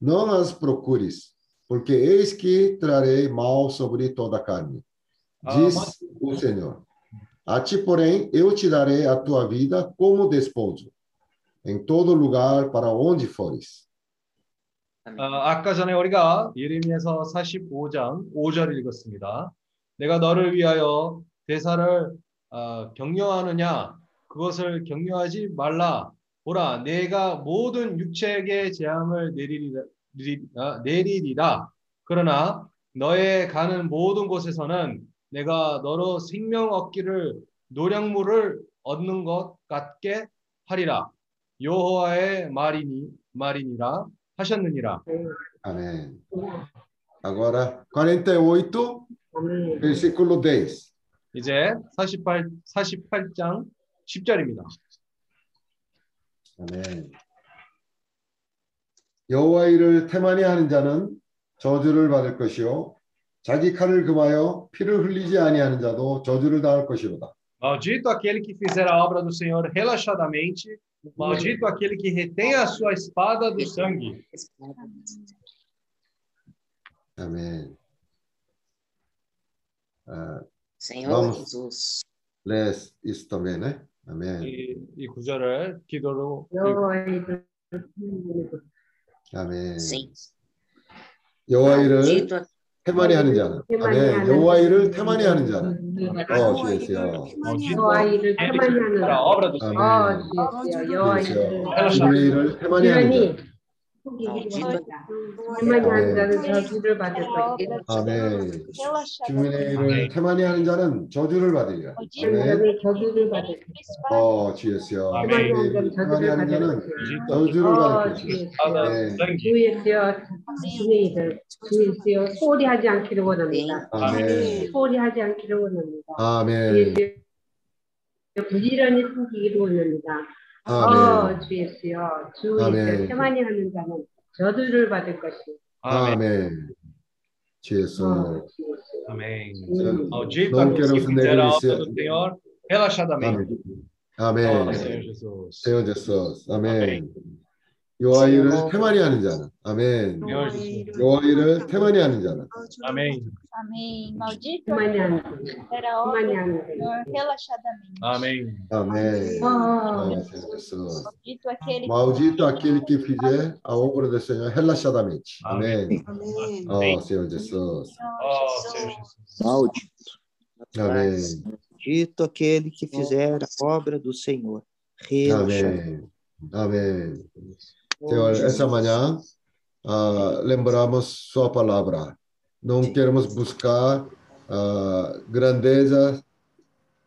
não as procures, porque eis que trarei mal sobre toda a carne. Ah, Diz mas- o Senhor. A ti, porém, eu te darei a tua vida como despojo, em todo lugar para onde fores. 어, 아까 전에 우리가 예레미야서 45장 5절 읽었습니다. 내가 너를 위하여 대사를 어, 격려하느냐 그것을 격려하지 말라. 보라 내가 모든 육체에게 재앙을 내리리라, 내리- 아, 내리리라. 그러나 너의 가는 모든 곳에서는 내가 너로 생명 얻기를 노량물을 얻는 것 같게 하리라. 여호와의 말이니 말이니라 하셨느니라. Amém. Agora, 48, 아멘. versículo 10. 이제 48 48장 10절입니다. 아멘. 여호와 일을 태만히 하는 자는 저주를 받을 것이요 자기 칼을 금하여 피를 흘리지 아니하는 자도 저주를 당할 것이로다. Maldito aquele que fizer a obra do Senhor relaxadamente, maldito aquele que retém a sua espada do sangue. 아멘. 아, Senhor Vamos. Jesus. lê isso também, né? Amém. 이, 이 구절을 기도로 여호와의 아멘. 여호와 일을 태만히 하는 자는 아멘. 여호와 일을 태만히 하는 자는 어, 주여. 여호와 일을 a 하는 아멘. Senhor. 어 주여 여호와 일을 태만히 하는 자. 태만히 하는 자는 저주를 받을 것이다. 아멘. 주민의 일을 태만히 하는 자는 저주를 받으리라. 아멘. 자는 저주를 받을 것이다. 어. 주의 일을 태만히 하는 자는 저주를 어 받을 것이다. espada 네. 소리 하지 않기를 원합니다. 아멘. 소리 하지 않기를 원합니다. 아멘. 부지런히 숨기기를 원합니다. 아멘. 어 주의 주여 주의 아멘. 태만히 하는 자는 저주를 받을. Amém. 아멘. 어 주의 주여. Amém. 음. Maldito Não aquele quero que fizer a obra do Senhor relaxadamente. 아멘. Oh, 아멘. Senhor Jesus. 세워 제소스. 아멘. 여호와 일을 태만히 하는 자는 아멘. Senhor Jesus. 여호와 일을 태만히 하는 자는 Amém. Amém. Maldito 태만히 하는 자. será a obra 태만히 do 하는 자. Senhor relaxadamente. Amém. 아멘. 어 어, 세워 제소스. Maldito aquele que Maldito aquele que fizer a obra do Senhor relaxadamente. Amém. Amém. Oh, Senhor Jesus. Oh, Senhor Jesus. Maldito. Amém. Maldito aquele que fizer a obra do Senhor. Relaxa. Amém. Amém. Senhor, essa manhã uh, ah, lembramos Sua palavra. Não queremos buscar ah, uh, grandeza,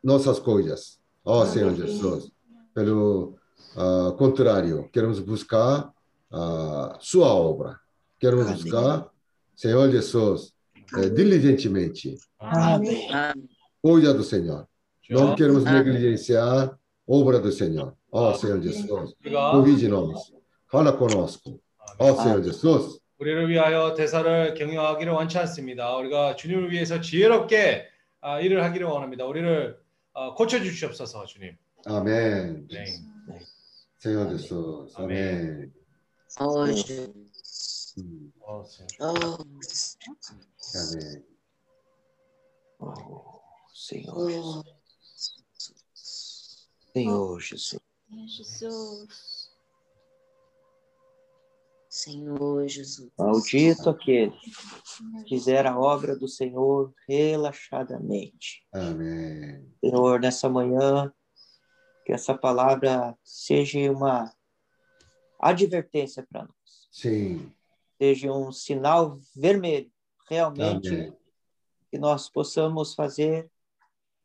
nossas coisas. Ó oh, ah, Senhor Jesus. Pelo uh, contrário, queremos buscar Sua obra. Queremos Amém. buscar, Senhor Jesus, eh, diligentemente. Amém. Cuida do Senhor. Não queremos negligenciar a obra do Senhor. Ó oh, Senhor Jesus, corrige-nos. Fala conosco. Ó Senhor Jesus. 우리를 위하여 대사를 경영하기를 원치 않습니다. 우리가 주님을 위해서 지혜롭게 아, 일을 하기를 원합니다. 우리를 아, 고쳐 주시옵소서, 주님. Amém. 네. Senhor Jesus. Oh, Jesus. Hum, 어. Oh, Amém. Oh, Senhor oh. Jesus. Senhor Jesus. Jesus. Senhor Jesus. Maldito aquele que fizer a obra do Senhor relaxadamente. Amém. Senhor, nessa manhã, que essa palavra seja uma advertência para nós, Sim. seja um sinal vermelho, realmente, Amém. que nós possamos fazer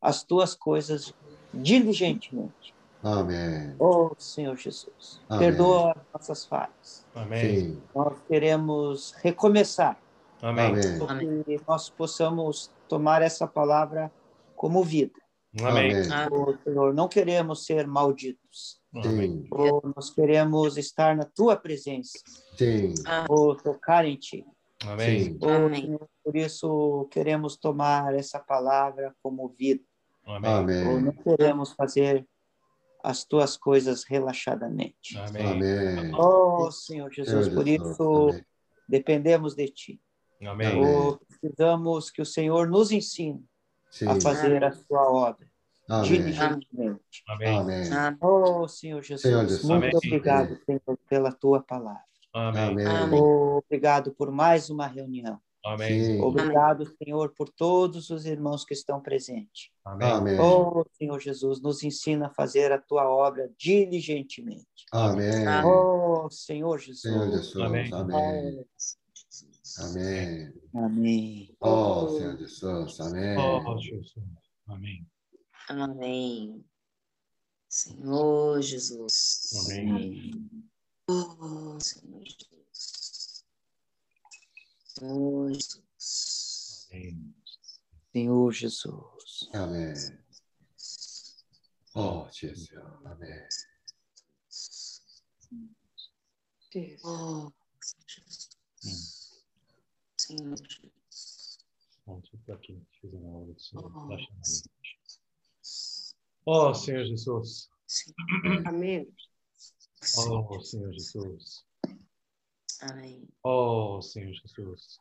as tuas coisas diligentemente. Amém. Oh, Senhor Jesus, Amém. perdoa nossas falhas. Amém. Sim. Nós queremos recomeçar. Amém. Amém. Que nós possamos tomar essa palavra como vida. Amém. Ah. Oh, Senhor, não queremos ser malditos. Amém. Oh, nós queremos estar na tua presença. Sim. Ah. Oh, tocar em ti. Amém. Oh, Senhor, por isso queremos tomar essa palavra como vida. Amém. Oh, não queremos fazer as tuas coisas relaxadamente. Amém. Oh, Senhor Jesus, por isso dependemos de Ti. Amém. Oh, precisamos que o Senhor nos ensine Sim. a fazer a Sua obra. Diligentemente. Amém. Oh, Senhor Jesus, Senhor muito obrigado, Senhor, pela Tua palavra. Amém. Oh, obrigado por mais uma reunião. Amém. Sim. Obrigado, Senhor, por todos os irmãos que estão presentes. Amém. Oh, Senhor Jesus, nos ensina a fazer a tua obra diligentemente. Amém. Oh, Senhor Jesus. Senhor Jesus. Amém. Amém. Amém. Amém. Oh, Senhor Jesus. Amém. Oh, Jesus. Amém. Amém. Senhor Jesus. Amém. Oh, Senhor Jesus. Jesus. Amém. Senhor Jesus. Amém. Oh, Jesus. Amém. Jesus. Oh, Jesus. Senhor Jesus. Bom, tudo aqui, fizer uma aula. Oh, Senhor Jesus. Amém. Oh, Senhor Jesus. Amém. Oh, Senhor Jesus.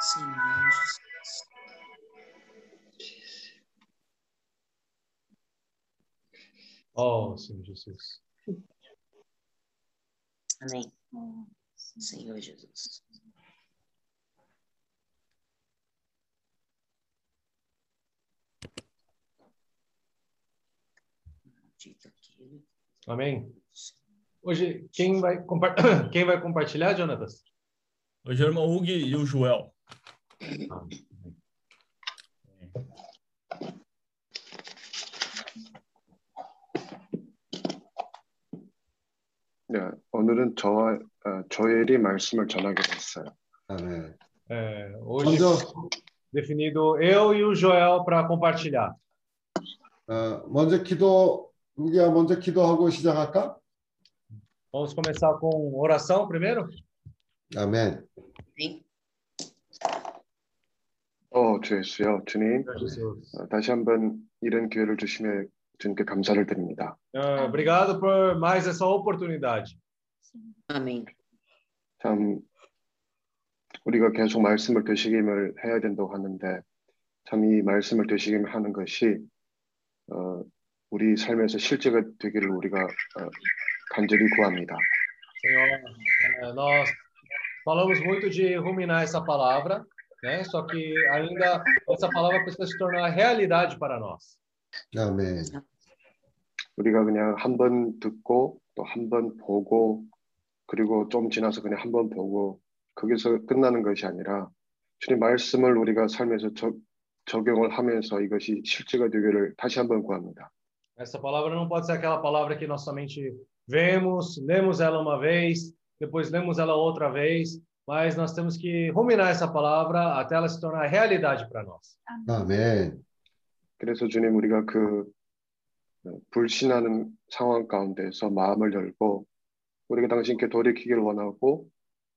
Senhor Jesus. Oh, Senhor Jesus. Amém. Senhor Jesus. Maldito aquele. Amém. Hoje, quem vai, compa- quem vai compartilhar, Jonatas? Hoje é o irmão Hugo e o Joel. 네, 오늘은 저와 어, 조엘이 말씀을 전하게 됐어요. 아멘. É, hoje, 먼저 definido eu e o Joel para compartilhar. 어, 먼저 기도 우기야 먼저 기도하고 시작할까? Vamos começar com oração primeiro? Amém. 어, 주 예수요, 주님. 어, 다시 한번 이런 기회를 주시며 주님께 감사를 드립니다. Ah, obrigado por mais essa oportunidade. Amém. 참 우리가 계속 말씀을 되새김을 해야 된다고 하는데 참 이 말씀을 되새김을 하는 것이 어, 우리 삶에서 실제가 되기를 우리가 어, 간절히 구합니다. Senhor, eh, nós falamos muito de ruminar essa palavra, né? Só que ainda essa palavra precisa se tornar realidade para nós. 아멘. 우리가 그냥 한 번 듣고 또 한 번 보고 그리고 좀 지나서 그냥 한 번 보고 거기서 끝나는 것이 아니라 주님 말씀을 우리가 삶에서 적, 적용을 하면서 이것이 실제가 되기를 다시 한번 구합니다. Essa palavra não pode ser aquela palavra que nós somente vemos, lemos ela uma vez, depois lemos ela outra vez, mas nós temos que ruminar essa palavra até ela se tornar realidade para nós. 아멘. 그래서 주님 우리가 그 어, 불신하는 상황 가운데서 마음을 열고 우리가 당신께 돌이키기를 원하고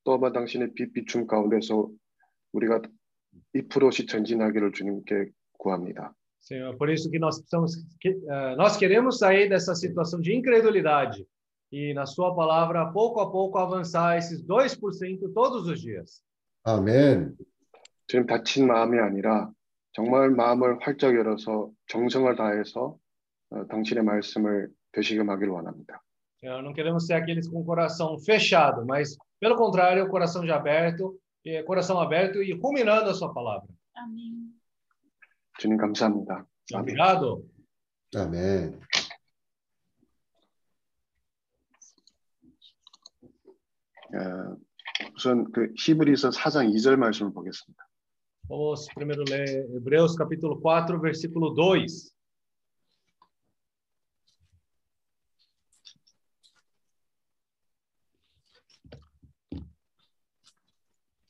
또 한번 당신의 빛 비춤 가운데서 우리가 2%씩 전진하기를 주님께 구합니다. Senhor, por isso que nós precisamos, que, eh, nós queremos sair dessa situação de incredulidade e na sua palavra, pouco a pouco, avançar esses 2% todos os dias. 아멘. 주님 다친 마음이 아니라 정말 마음을 활짝 열어서 정성을 다해서 어, 당신의 말씀을 되시금하기를 원합니다. Senhor, não queremos ser aqueles com o coração fechado, mas, pelo contrário, o coração de aberto, eh, coração aberto e ruminando a sua palavra. Amém. 주님 감사합니다. 아멘. Obrigado. 아멘. 어, 우선 그 히브리서 4장 2절 말씀을 보겠습니다. Vamos primeiro ler Hebreus capítulo 4, versículo 2.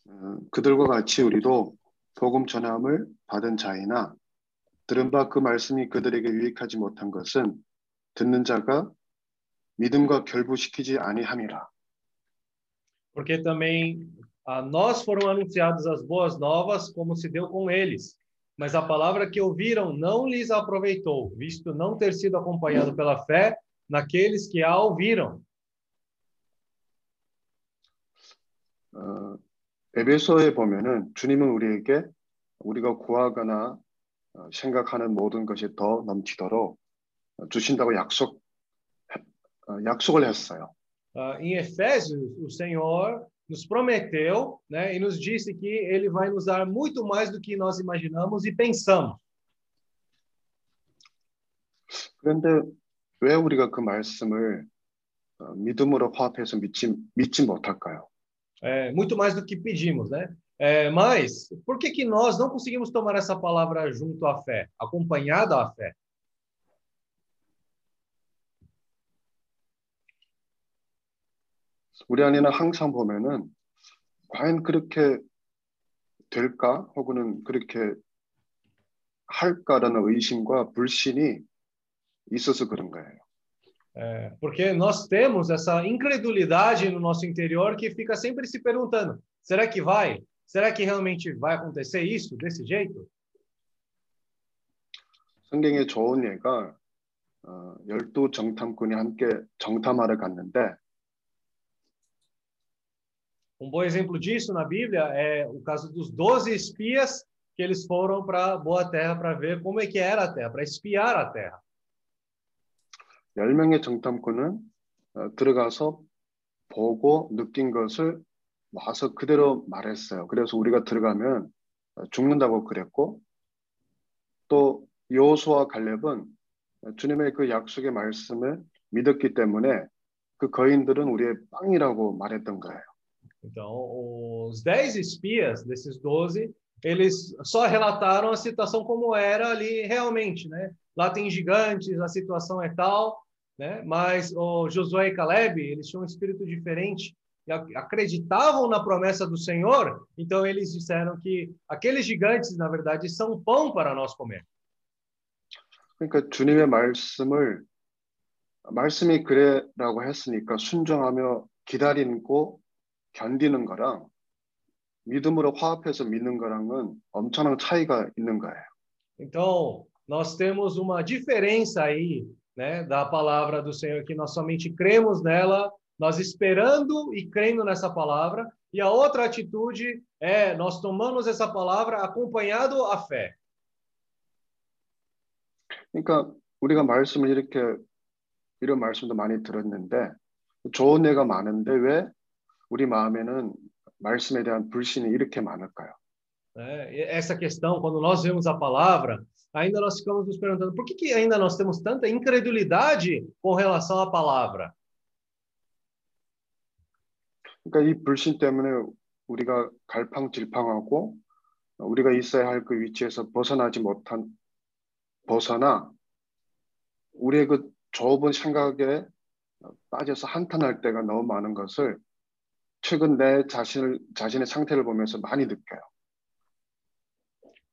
어, 그들과 같이 우리도 복음 전함을 받은 자이나 들은 말씀이 그들에게 유익하지 못한 것은 듣는 자가 믿음과 결부시키지 아니함이라. Porque também a nós foram anunciadas as boas novas como se deu com eles, mas a palavra que ouviram não lhes aproveitou, visto não ter sido acompanhado pela fé naqueles que a ouviram. 어, 에베소에 보면은 주님은 우리에게 우리가 구하거나 생각하는 모든 것이 더 넘치도록 주신다고 약속 어, 약속을 했어요. Ah, em Efésios, o Senhor nos prometeu, né, e nos disse que Ele vai nos dar muito mais do que nós imaginamos e pensamos. 그런데 왜 우리가 그 말씀을 어, 믿음으로 화합해서 믿지 믿지 못할까요? É, muito mais do que pedimos, né? É, mas por que que nós não conseguimos tomar essa palavra junto à fé, acompanhada à fé? 우리 안에는 항상 보면은 과연 그렇게 될까? 혹은 그렇게 할까라는 의심과 불신이 있어서 그런 거예요. É, porque nós temos essa incredulidade no nosso interior que fica sempre se perguntando: será que vai? Será que realmente vai acontecer isso desse jeito? 성경에 좋은 예가 어, 열두 정탐꾼이 함께 정탐하러 갔는데 Um bom exemplo disso na Bíblia é o caso dos 12 espias que eles foram para Boa Terra para ver como é que era a terra, para espiar a terra. 열 명의 정탐꾼은 어, 들어가서 보고 느낀 것을 와서 그대로 말했어요. 그래서 우리가 들어가면 어, 죽는다고 그랬고 또 여호수아 갈렙은 주님의 그 약속의 말씀을 믿었기 때문에 그 거인들은 우리의 빵이라고 말했던 거예요. Então, os 10 espias desses 12, eles só relataram a situação como era ali realmente, né? Lá tem gigantes, a situação é tal, né? Mas o Josué e Caleb, eles tinham um espírito diferente e ac- acreditavam na promessa do Senhor, então eles disseram que aqueles gigantes, na verdade, são pão para nós comer. 그러니까 주님의 말씀을 말씀이 그래라고 했으니까 순종하며 기다리고 견디는 거랑 믿음으로 화합해서 믿는 거랑은 엄청난 차이가 있는 거예요. Então, nós temos uma diferença aí, né, da palavra do Senhor, que nós somente cremos nela, nós esperando e crendo nessa palavra, e a outra atitude é nós tomamos essa palavra acompanhado à fé. 그러니까 우리가 말씀을 이렇게 이런 말씀도 많이 들었는데 좋은 예가 많은데 왜 우리 마음에는 말씀에 대한 불신이 이렇게 많을까요? né? E Essa questão, quando nós vemos a palavra, ainda nós ficamos nos perguntando por que, que ainda nós temos tanta incredulidade com relação à palavra? 그러니까 이 불신 때문에 우리가 갈팡질팡하고 우리가 있어야 할 그 위치에서 벗어나지 못한 벗어나 우리의 그 좁은 생각에 빠져서 한탄할 때가 너무 많은 것을 최근 내 자신을 자신의 상태를 보면서 많이 느껴요.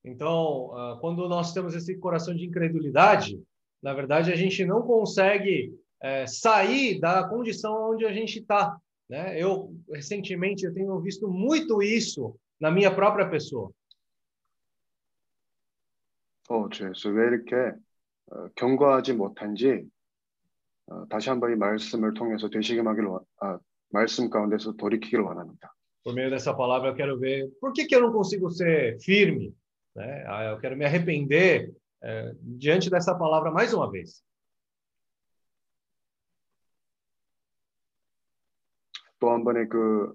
Então, ah, quando nós temos esse coração de incredulidade, na verdade, a gente não consegue eh, sair da condição onde a gente está. Né? Eu, recentemente, eu tenho visto muito isso na minha própria pessoa. 어, 주에서 왜 이렇게 어, 경과하지 못한지 어, 다시 한번 이 말씀을 통해서 되시기하기를 원- 아, 말씀 가운데서 돌이키기를 원합니다. Por meio dessa palavra, eu quero ver por que, que eu não consigo ser firme. Né? Ah, Eu quero me arrepender eh, diante dessa palavra mais uma vez. 또 한 번의 그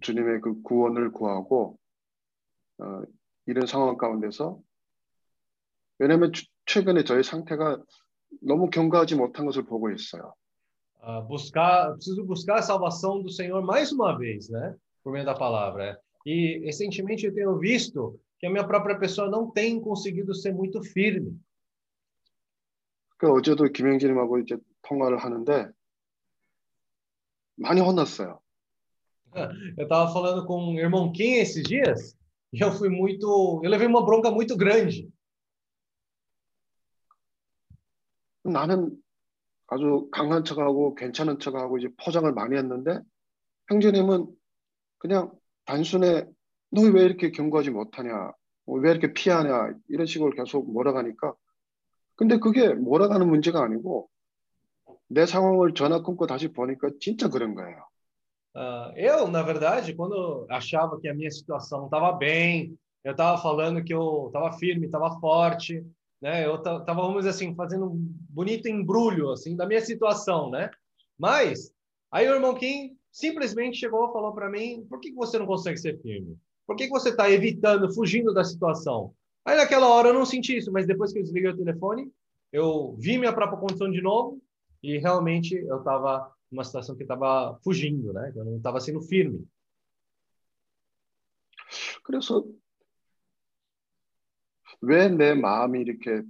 주님의 그 구원을 구하고 어, 이런 상황 가운데서 왜냐하면 추- 최근에 저의 상태가 너무 경과하지 못한 것을 보고 있어요. Ah, buscar, preciso buscar a salvação do Senhor mais uma vez, né? Por meio da palavra. E recentemente eu tenho visto que a minha própria pessoa não tem conseguido ser muito firme. 그 어제도 김영진님하고 이제 통화를 하는데 많이 혼났어요. Eu estava falando com o irmão Kim esses dias e eu fui muito, eu levei uma bronca muito grande. 나는 아주 강한 척하고 괜찮은 척하고 이제 포장을 많이 했는데 형제님은 그냥 단순해 너왜 이렇게 경고하지 못하냐 어, 왜 이렇게 피하냐 이런 식으로 계속 몰아가니까 근데 그게 몰아가는 문제가 아니고 내 상황을 전화 끊고 다시 보니까 진짜 그런 거예요. ah, eu, na verdade, quando eu achava que a minha situação estava bem, eu estava falando que eu estava firme, estava forte, né? Eu estava, vamos dizer assim, fazendo um bonito embrulho assim da minha situação, né? Mas aí o irmão Kim simplesmente chegou e falou para mim: por que, que você não consegue ser firme? Por que, que você está evitando, fugindo da situação? Aí naquela hora eu não senti isso, mas depois que eu desliguei o telefone, eu vi minha própria condição de novo e realmente eu estava numa situação que estava fugindo, né? Eu não estava sendo firme. 그래서 왜 내 마음이 이렇게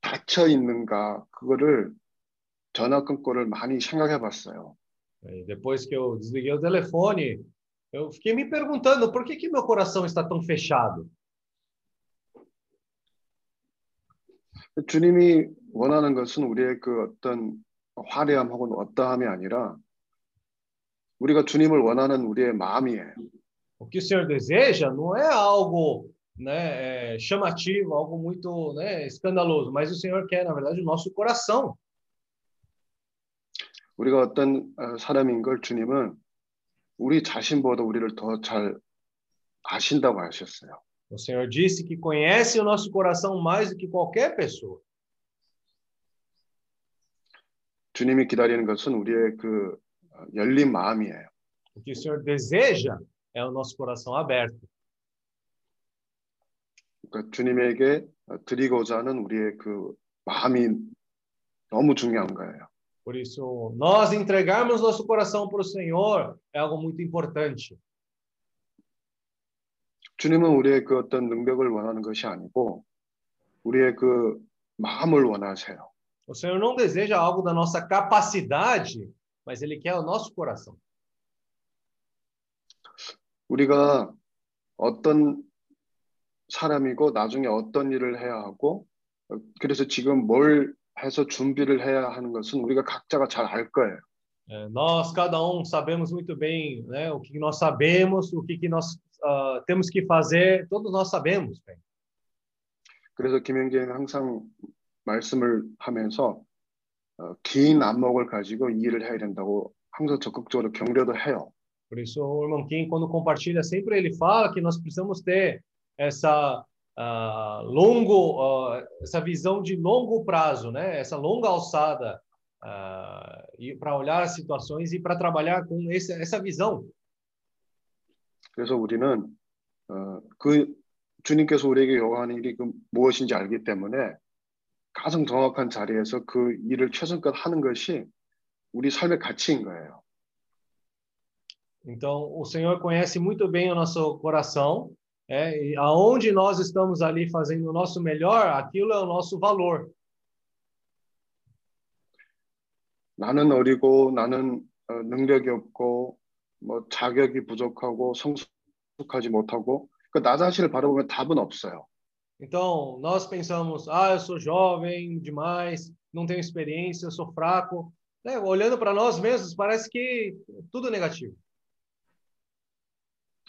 닫혀 있는가 그거를 전화 끊고를 많이 생각해 봤어요. E depois que eu desliguei o telefone, eu fiquei me perguntando por que que meu coração está tão fechado. 주님이 원하는 것은 우리의 그 어떤 화려함 혹은 어떠함이 아니라 우리가 주님을 원하는 우리의 마음이에요. O que o Senhor deseja não é algo né, chamativo, algo muito né, escandaloso, mas o Senhor quer, na verdade, o nosso coração. 우리가 어떤 어, 사람인 걸 주님은 우리 자신보다 우리를 더 잘 아신다고 하셨어요. O Senhor disse que conhece o nosso coração mais do que qualquer pessoa. 주님이 기다리는 것은 우리의 그 어, 열린 마음이에요. O que o Senhor deseja é o nosso coração aberto. 그러니까 주님에게 드리고자 하는 우리의 그 마음이 너무 중요한 거예요. Por isso, nós entregarmos nosso coração para o Senhor é algo muito importante. 주님은 우리의 그 어떤 능력을 원하는 것이 아니고 우리의 그 마음을 원하세요. O Senhor não deseja algo da nossa capacidade, mas Ele quer o nosso coração. 우리가 어떤 사람이고 나중에 어떤 일을 해야 하고 어, 그래서 지금 뭘 해서 준비를 해야 하는 것은 우리가 각자가 잘 알 거예요. Nós, cada um, sabemos muito bem né, o que nós sabemos, o que, que nós ah, temos que fazer, todos nós sabemos. bem. 그래서 김영재는 항상 말씀을 하면서 어, 긴 안목을 가지고 이 일을 해야 된다고 항상 적극적으로 격려도 해요. Por isso, o irmão Kim, quando compartilha, sempre ele fala que nós precisamos ter essa ah, longo, ah, essa visão de longo prazo, né? Essa longa alçada ah, e para olhar as situações e para trabalhar com esse, essa visão. 그래서 우리는 어, 그 주님께서 우리에게 요구하는 일이 그 무엇인지 알기 때문에 가장 정확한 자리에서 그 일을 최선껏 하는 것이 우리 삶의 가치인 거예요. Então, o Senhor conhece muito bem o nosso coração, é, e aonde nós estamos ali fazendo o nosso melhor, aquilo é o nosso valor. 나는 어리고 나는 어, 능력이 없고 뭐 자격이 부족하고 성숙하지 못하고 그나 자신을 바라보면 답은 없어요. Então, nós pensamos, ah, eu sou jovem demais, não tenho experiência, eu sou fraco. Né? Olhando para nós mesmos, parece que tudo é negativo.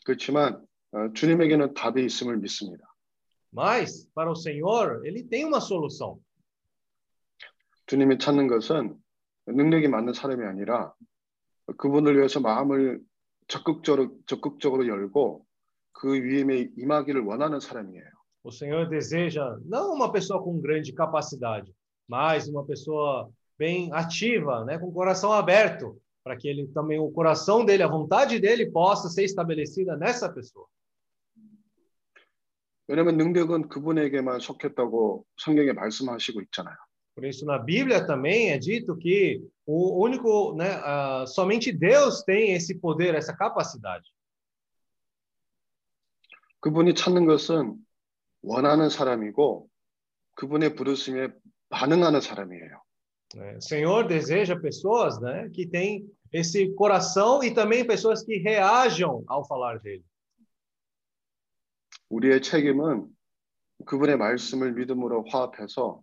그렇지만 어, 주님에게는 답이 있음을 믿습니다. Mas, para o Senhor, Ele tem uma solução. 주님이 찾는 것은 능력이 많은 사람이 아니라 그분을 위해서 마음을 적극적으로 적극적으로 열고 그 위임에 임하기를 원하는 사람이에요. O Senhor deseja não uma pessoa com grande capacidade, mas uma pessoa bem ativa, né, com o coração aberto, para que ele também o coração dele, a vontade dele possa ser estabelecida nessa pessoa. 왜냐하면 능력은 그분에게만 속했다고 성경에 말씀하시고 있잖아요. Por isso, na Bíblia também é dito que o único, né, ah, somente Deus tem esse poder, essa capacidade. 그분이 찾는 것은 원하는 사람이고 그분의 부르심에 반응하는 사람이에요. né? O Senhor deseja pessoas, né, que têm esse coração e também pessoas que reajam ao falar dele. 우리의 책임은 그분의 말씀을 믿음으로 화합해서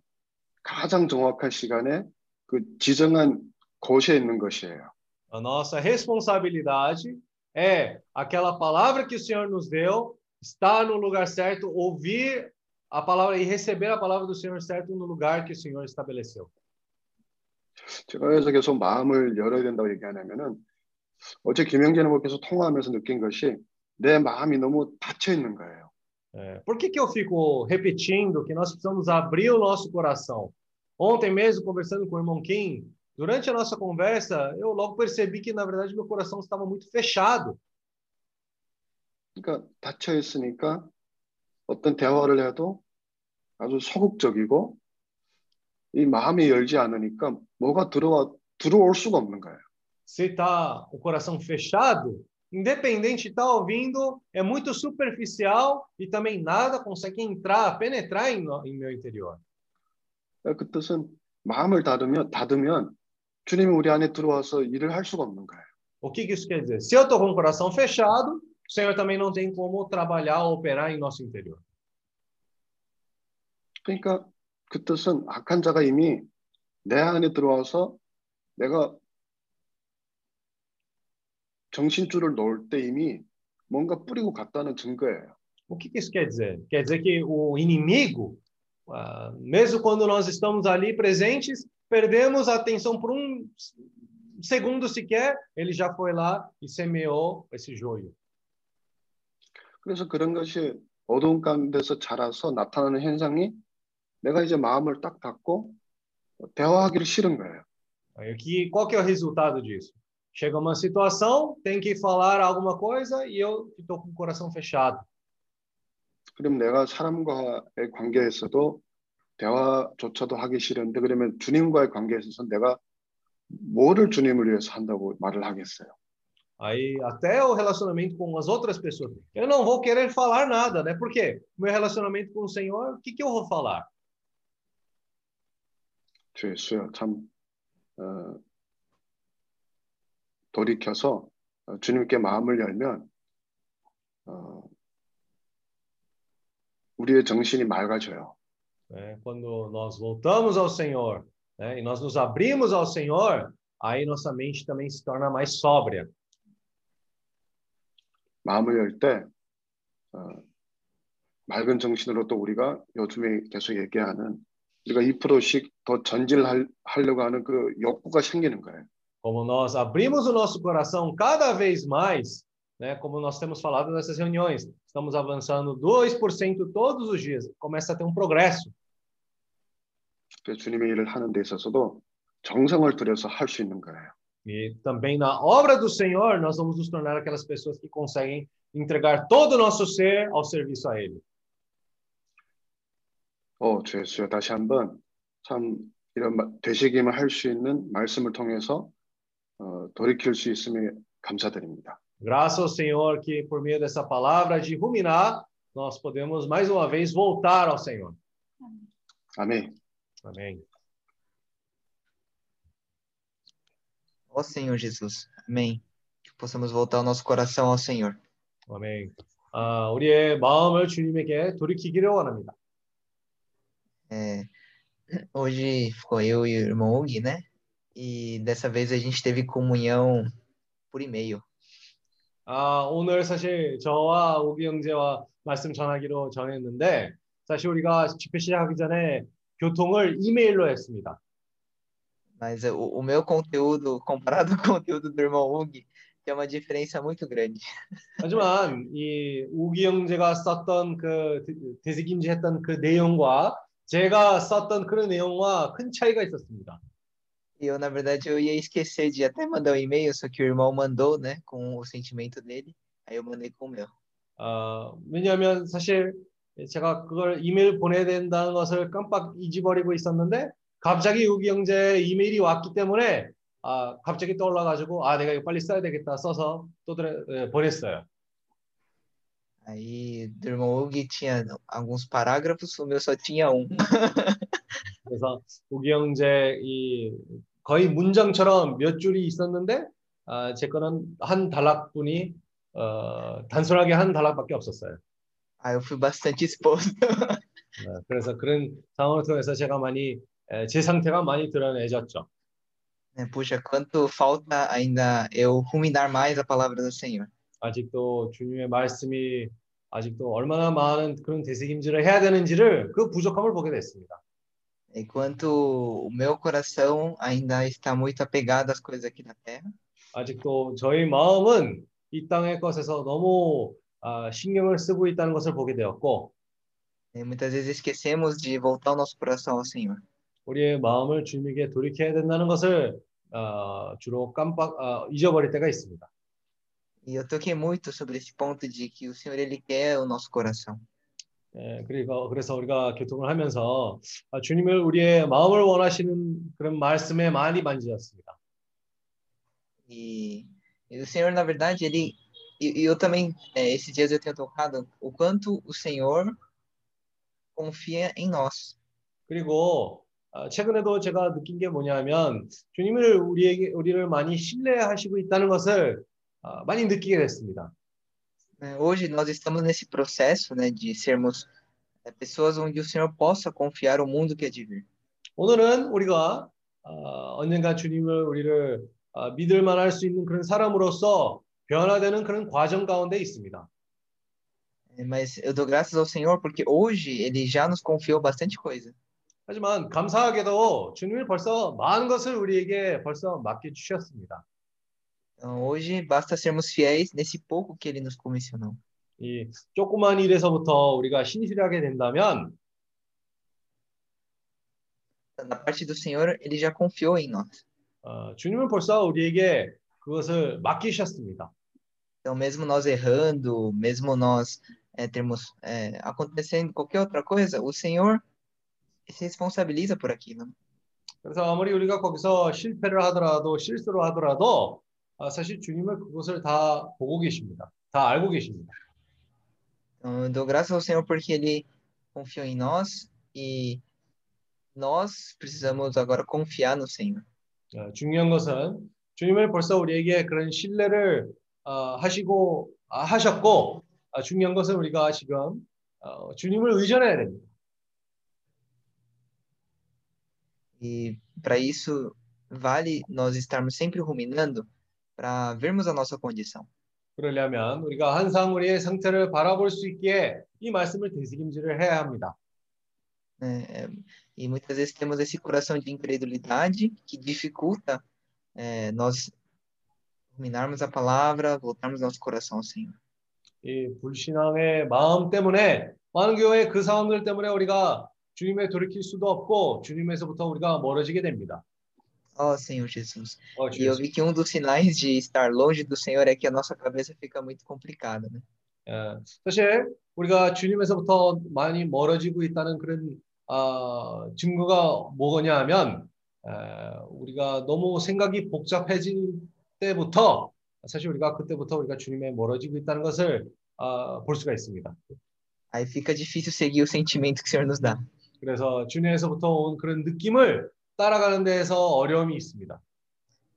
가장 정확한 시간에 그 지정한 곳에 있는 것이에요. A nossa responsabilidade é aquela palavra que o Senhor nos deu, estar no lugar certo, ouvir a palavra e receber a palavra do Senhor certo no lugar que o Senhor estabeleceu. 제가 그래서 계속 마음을 열어야 된다고 얘기하냐면은 어제 김영재 목께서 통화하면서 느낀 것이 내 마음이 너무 닫혀 있는 거예요. É, por que, que eu fico repetindo que nós precisamos abrir o nosso coração? Ontem mesmo, conversando com o irmão Kim, durante a nossa conversa, eu logo percebi que, na verdade, meu coração estava muito fechado. 그러니까 닫혀 있으니까 어떤 대화를 해도 아주 소극적이고 이 마음이 열지 않으니까 뭐가 들어와 들어올 수가 없는 거예요. Se está o coração fechado, independente de estar ouvindo, é muito superficial e também nada consegue entrar, penetrar em, no- em meu interior. 그 뜻은 마음을 닫으면 닫으면 주님이 우리 안에 들어와서 일을 할 수가 없는 거예요. O que, que isso quer dizer? Se eu estou com o coração fechado, o Senhor também não tem como trabalhar ou operar em nosso interior. 그러니까 그 뜻은 악한 자가 이미 내 안에 들어와서 내가 정신줄을 놓을 때 이미 뭔가 뿌리고 갔다는 증거예요. O que, que isso quer dizer? Quer dizer que o inimigo, ah, mesmo quando nós estamos ali presentes, perdemos a atenção por um segundo sequer, ele já foi lá e semeou esse joio. 그래서 그런 것이 어두운 가운데서 자라서 나타나는 현상이 내가 이제 마음을 딱 닫고 대화하기를 싫은 거예요. Aí, que, qual que é o resultado disso? Chega uma situação, tem que falar alguma coisa e eu estou com o coração fechado. 그럼 내가 사람과의 관계에서도 대화조차도 하기 싫은데 그러면 주님과의 관계에 있어서 내가 뭐를 주님을 위해서 한다고 말을 하겠어요. Aí até o relacionamento com as outras pessoas. Eu não vou querer falar nada, né? Por quê? Meu relacionamento com o Senhor, o que, que eu vou falar? 주 예수여 참 어, 돌이켜서 어, 주님께 마음을 열면 어, 우리의 정신이 맑아져요. né? Quando nós voltamos ao Senhor né? e nós nos abrimos ao Senhor, aí nossa mente também se torna mais sóbria. 마음을 열때 어, 맑은 정신으로 또 우리가 요즘에 계속 얘기하는 우리가 2%씩 더 전질하려고 하는 그 욕구가 생기는 거예요. Como nós abrimos o nosso coração cada vez mais, né? Como nós temos falado nessas reuniões, estamos avançando 2% todos os dias. Começa a ter um progresso. 그래서 주님의 일을 하는 데 있어서도 정성을 들여서 할 수 있는 거예요. E também na obra do Senhor, nós vamos nos tornar aquelas pessoas que conseguem entregar todo o nosso ser ao serviço a Ele. 어, 주 예수여 다시 한번 참 이런 마- 되새김을 할 수 있는 말씀을 통해서 어, 돌이킬 수 있음에 감사드립니다. Graças ao Senhor que, por meio dessa palavra de ruminar, nós podemos mais uma vez voltar ao Senhor. 아멘. Amém. Ó Senhor Jesus. Amém. Que possamos voltar o nosso coração ao Senhor. 아멘. 아, 우리의 마음을 주님에게 돌이키기를 원합니다. É, hoje ficou eu e o irmão Hugo, né? E dessa vez a gente teve comunhão por e-mail. 아, 오늘 사실 저와 오기 형제와 말씀 전하기로 정했는데, 사실 우리가 집회 시작하기 전에 교통을 이메일로 했습니다. Mas o, o meu conteúdo, comparado com o conteúdo do irmão Hugo, tem uma diferença muito grande. 하지만 이 우기 형제가 썼던 그 대- 대세김지 했던 그 내용과 제가 썼던 그런 내용과 큰 차이가 있었습니다. E eu, na verdade, eu ia esquecer de até mandar um e-mail, só que o irmão mandou, né, com o sentimento dele. Aí eu mandei com o meu. 어, 왜냐하면 사실 제가 그걸 이메일 보내야 된다는 것을 깜빡 잊어버리고 있었는데 갑자기 우기 형제 이메일이 왔기 때문에 아, 갑자기 떠올라가지고 아 내가 이거 빨리 써야 되겠다 써서 또 드레- 예, 보냈어요. Aí do irmão Hugo tinha alguns parágrafos, o meu só tinha um. 그래서 우기 형제 이 거의 문장처럼 몇 줄이 있었는데 아, 제 거는 한 단락분이 어, 단순하게 한 단락밖에 없었어요. Aí eu fui bastante exposto. 어, 그래서 그런 상황을 통해서 제가 많이 에, 제 상태가 많이 드러내졌죠. Puxa, quanto falta ainda eu ruminar mais a palavra do Senhor. 아직도 주님의 말씀이 아직도 얼마나 많은 그런 되새김질을 해야 되는지를 그 부족함을 보게 됐습니다. Enquanto o meu coração ainda está muito apegado às coisas aqui da terra, 아직도 저희 마음은 이 땅의 것에서 너무 아, 신경을 쓰고 있다는 것을 보게 되었고 né? Muitas vezes esquecemos de voltar o nosso coração ao Senhor. 우리의 마음을 주님에게 돌이켜야 된다는 것을 아, 주로 깜빡 아, 잊어버릴 때가 있습니다. E eu toquei muito sobre esse ponto de que o Senhor ele quer o nosso coração. 예, 그리고 그래서 우리가 교통을 하면서 아, 주님을 우리의 마음을 원하시는 그런 말씀에 많이 만지셨습니다. E, e o Senhor, na verdade, ele e, e eu também é, esses dias eu tenho tocado o quanto o Senhor confia em nós. 그리고 아, 최근에도 제가 느낀 게 뭐냐면 주님을 우리에게 우리를 많이 신뢰하시고 있다는 것을 아, 많이 느끼게 됐습니다. Hoje nós estamos nesse processo, né, de sermos pessoas onde o Senhor possa confiar o mundo que é de vir. 오늘은 우리가 아, 언젠가 주님을 우리를 아, 믿을 만할 수 있는 그런 사람으로서 변화되는 그런 과정 가운데 있습니다. Mas eu dou graças ao Senhor porque hoje ele já nos confiou bastante coisa. 하지만 감사하게도 주님이 벌써 많은 것을 우리에게 벌써 맡겨 주셨습니다. Então, hoje basta sermos fiéis nesse pouco que ele nos comissionou. 이 조그만 일에서부터 우리가 신실하게 된다면 Da parte do Senhor, ele já confiou em nós. 어, 주님은 벌써 우리에게 그것을 맡기셨습니다. Então, mesmo nós errando, mesmo nós é, termos é, acontecendo qualquer outra coisa, o Senhor se responsabiliza por aquilo. 그래서 아무리 우리가 거기서 실패를 하더라도 실수를 하더라도 아, 사실 주님은 그것을 다 보고 계십니다. 다 알고 계십니다. Então, dou graças ao Senhor porque ele confiou em nós e nós precisamos agora confiar no Senhor. 어, 중요한 것은 주님을 벌써 우리에게 그런 신뢰를 어, 하시고 아, 하셨고 아, 중요한 것은 우리가 지금 어, 주님을 의존해야 됩니다. E para isso, vale nós estarmos sempre ruminando para vermos a nossa condição. 그러려면 우리가 항상 우리의 상태를 바라볼 수 있기에 이 말씀을 되새김질을 해야 합니다. É, E muitas vezes temos esse coração de incredulidade que dificulta é, nós ruminarmos a palavra, voltarmos nosso coração ao Senhor. 이 불신앙의 마음 때문에 많은 교회 그 상황들 때문에 우리가 주님에 돌이킬 수도 없고 주님에서부터 우리가 멀어지게 됩니다. Ó Senhor Jesus. 어, E eu vi que um dos sinais de estar longe do Senhor é que a nossa cabeça fica muito complicada, né? 예, 사실 우리가 주님에서부터 많이 멀어지고 있다는 그런 아, 증거가 뭐냐 하면 에, 우리가 너무 생각이 복잡해질 때부터 사실 우리가 그때부터 우리가 주님에 멀어지고 있다는 것을 아, 볼 수가 있습니다. Aí fica difícil seguir o sentimento que o Senhor nos dá. 그래서 주님에서부터 온 그런 느낌을 따라가는 데에서 어려움이 있습니다.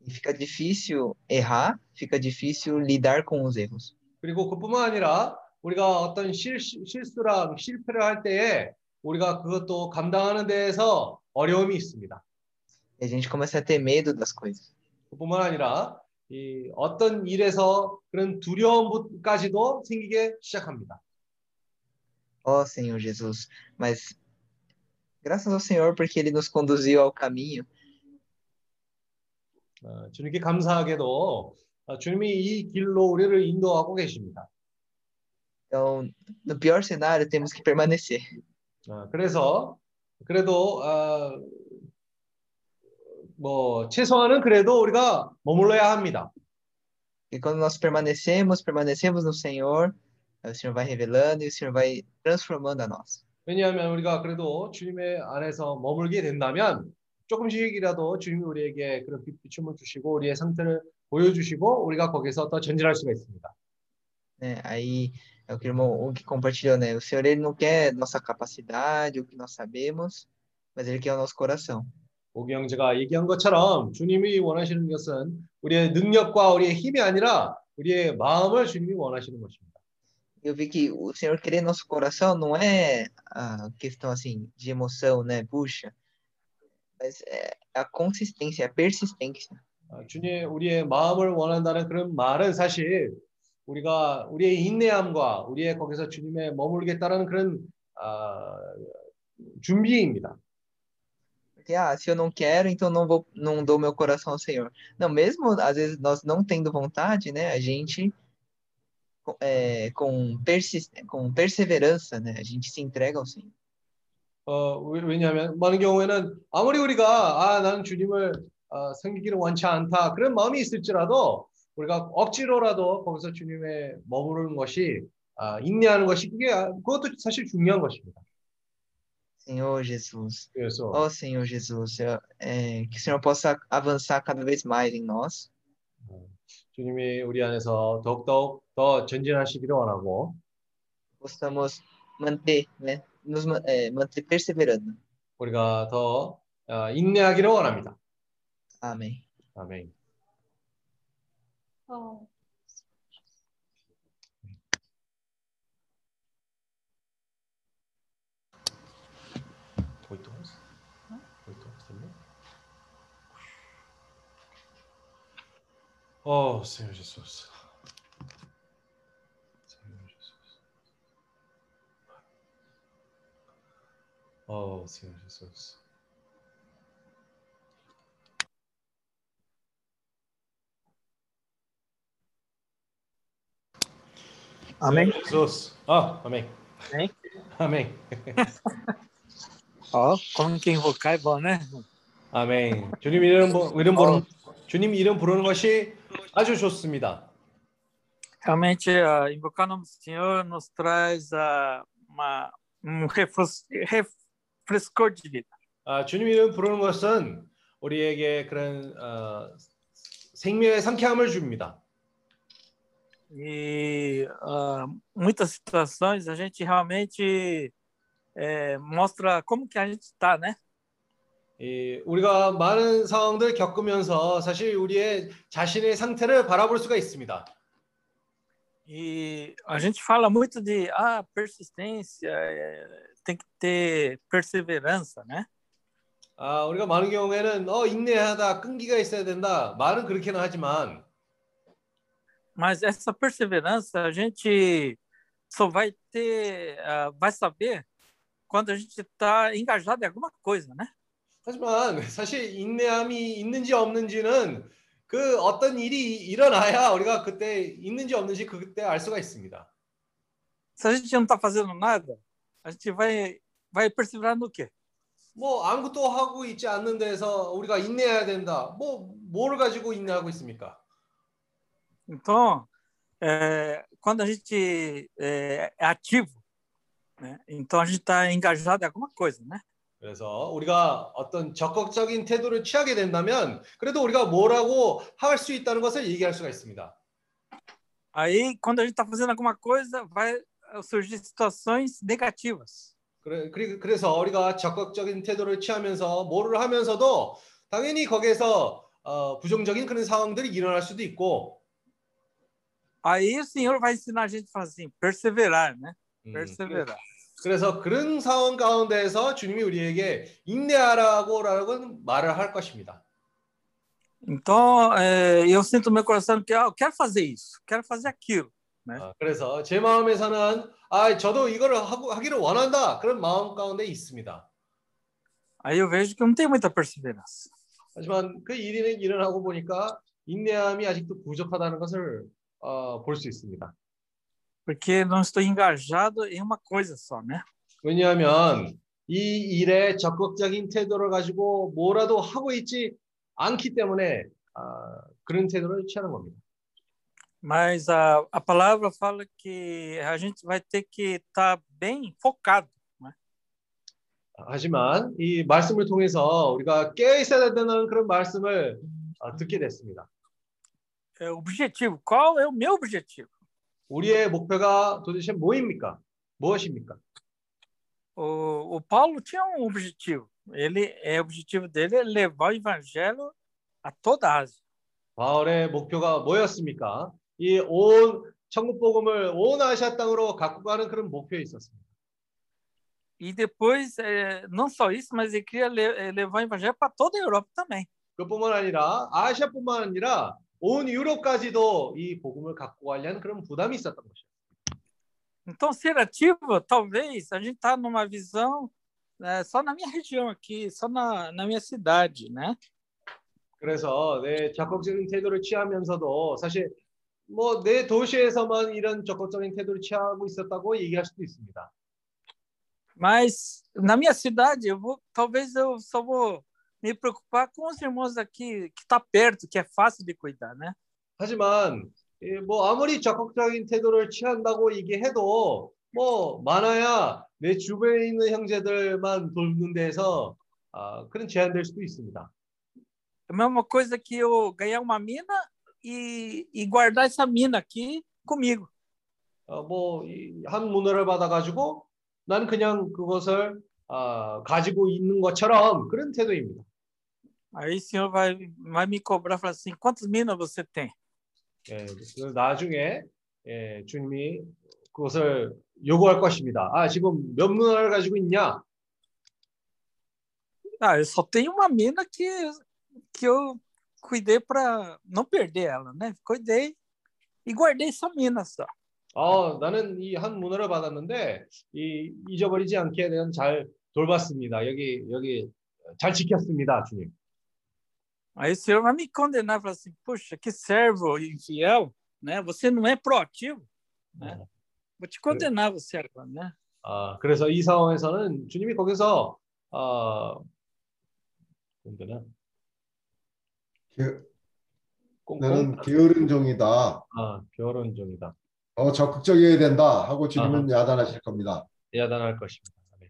E fica difícil errar, fica difícil lidar com os erros. 그리고 그뿐만 아니라 우리가 어떤 실, 실수랑 실패를 할 때에 우리가 그것도 감당하는 데에서 어려움이 있습니다. E a gente começa a ter medo das coisas. 그뿐만 아니라 이 어떤 일에서 그런 두려움까지도 생기게 시작합니다. Ó Senhor Jesus. Mas graças ao Senhor porque Ele nos conduziu ao caminho. 어, 주님께 감사하게도 어, 주님이 이 길로 우리를 인도하고 계십니다. Então, no pior cenário, temos que permanecer. 어, 그래서 그래도 어, 뭐 최소한은 그래도 우리가 머물러야 합니다. E quando nós permanecemos, permanecemos no Senhor, aí o Senhor vai revelando e o Senhor vai transformando a nós. 왜냐하면 우리가 그래도 주님의 안에서 머물게 된다면 조금씩이라도 주님이 우리에게 그런 빛- 비춤을 주시고 우리의 상태를 보여주시고 우리가 거기서 더 전진할 수가 있습니다. Né? Aí é o que o irmão Hug compartilhou, né? O Senhor ele não quer nossa capacidade, o que nós sabemos, mas ele quer o nosso coração. 오기 형제가 얘기한 것처럼 주님이 원하시는 것은 우리의 능력과 우리의 힘이 아니라 우리의 마음을 주님이 원하시는 것입니다. Eu vi que o Senhor querer nosso coração não é a questão assim de emoção, né? Puxa, mas é a consistência, a persistência. 아, 주님 우리의 마음을 원한다는 그런 말은 사실 우리가 우리의 인내함과 우리의 거기서 주님의 머물겠다라는 그런 아, 준비입니다. Porque, ah, se eu não quero, então não vou, não dou meu coração ao Senhor. Não, mesmo às vezes nós não tendo vontade, né, a gente é, com, persis, com perseverança, né, a gente se entrega ao Senhor. 어, 왜- 왜냐하면 많은 경우에는 아무리 우리가 아 나는 주님을 어, 섬기기를 원치 않다 그런 마음이 있을지라도 우리가 억지로라도 거기서 주님의 머무르는 것이 아, 인내하는 것이 그게 아, 그것도 사실 중요한 것입니다. Senhor Jesus. 그래서 Ó Senhor Jesus, eu- é, que o Senhor possa avançar cada vez mais em nós. 주님이 우리 안에서 더욱더욱 더 전진하시기를 원하고 Possamos manter, né, nos manter perseverando. 우리가 더 어, 인내하기를 원합니다. Amém. 아멘. Oh, Oh, Senhor Jesus. Senhor Jesus. Oh, Senhor Jesus. Amém? Senhor Jesus. Ah, amém. Amém? Amém. Ó, como que invocar é bom, né? 아멘. 주님 이름 부- 이름 부르는 주님 이름 부르는 것이 아주 좋습니다. Realmente, ah, invocar o nome do Senhor nos traz ah, uma, um refres- refrescor de vida. 아, 주님 이름 부르는 것은 우리에게 그런 어, 생명의 상쾌함을 줍니다. E ah, muitas situações a gente realmente eh, mostra como que a gente está, né? 이, 우리가 많은 상황들 겪으면서 사실 우리의 자신의 상태를 바라볼 수가 있습니다. E a gente fala muito de ah, persistência, eh, tem que ter perseverança, né? 아, 우리가 많은 경우에는 어, 인내하다, 끈기가 있어야 된다. 말은 그렇게는 하지만 Mas essa perseverança a gente só vai ter, ah, vai saber quando a gente está engajado em alguma coisa, né? 하지만 사실 인내함이 있는지 없는지는 그 어떤 일이 일어나야 우리가 그때 있는지 없는지 그때 알 수가 있습니다. Se a gente não está fazendo nada, a gente vai, vai perseverar no quê? 뭐 아무것도 하고 있지 않는 데서 우리가 인내해야 된다. 뭐 뭐를 가지고 인내하고 있습니까? Então, é, quando a gente é, é ativo, né? então a gente está engajado em alguma coisa, né? 그래서 우리가 어떤 적극적인 태도를 취하게 된다면 그래도 우리가 뭐라고 할 수 있다는 것을 얘기할 수가 있습니다. Aí, quando a gente está fazendo alguma coisa, vai surgir situações negativas. 그래, 그래서 우리가 적극적인 태도를 취하면서 뭐를 하면서도 당연히 거기에서 어, 부정적인 그런 상황들이 일어날 수도 있고 Aí o Senhor vai ensinar a gente a falar assim, perseverar, né? 음, Perseverar. 그래서 그런 상황 가운데에서 주님이 우리에게 인내하라고라고 말을 할 것입니다. Então, é, eu sinto no meu coração que ah, eu quero fazer isso, quero fazer aquilo. 네. 아, 그래서 제 마음에서는 아 저도 이거를 하고 하기를 원한다 그런 마음 가운데 있습니다. Aí eu vejo que não tem muita perseverança. 하지만 그 일이 일어나고 보니까 인내함이 아직도 부족하다는 것을 어, 볼수 있습니다. Porque não estou engajado em uma coisa só, né? 왜냐하면 이 일에 적극적인 태도를 가지고 뭐라도 하고 있지 않기 때문에 아, 그런 태도를 취하는 겁니다. Mas a, a palavra fala que a gente vai ter que estar bem focado. Né? 하지만 이 말씀을 통해서 우리가 깨어 있어야 된다는 그런 말씀을 어, 듣게 됐습니다. É, objetivo. Qual é o meu objetivo? 우리의 목표가 도대체 뭐입니까? 무엇입니까? O, o Paulo tinha um objetivo. Ele, é, o objetivo dele é levar o evangelho a toda a Ásia. 바울의 목표가 뭐였습니까? 이 온 천국 복음을 온 아시아 땅으로 갖고 가는 그런 목표에 있었습니다. E depois, não só isso, mas ele queria levar o evangelho para toda a Europa também. 그뿐만 아니라 아시아뿐만 아니라 온 유럽까지도 이 복음을 갖고 가려는 그런 부담이 있었던 것이죠. Então, ser ativo, talvez a gente está numa visão é, só na minha região aqui, só na, na minha cidade, né? 그래서 내 적극적인 태도를 취하면서도 사실 뭐 내 도시에서만 이런 적극적인 태도를 취하고 있었다고 얘기할 수도 있습니다. Mas na minha cidade, eu vou, talvez eu só vou me preocupar com os irmãos aqui que está perto, que é fácil de cuidar, né? 하지만 이, 뭐 아무리 적극적인 태도를 취한다고 얘기해도 뭐 많아야 내 주변에 있는 형제들만 돕는 데서 아, 그런 제한될 수도 있습니다. É a mesma coisa que eu ganhar uma mina e, e guardar essa mina aqui comigo. 어, 뭐한 문화를 받아가지고 난 그냥 그것을 아, 가지고 있는 것처럼 그런 태도입니다. Aí o senhor vai, vai me cobrar, falar assim, quantas minas você tem? 예, 그 나중에 예, 주님이 그것을 요구할 것입니다. 아, 지금 몇 문화를 가지고 있냐? Ah, eu só tenho uma mina que, que eu cuidei para não perder ela, né? Cuidei e guardei essa mina só. 어, 나는 이 한 문화를 받았는데 이 잊어버리지 않게 내가 잘 돌봤습니다. 여기 여기 잘 지켰습니다, 주님. Aí o senhor vai me condenar, falar assim, puxa, que servo infiel, né? Você não é proativo, né? Vou te condenar você agora, né? 아, 그래서 이 상황에서는 주님이 거기서 어, 게- 꽁꽁 너는 게으른 종이다. 아, 결혼 중이다. 더 적극적이어야 된다 하고 주님은 야단하실 겁니다. 야단할 것입니다. 아멘.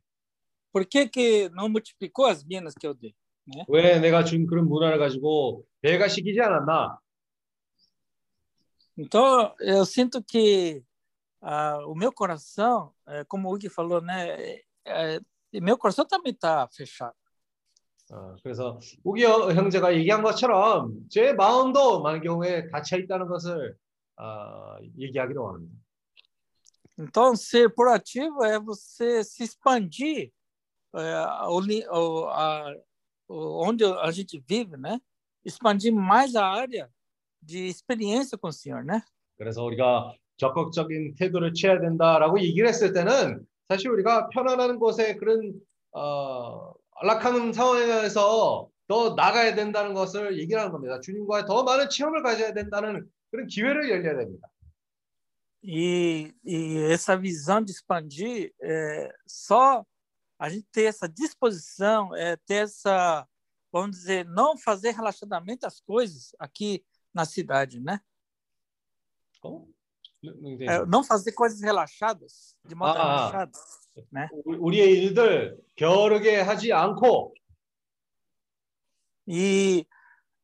Por que, que não multiplicou as minas que eu dei? Né? 왜 내가 준 그런 문화를 가지고 배가 시키지 않았나? Então, eu sinto que ah, o meu coração, eh, como o Hugo falou, né? eh, eh, meu coração também está fechado. 어, 그래서 우기 형- 형제가 얘기한 것처럼 제 마음도 많은 경우에 닫혀 있다는 것을 어, 얘기하기를 원합니다. Então, ser proativo é você se expandir eh, o li- o- a- onde a gente vive, né? Expandir mais a área de experiência com o Senhor, né? 그래서 우리가 적극적인 태도를 취해야 된다라고 얘기를 했을 때는 사실 우리가 편안한 곳에 그런 어, 안락한 상황에서 더 나가야 된다는 것을 얘기를 하는 겁니다. 주님과의 더 많은 체험을 가져야 된다는 그런 기회를 열려야 됩니다. E, e essa visão de expandir, é, só a gente ter essa disposição, é, ter essa, vamos dizer, não fazer relaxadamente as coisas aqui na cidade, né? 어? não- não entendi. É, não fazer coisas relaxadas, de modo Ah, ah. relaxado, né? 우리- 우리의 일들 게으르게 하지 않고 E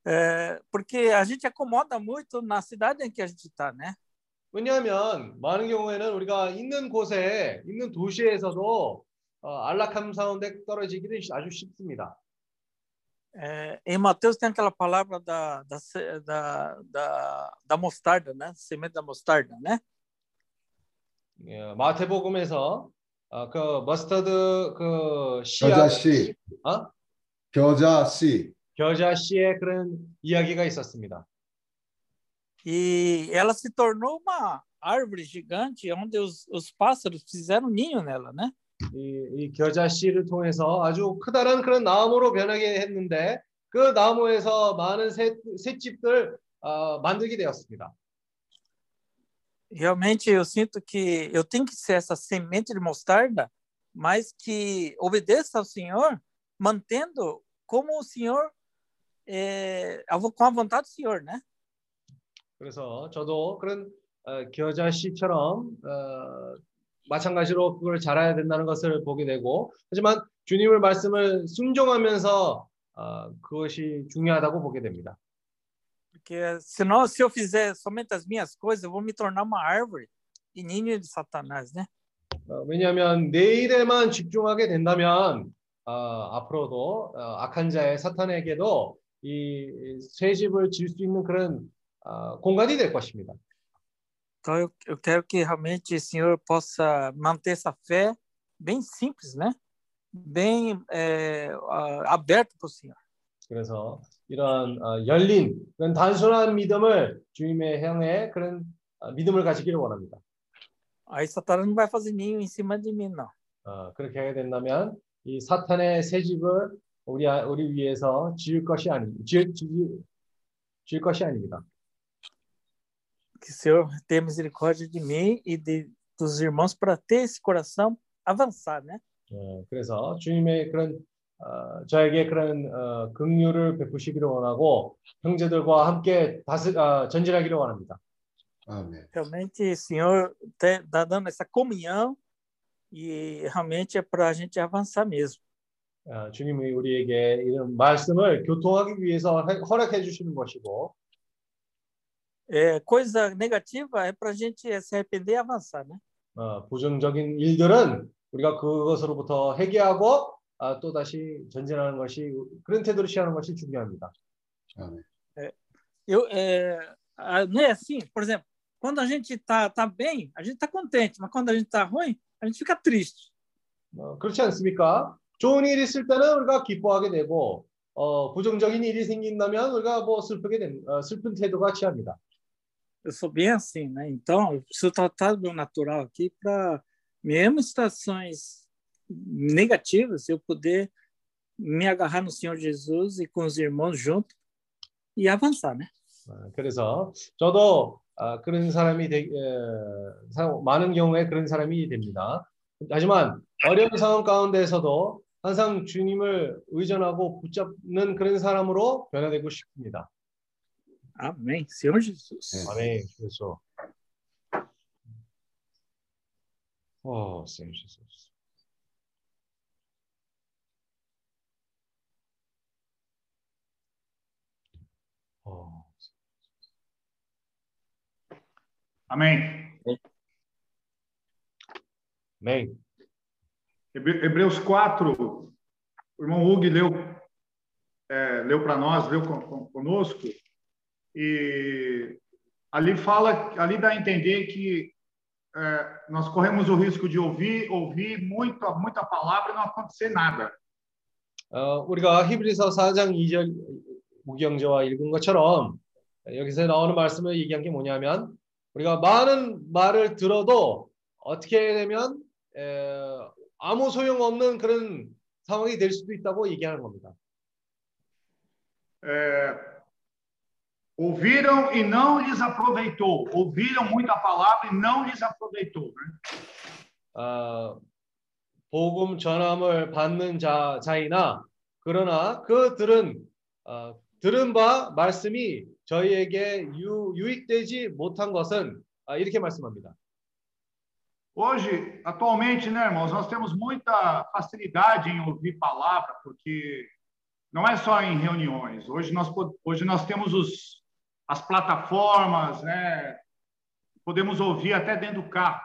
é, porque a gente acomoda muito na cidade em que a gente está, né? 왜냐하면 많은 경우에는 우리가 있는 곳에 있는 도시에서도 어, 안락함 가운데 떨어지기는 아주 쉽습니다. É, em Mateus tem aquela palavra da, da, da, da, da mostarda, né? Semente da mostarda, né? 예, 마태복음에서 어, 그 머스터드 그 씨앗 겨자 씨, 어? 겨자 씨. 겨자 씨의 그런 이야기가 있었습니다. E ela se tornou uma árvore gigante onde os, os pássaros fizeram ninho nela, né? 이, 이 겨자 씨를 통해서 아주 크다란 그런 나무로 변하게 했는데 그 나무에서 많은 새, 새집들 어, 만들게 되었습니다. Realmente eu sinto que eu tenho que ser essa semente de mostarda, mas que obedeça ao Senhor, mantendo como o Senhor, é, com a vontade do Senhor, né? 그래서 저도 그런 어, 겨자 씨처럼 어, 마찬가지로 그걸 잘해야 된다는 것을 보게 되고 하지만 주님의 말씀을 순종하면서 어, 그것이 중요하다고 보게 됩니다. Porque senão, se eu fizer somente as minhas coisas, eu vou me tornar uma árvore e ninho de Satanás, né? 어, 왜냐하면 내 일에만 집중하게 된다면 어, 앞으로도 어, 악한 자의 사탄에게도 이새 집을 지을 수 있는 그런 어, 공간이 될 것입니다. Então, eu, eu quero que realmente o Senhor possa manter essa fé bem simples, né? Bem é, ah, aberto para o Senhor. 그래서 이런 어, 열린 그런 단순한 믿음을 주님의 향해 그런 어, 믿음을 가지기를 원합니다. Aí Satanás não vai fazer ninho em cima de mim, não. 어, 그렇게 하게 된다면 이 사탄의 새 집을 우리 아- 우리 위해서 지을 것이 아니 지을, 지을, 지을 것이 아닙니다. Que o Senhor tenha misericórdia de mim e de, dos irmãos para ter esse coração avançar, né? 어, 그래서 주님의 그런 어, 저에게 그런 어, 긍휼을 베푸시기를 원하고 형제들과 함께 다스, 어, 전진하기를 원합니다. 아멘. Realmente, o Senhor está dando essa comunhão e realmente é para a gente avançar mesmo. 어, 주님이 우리에게 이런 말씀을 교통하기 위해서 허- 허락해 주시는 것이고 É, coisa negativa é para a gente se arrepender e avançar, né? 어, 부정적인 일들은 우리가 그것으로부터 회개하고 아, 또 다시 전진하는 것이 그런 태도를 취하는 것이 중요합니다. 아멘. Eu, é, a- não é assim? Por exemplo, quando a gente está tá bem, a gente está contente, mas quando a gente está ruim, a gente fica triste. 어, 그렇지 않습니까? 좋은 일이 있을 때는 우리가 기뻐하게 되고 어, 부정적인 일이 생긴다면 우리가 뭐 슬프게 된, 어, 슬픈 태도가 취합니다. Eu sou bem assim, né? Então, eu preciso tratar do meu natural aqui para, mesmo em situações negativas, eu poder me agarrar no Senhor Jesus e com os irmãos junto e avançar, né? 어, 그래서 저도 아, 그런 사람이 되, 에, 사- 많은 경우에 그런 사람이 됩니다. 하지만 어려운 상황 가운데에서도 항상 주님을 의존하고 붙잡는 그런 사람으로 변화되고 싶습니다. Amém. Senhor Jesus. Amém, professor. Oh, Senhor Jesus. Oh. Amém. Amém. Hebreus 4, o irmão Hugo leu, é, leu para nós, leu conosco, e ali fala, ali dá a entender que é, nós corremos o risco de ouvir, ouvir muita, muita palavra e não acontecer nada. 어, 우리가 히브리서 4장 2절 무경제와 읽은 것처럼 여기서 나오는 말씀을 얘기한 게 뭐냐면 우리가 많은 말을 들어도 어떻게 되면 에, 아무 소용 없는 그런 상황이 될 수도 있다고 얘기하는 겁니다. É, ouviram e não lhes aproveitou. Ouviram muita palavra e não lhes aproveitou. né? 어, 복음 전함을 받는 자, 자이나 그러나 그들은 어, 들은 바 말씀이 저희에게 유, 유익되지 못한 것은 아, 이렇게 말씀합니다. Hoje, atualmente, né, irmãos, nós temos muita facilidade em ouvir palavra, porque não é só em reuniões. Hoje nós, po- hoje nós temos os, as plataformas, né? Podemos ouvir até dentro do carro.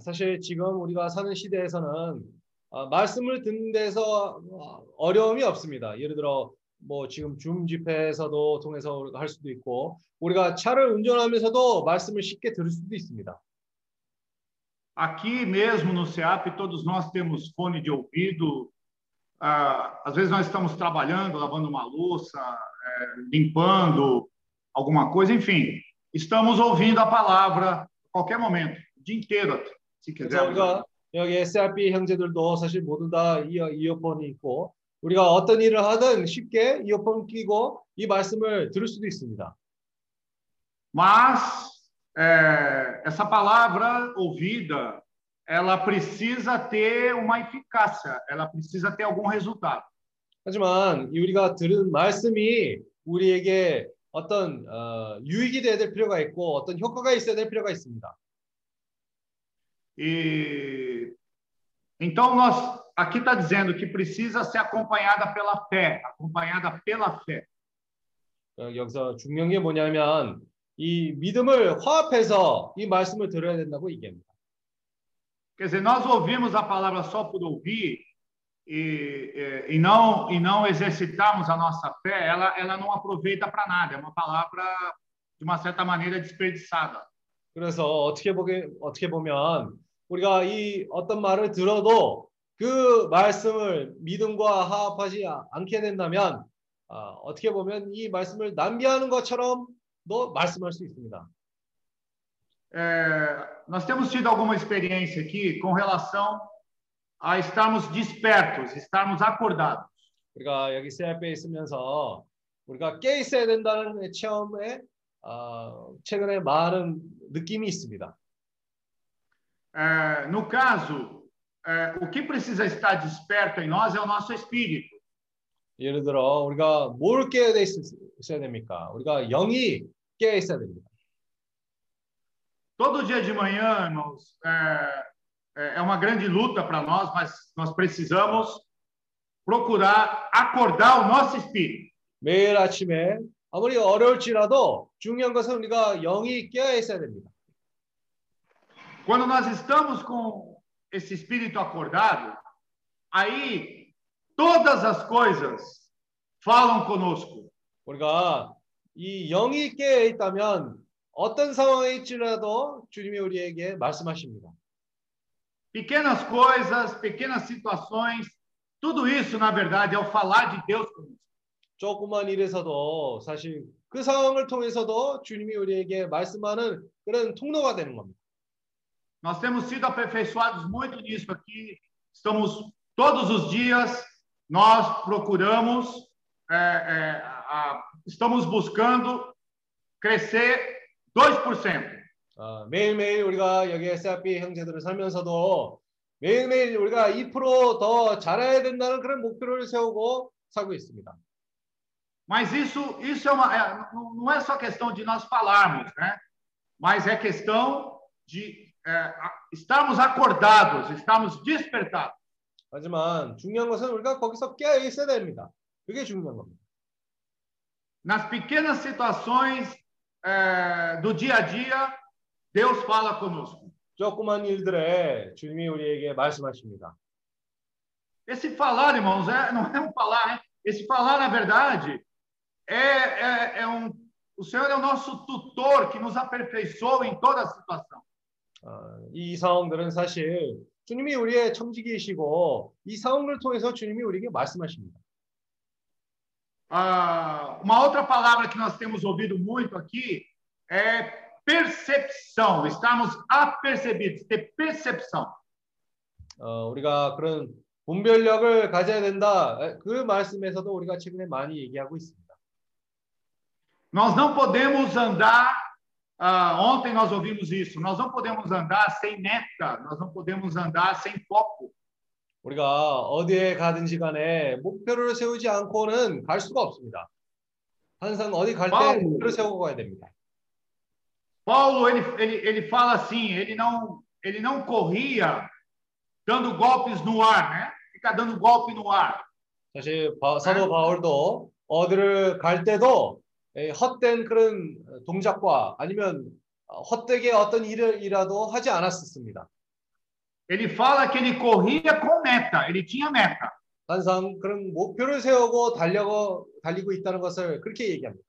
사실 지금 우리가 사는 시대에서는 어, 말씀을 듣는 데서 어, 어려움이 없습니다. 예를 들어 뭐 지금 줌 집회에서도 통해서 할 수도 있고 우리가 차를 운전하면서도 말씀을 쉽게 들을 수도 있습니다. Aqui mesmo no CEAP, todos nós temos fone de ouvido. Ah, às vezes nós estamos trabalhando, lavando uma louça, eh, limpando alguma coisa, enfim, estamos ouvindo a palavra a qualquer momento, o dia inteiro, se 그래서 quiser. 우리가 여기 SRP 형제들도 사실 모두 다 이어, 이어폰이 있고 우리가 어떤 일을 하든 쉽게 이어폰 끼고 이 말씀을 들을 수도 있습니다. Mas eh, essa palavra ouvida, ela precisa ter uma eficácia, ela precisa ter algum resultado. 하지만 이 우리가 들은 말씀이 우리에게 어떤 어, 유익이 돼야 될 필요가 있고 어떤 효과가 있어야 될 필요가 있습니다. E então nós aqui está dizendo que precisa ser acompanhada pela fé, acompanhada pela fé. 어, 여기서 중요한 게 뭐냐면 이 믿음을 화합해서 이 말씀을 들어야 된다고 얘기합니다. Quer dizer, nós ouvimos a palavra só por ouvir e, e, e não e não exercitarmos a nossa fé, ela ela não aproveita para nada. É uma palavra de uma certa maneira desperdiçada. 그래서 어떻게 보게 어떻게 보면 우리가 이 어떤 말을 들어도 그 말씀을 믿음과 화합하지 않게 된다면 아, 어떻게 보면 이 말씀을 낭비하는 것처럼 도 말씀할 수 있습니다. É, nós temos tido alguma experiência aqui com relação a estarmos despertos, estarmos acordados. 우리가 여기 CRP에 있으면서 우리가 깨 있어야 된다는 체험에 어, 최근에 많은 느낌이 있습니다. É, no caso, é, o que precisa estar desperto em nós é o nosso espírito. 예를 들어 우리가 뭘 깨어 있어야 됩니까? 우리가 영이 깨어 있어야 됩니다. Todo dia de manhã, irmãos, é, é é uma grande luta para nós, mas nós precisamos procurar acordar o nosso espírito. 매일 아침에 아무리 어려울지라도 중요한 것은 우리가 영이 깨어 있어야 됩니다. Quando nós estamos com esse espírito acordado, aí todas as coisas falam conosco. 우리가 이 영이 깨어 있다면 어떤 상황에 있지라도 주님이 우리에게 말씀하십니다. Pequenas coisas, pequenas situações, tudo isso, na verdade, é o falar de Deus conosco. 조그만 일에서도 사실 그 상황을 통해서도 주님이 우리에게 말씀하는 그런 통로가 되는 겁니다. Nós temos sido aperfeiçoados muito nisso aqui. Estamos todos os dias nós procuramos, é, é, a, estamos buscando crescer 2%. 어, 매일매일 우리가 여기 SRP 형제들을 살면서도 매일매일 우리가 2%더 잘해야 된다는 그런 목표를 세우고 살고 있습니다. Mas isso, isso é uma, é, não é só questão de nós falarmos, né? Mas é questão de é, estarmos acordados, estarmos despertados. 하지만 중요한 것은 우리가 거기서 깨어 있어야 됩니다. 그게 중요한 겁니다. Nas pequenas situações é, do dia a dia, Deus fala conosco. 조그만 일들에 주님이 우리에게 말씀하십니다. Esse falar, irmãos, é, não é um falar, né? Esse falar, na verdade, é, é, é um. O Senhor é o nosso tutor que nos aperfeiçoa em toda a situação. 어, 이 상황들은 사실 주님이 우리의 청지기이시고 이 상황을 통해서 주님이 우리에게 말씀하십니다. Ah, uma outra palavra que nós temos ouvido muito aqui é percepção. Estarmos apercebidos, ter percepção. 어, 우리가 그런 분별력을 가져야 된다. 에, 그 말씀에서도 우리가 최근에 많이 얘기하고 있습니다. Nós não podemos andar. ah, ontem nós ouvimos isso. Nós não podemos andar sem meta. Nós não podemos andar sem foco. 우리가 어디에 가든지 간에 목표를 세우지 않고는 갈 수가 없습니다. 항상 어디 갈 때. 목표를 세우고 가야 됩니다. Paulo ele, ele, ele fala assim. Ele não ele não corria dando golpes no ar, né? Fica dando golpe no ar. 사실 바- 사도 바울도 어디를 갈 때도 에, 헛된 그런 동작과 아니면 어, 헛되게 어떤 일이라도 하지 않았었습니다. Ele fala que ele corria com meta. Ele tinha meta. 항상 그런 목표를 세우고 달려고 달리고 있다는 것을 그렇게 얘기합니다.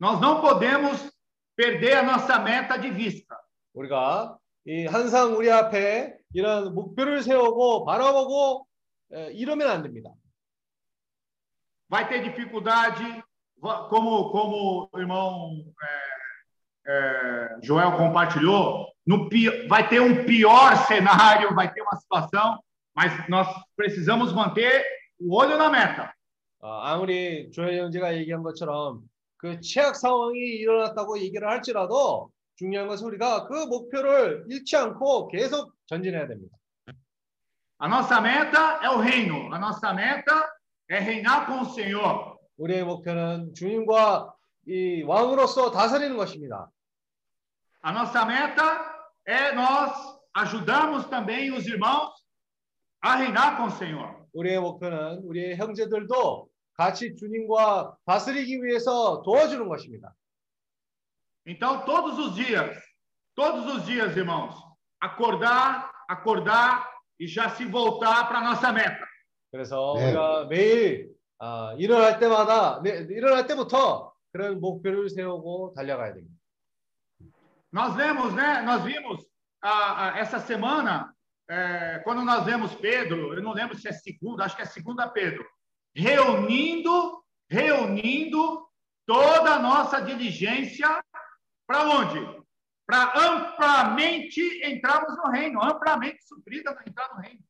Nós não podemos perder a nossa meta de vista. 우리가 이 항상 우리 앞에 이런 목표를 세우고 바라보고 에, 이러면 안 됩니다. Vai ter dificuldade, va- como, como o irmão é, é, Joel compartilhou, No, vai ter um pior cenário, vai ter uma situação, mas nós precisamos manter o olho na meta. 어, 아무리 조혜 형제가 얘기한 것처럼 그 최악 상황이 일어났다고 얘기를 할지라도 중요한 것은 우리가 그 목표를 잃지 않고 계속 전진해야 됩니다. A nossa meta é o reino, a nossa meta é reinar com o Senhor. 우리의 목표는 주님과 이 왕으로서 다스리는 것입니다. A nossa meta é nós ajudarmos também os irmãos a reinar com o Senhor. 우리의 목표는 우리의 형제들도 같이 주님과 다스리기 위해서 도와주는 것입니다. Então, todos os dias, todos os dias, irmãos, acordar, acordar e já se voltar para a nossa meta. 그래서 네. 우리가 매일 아, 일어날 때마다 네, 일어날 때부터 그런 목표를 세우고 달려가야 됩니다. Nós vemos, né? Nós vimos ah, ah, essa semana, eh, quando nós vemos Pedro, eu não lembro se é segunda, acho que é segunda Pedro, reunindo, reunindo toda a nossa diligência para onde? Para amplamente entrarmos no reino, amplamente suprida para entrar no reino.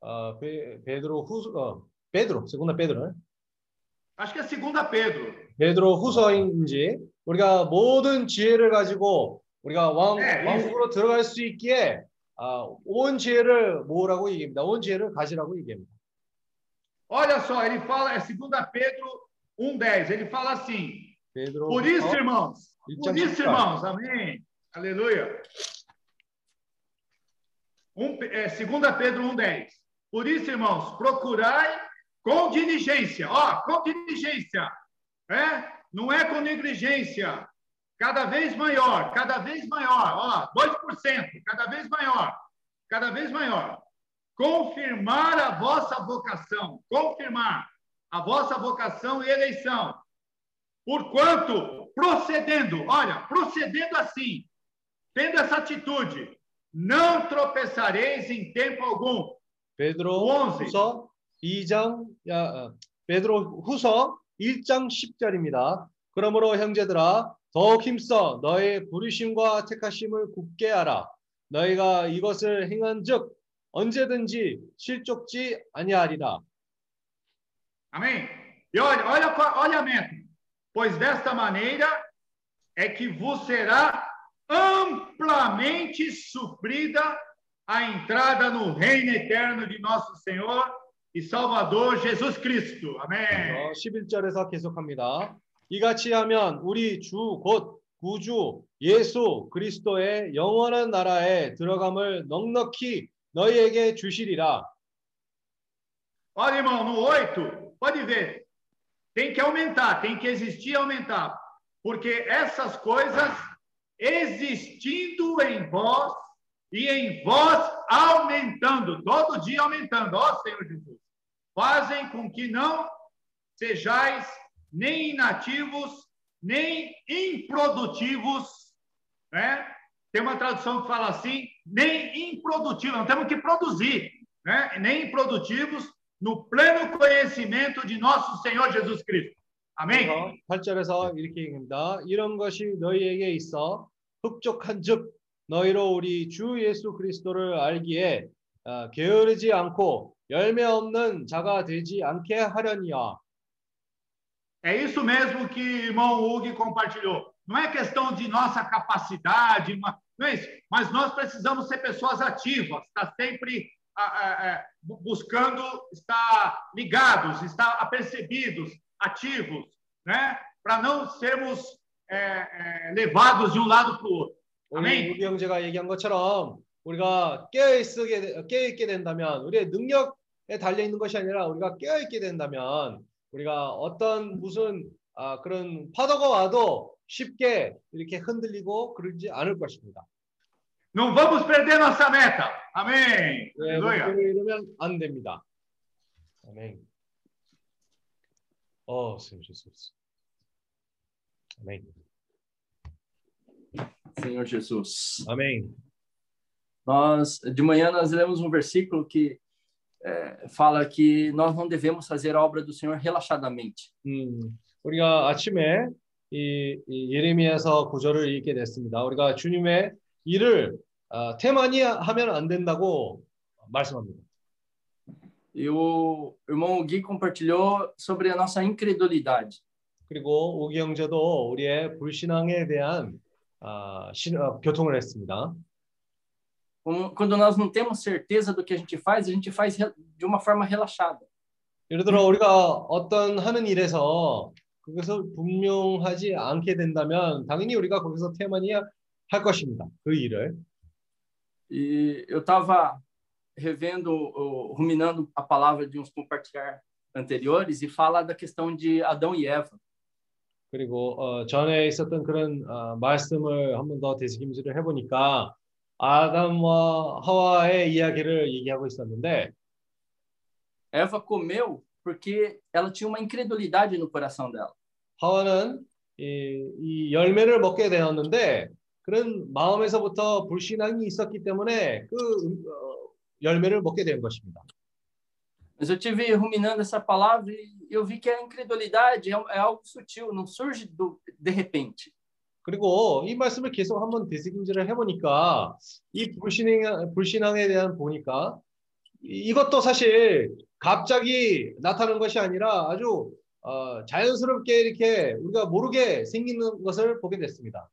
어, 베, 베드로 후서 어, 베드로 segunda Pedro, né? Acho que é segunda Pedro. 베드로 후서인지 우리가 모든 지혜를 가지고 우리가 왕 네, 왕국으로 들어갈 수 있기에 아, 온 지혜를 모으라고 얘기합니다. 온 지혜를 가지라고 얘기합니다. Olha só, ele fala, é segunda Pedro 1:10. Ele fala assim: 베드로 Por isso, 후서 irmãos, 일장 por isso, 십사. irmãos, amém. Aleluia. Um, é, segunda Pedro 1:10. Por isso, irmãos, procurai com diligência, ó, com diligência, é? Não é com negligência. Cada vez maior, cada vez maior, ó, 2%, cada vez maior, cada vez maior. Confirmar a vossa vocação, confirmar a vossa vocação e eleição. Porquanto, procedendo, olha, procedendo assim, tendo essa atitude, não tropeçareis em tempo algum. 베드로 11. 후서 2장 야, 어, 베드로 후서 1장 10절입니다. 그러므로 형제들아 더욱 힘써 너의 부르심과 택하심을 굳게 하라. 너희가 이것을 행한즉 언제든지 실족지 아니하리라. Amém? E olha, olha, olha a meta. Pois desta maneira é que vos será amplamente suprida a entrada no reino eterno de nosso Senhor e Salvador Jesus Cristo. Amém. 어, 11절에서 계속합니다. 이같이 하면 우리 주 곧 구주 예수 그리스도의 영원한 나라에 들어감을 넉넉히 너희에게 주시리라. Olha, irmão, no 8, pode ver. Tem que aumentar, tem que existir e aumentar. Porque essas coisas existindo em vós e em vós aumentando, todo dia aumentando, ó Senhor Jesus, fazem com que não sejais nem inativos, nem improdutivos, né? Tem uma tradução que fala assim, nem improdutivos, não temos que produzir, né? Nem improdutivos no pleno conhecimento de nosso Senhor Jesus Cristo. Amém? 그래서 8절에서 이렇게 얘기합니다. 이런 것이 너희에게 있어 흡족한즉 너희로 우리 주 예수 그리스도를 알기에 어, 게으르지 않고 열매 없는 자가 되지 않게 하려니와 É isso mesmo que o irmão Hugo compartilhou. Não é questão de nossa capacidade, uma- não é isso. Mas nós precisamos ser pessoas ativas, estar sempre ah, ah, ah, bu- buscando estar ligados, estar apercebidos, ativos, né? Para não sermos eh, eh, levados de um lado para o outro. 우리 아멘. 우리 형제가 얘기한 것처럼 우리가 깨어 있게 깨어 있게 된다면 우리의 능력에 달려 있는 것이 아니라 우리가 깨어 있게 된다면 우리가 어떤 무슨 아, 그런 파도가 와도 쉽게 이렇게 흔들리고 그러지 않을 것입니다. Não vamos perder nossa meta. Amém. 네. 목표를 이루면 안 됩니다. 아멘. 어, Senhor Jesus. Amém. Senhor Jesus. Amém. Nós, de manhã, nós lemos um versículo que eh, fala que nós não devemos fazer a obra do Senhor relaxadamente. 음, 우리가 아침에 이, 이 예레미야서 구절을 읽게 됐습니다. 우리가 주님의 일을 아, 태만히 하면 안 된다고 말씀합니다. E o irmão Gui compartilhou sobre a nossa incredulidade. 그리고 오기 형제도 우리의 불신앙에 대한 아, 신, 어, 교통을 했습니다. Como- Quando nós não temos certeza do que a gente faz, a gente faz re- de uma forma relaxada. 예를 들어 우리가 어떤 하는 일에서 그것을 분명하지 않게 된다면 당연히 우리가 거기서 태만히 할 것입니다. 그 일을. E eu estava revendo, o- ruminando a palavra de uns compartilhar anteriores e fala da questão de Adão e Eva. 그리고 어, 전에 있었던 그런 어, 말씀을 한 번 더 되새김질을 해보니까 아담과 하와의 이야기를 얘기하고 있었는데 Eva comeu porque ela tinha uma incredulidade no coração dela. 하와는 이, 이 열매를 먹게 되었는데 그런 마음에서부터 불신앙이 있었기 때문에 그 음, 어, 열매를 먹게 된 것입니다. Mas eu tive ruminando essa palavra e eu vi que a incredulidade é, é algo sutil, não surge do, de repente. 그리고 이 말씀을 계속 한번 되새김질을 해보니까 이 불신앙, 불신앙에 대한 보니까 이- 이것도 사실 갑자기 나타나는 것이 아니라 아주 어, 자연스럽게 이렇게 우리가 모르게 생기는 것을 보게 됐습니다.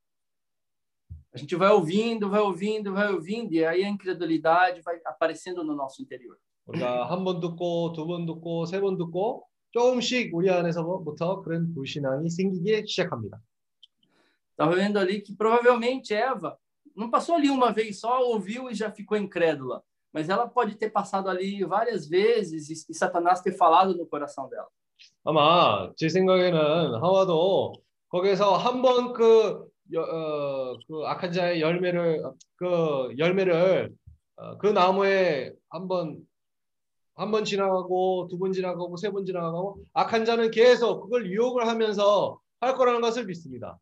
A gente vai ouvindo, vai ouvindo, vai ouvindo, e aí a incredulidade vai aparecendo no nosso interior. 우리가 한 번 듣고 두 번 듣고 세 번 듣고 조금씩 우리 안에서부터 그런 불신앙이 생기기 시작합니다. Estava vendo ali que provavelmente Eva não passou ali uma vez só, ouviu e já ficou incrédula. Mas ela pode ter passado ali várias vezes e, e Satanás ter falado no coração dela. 아마 제 생각에는 하와도 거기서 한번그 어, 그 악한 자의 열매를 그 열매를 어, 그 나무에 한번 한 번 지나가고 두 번 지나가고 세 번 지나가고 악한 자는 계속 그걸 유혹을 하면서 할 거라는 것을 믿습니다.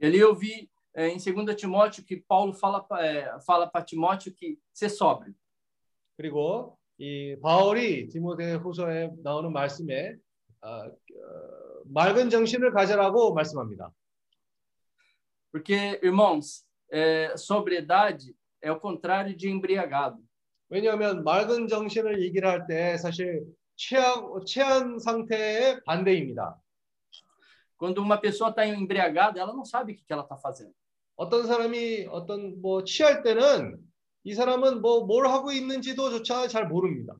E ali eu vi eh, em 2 Timóteo que Paulo fala para fala para Timóteo que ser sóbrio. 그리고 이 바울이 디모데후서에 나오는 말씀에 어, 어, 맑은 정신을 가져라고 말씀합니다. Porque, irmãos, eh, sobriedade é o contrário de embriagado. 왜냐하면 맑은 정신을 얘기를 할 때 사실 취한, 취한 상태의 반대입니다. Quando uma pessoa está embriagada, ela não sabe o que que ela está fazendo. 어떤 사람이 어떤 뭐 취할 때는 이 사람은 뭐 뭘 하고 있는지도 조차 잘 모릅니다.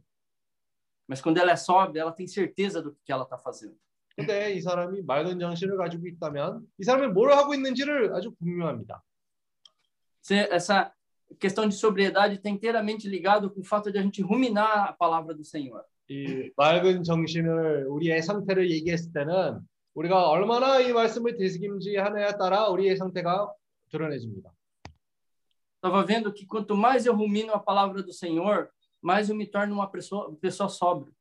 Mas quando ela é sóbria, ela tem certeza do que que ela está fazendo. 근데 이 사람이 맑은 정신을 가지고 있다면 이 사람이 뭘 하고 있는지를 아주 분명합니다. Se- Essa questão de sobriedade está inteiramente ligado com o fato de a gente ruminar a palavra do Senhor. 이 맑은 정신을 우리의 상태를 얘기했을 때는 우리가 얼마나 이 말씀을 되새김지 하느냐에 따라 우리의 상태가 드러내집니다. Estava vendo que quanto mais eu rumino a palavra do Senhor, mais eu me torno uma pessoa, pessoa sóbria.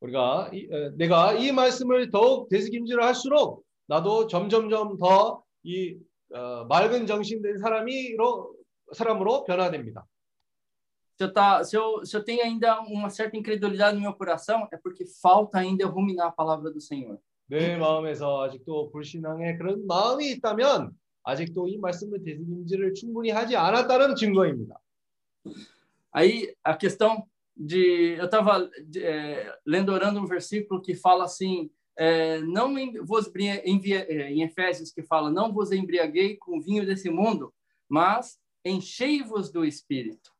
우리가 이, 어, 내가 이 말씀을 더욱 되새김질을 할수록 나도 점점점 더이 어, 맑은 정신된 사람이로 사람으로 변화됩니다. Se eu, tá, se, eu, se eu tenho ainda uma certa incredulidade no meu coração, é porque falta ainda ruminar a palavra do Senhor. 내 마음에서 아직도 불신앙의 그런 마음이 있다면 아직도 이 말씀을 되새김질을 충분히 하지 않았다는 증거입니다. Aí a questão de. Eu estava lendo, orando um versículo que fala assim: é, não em- vos embria- envia- é, em Efésios, que fala: não vos embriaguei com o vinho desse mundo, mas enchei-vos do espírito.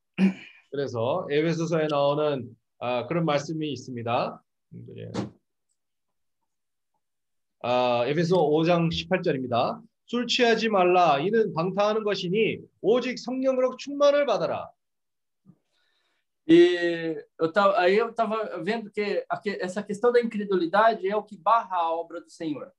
그래서 에베소서에 나오는 아, 그런 말씀이 있습니다. 예. 아, 에베소 5장 18절입니다. 술 취하지 말라. 이는 방탕하는 것이니 오직 성령으로 충만을 받아라. E eu tava, aí eu estava vendo que essa questão da incredulidade é o que barra a obra do Senhor.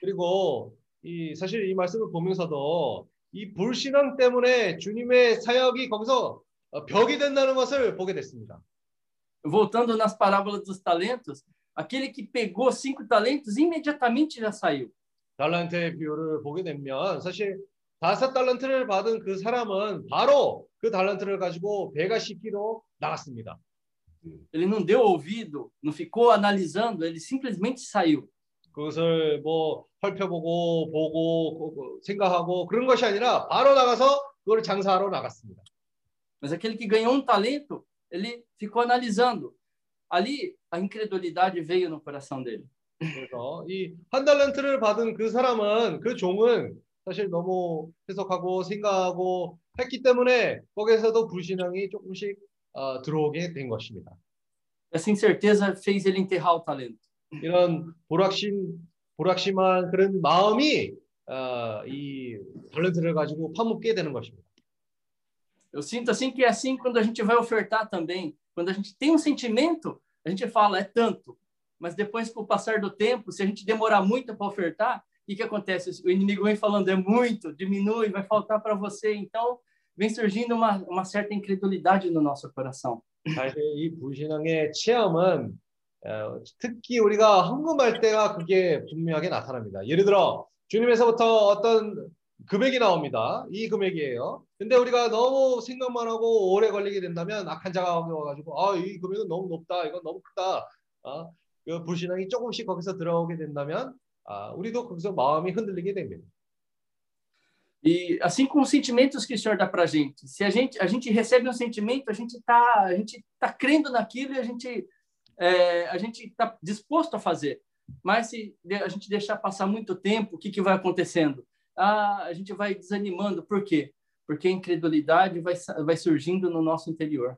그리고 이 사실 이 말씀을 보면서도 이 불신앙 때문에 주님의 사역이 거기서 어, 벽이 된다는 것을 보게 됐습니다. Voltando nas parábolas dos talentos, aquele que pegou cinco talentos imediatamente já saiu. 달란트의 비율을 보게 되면 사실 다섯 달란트를 받은 그 사람은 바로 그 달란트를 가지고 배가 씻기로 나갔습니다. Ele não deu ouvido, não ficou analisando, ele simplesmente saiu. 그것을 뭐 헐펴보고 보고 그- 생각하고 그런 것이 아니라 바로 나가서 그걸 장사하러 나갔습니다. Mas aquele que ganhou um talento, ele ficou analisando. Ali a incredulidade veio no coração dele. 그래서 이 한 달란트를 받은 그 사람은 그 종은 사실 너무 해석하고 생각하고 했기 때문에 거기에서도 불신앙이 조금씩 어, 들어오게 된 것입니다. Essa incerteza fez ele enterrar o talento. 이런 불확신, 불확심한 그런 마음이 어, 이 탤런트를 가지고 파묻게 되는 것입니다. Eu sinto assim que é assim quando a gente vai ofertar também. Quando a gente tem um sentimento, a gente fala é tanto. Mas depois, com o passar do tempo, se a gente demorar muito para ofertar, o que, que acontece? O inimigo vem falando é muito, diminui, vai faltar para você. Então, vem surgindo uma, uma certa incredulidade no nosso coração. 사실 이 불신앙의 체험은 어, 특히 우리가 헌금할 때가 그게 분명하게 나타납니다. 예를 들어 주님에서부터 어떤 금액이 나옵니다. 이 금액이에요. 근데 우리가 너무 생각만 하고 오래 걸리게 된다면 악한 자가 와가지고 아 이 금액은 너무 높다. 이건 너무 크다. 아, 그 불신앙이 조금씩 거기서 들어오게 된다면 아, 우리도 거기서 마음이 흔들리게 됩니다. E assim com os sentimentos que o Senhor dá para a gente. Se a gente a gente recebe um sentimento, a gente está a gente tá crendo naquilo e a gente é, a gente está disposto a fazer. Mas se a gente deixar passar muito tempo, o que, que vai acontecendo? Ah, a gente vai desanimando. Por quê? Porque a incredulidade vai, vai surgindo no nosso interior.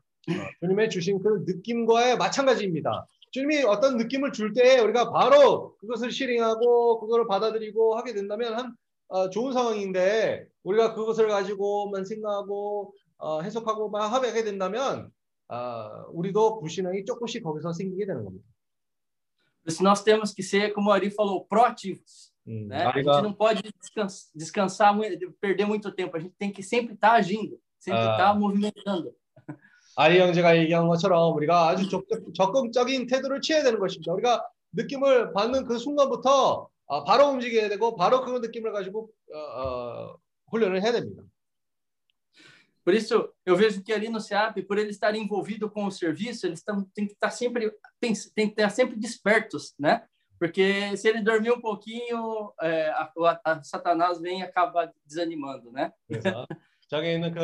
주님의 주신 그 느낌과의 마찬가지입니다. 주님이 어떤 느낌을 줄 때 우리가 바로 그것을 실행하고 그거를 받아들이고 하게 된다면 한 어, 좋은 상황인데 우리가 그것을 가지고만 생각하고 어, 해석하고만 하게 된다면 어, 우리도 불신앙이 조금씩 거기서 생기게 되는 겁니다. Isso nós temos que ser, como Ari falou, proativos. 음, né? A gente 아이가 não pode descansar, descansar, mu- perder muito tempo. A gente tem que sempre estar agindo, sempre Ah. estar movimentando. 아리 형제가 얘기한 것처럼 우리가 아주 적극, 적극적인 태도를 취해야 되는 것입니다. 우리가 느낌을 받는 그 순간부터 아, 바로 움직여야 되고 바로 그 느낌을 가지고 어, 어, 훈련을 해야 됩니다. Por isso, eu vejo que ali no SEAP, por ele estar envolvido com o serviço, eles tão, tem que estar sempre tem, tem que estar sempre despertos, né? Porque se ele dormir um pouquinho, é, a, a- Satanás vem e acaba desanimando, né? 그래서 저기 있는 그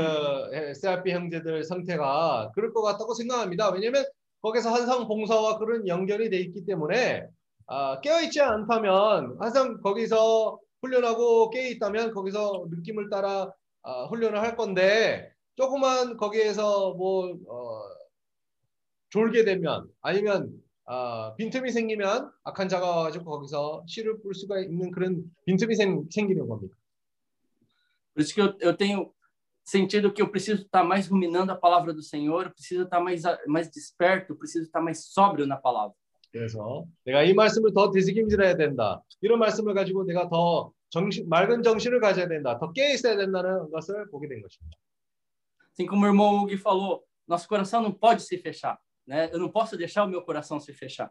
SRP 형제들 상태가 그럴 것 같다고 생각합니다. 왜냐하면 거기서 한상 봉사와 그런 연결이 돼 있기 때문에 아, 깨어있지 않다면 항상 거기서 훈련하고 깨어 있다면 거기서 느낌을 따라 아, 훈련을 할 건데 조금만 거기에서 뭐 어, 졸게 되면 아니면 아, 빈틈이 생기면 악한 자가 와가지고 거기서 씨를 뿌릴 수가 있는 그런 빈틈이 생, 생기는 겁니다. Por isso que eu, eu tenho sentido que eu preciso estar mais ruminando a palavra do Senhor, eu preciso estar mais, mais desperto, eu preciso estar mais sóbrio na palavra. 그래서 내가 이 말씀을 더 되새김질해야 된다. 이런 말씀을 가지고 내가 더 정신, 맑은 정신을 가져야 된다. 더 깨어 있어야 된다는 것을 보게 된 것입니다. Assim como o irmão Hugo falou, nosso coração não pode se fechar, né? Eu não posso deixar o meu coração se fechar.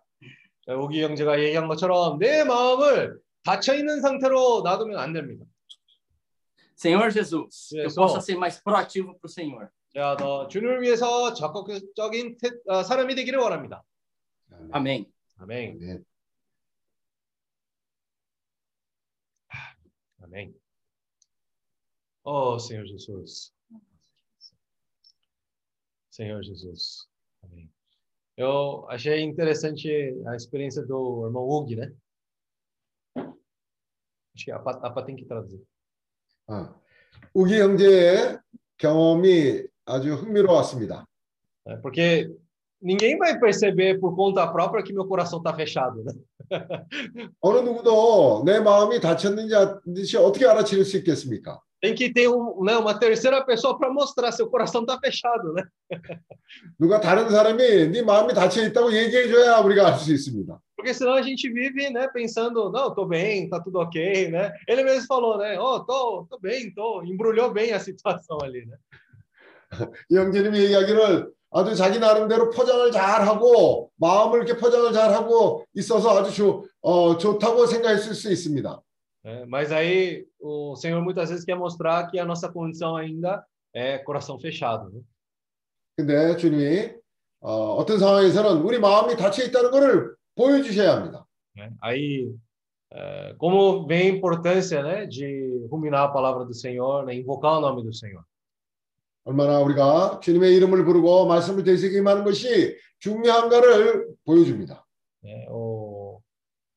자, 오기 형제가 얘기한 것처럼 내 마음을 닫혀 있는 상태로 놔두면 안 됩니다. Senhor Jesus, eu Yes, possa oh. ser mais proativo para o Senhor. 자, 더 주님을 위해서 적극적인 태- 어, 사람이 되기를 원합니다. Amém. 아멘. 네. Amém. Oh, Senhor Jesus. Senhor Jesus. Amém. Eu achei interessante a experiência do irmão Hug, né? Acho que a Pat, a Pat tem que traduzir. 아, 우기 형제의 경험이 아주 흥미로웠습니다. né? Porque ninguém vai perceber por conta própria que meu coração está fechado, né? 어느 누구도 내 마음이 닫혔는지 안 닫혔는지 어떻게 알아챌 수 있겠습니까? Tem que ter um, né, uma terceira pessoa para mostrar seu coração está fechado, né? 누가 다른 사람이 네 마음이 닫혀 있다고 얘기해 줘야 우리가 알 수 있습니다. Porque senão a gente vive, né, pensando, não, tô bem, tá tudo ok, né? Ele mesmo falou, né, oh, tô, tô bem, tô, embrulhou bem a situação ali, né? 이 형제님이 얘기하기를 아주 자기 나름대로 포장을 잘 하고 마음을 이렇게 포장을 잘 하고 있어서 아주 좋, 어, 좋다고 생각했을 수 있습니다. É, mas aí o Senhor muitas vezes quer mostrar que a nossa condição ainda é coração fechado, né? 근데 주님이 어, 어떤 상황에서는 우리 마음이 닫혀 있다는 것을 보여주셔야 합니다. né? Aí, é, como vem a importância, né, de ruminar a palavra do Senhor, né, invocar o nome do Senhor. 얼마나 우리가 주님의 이름을 부르고 말씀을 되새김하는 것이 중요한가를 보여줍니다.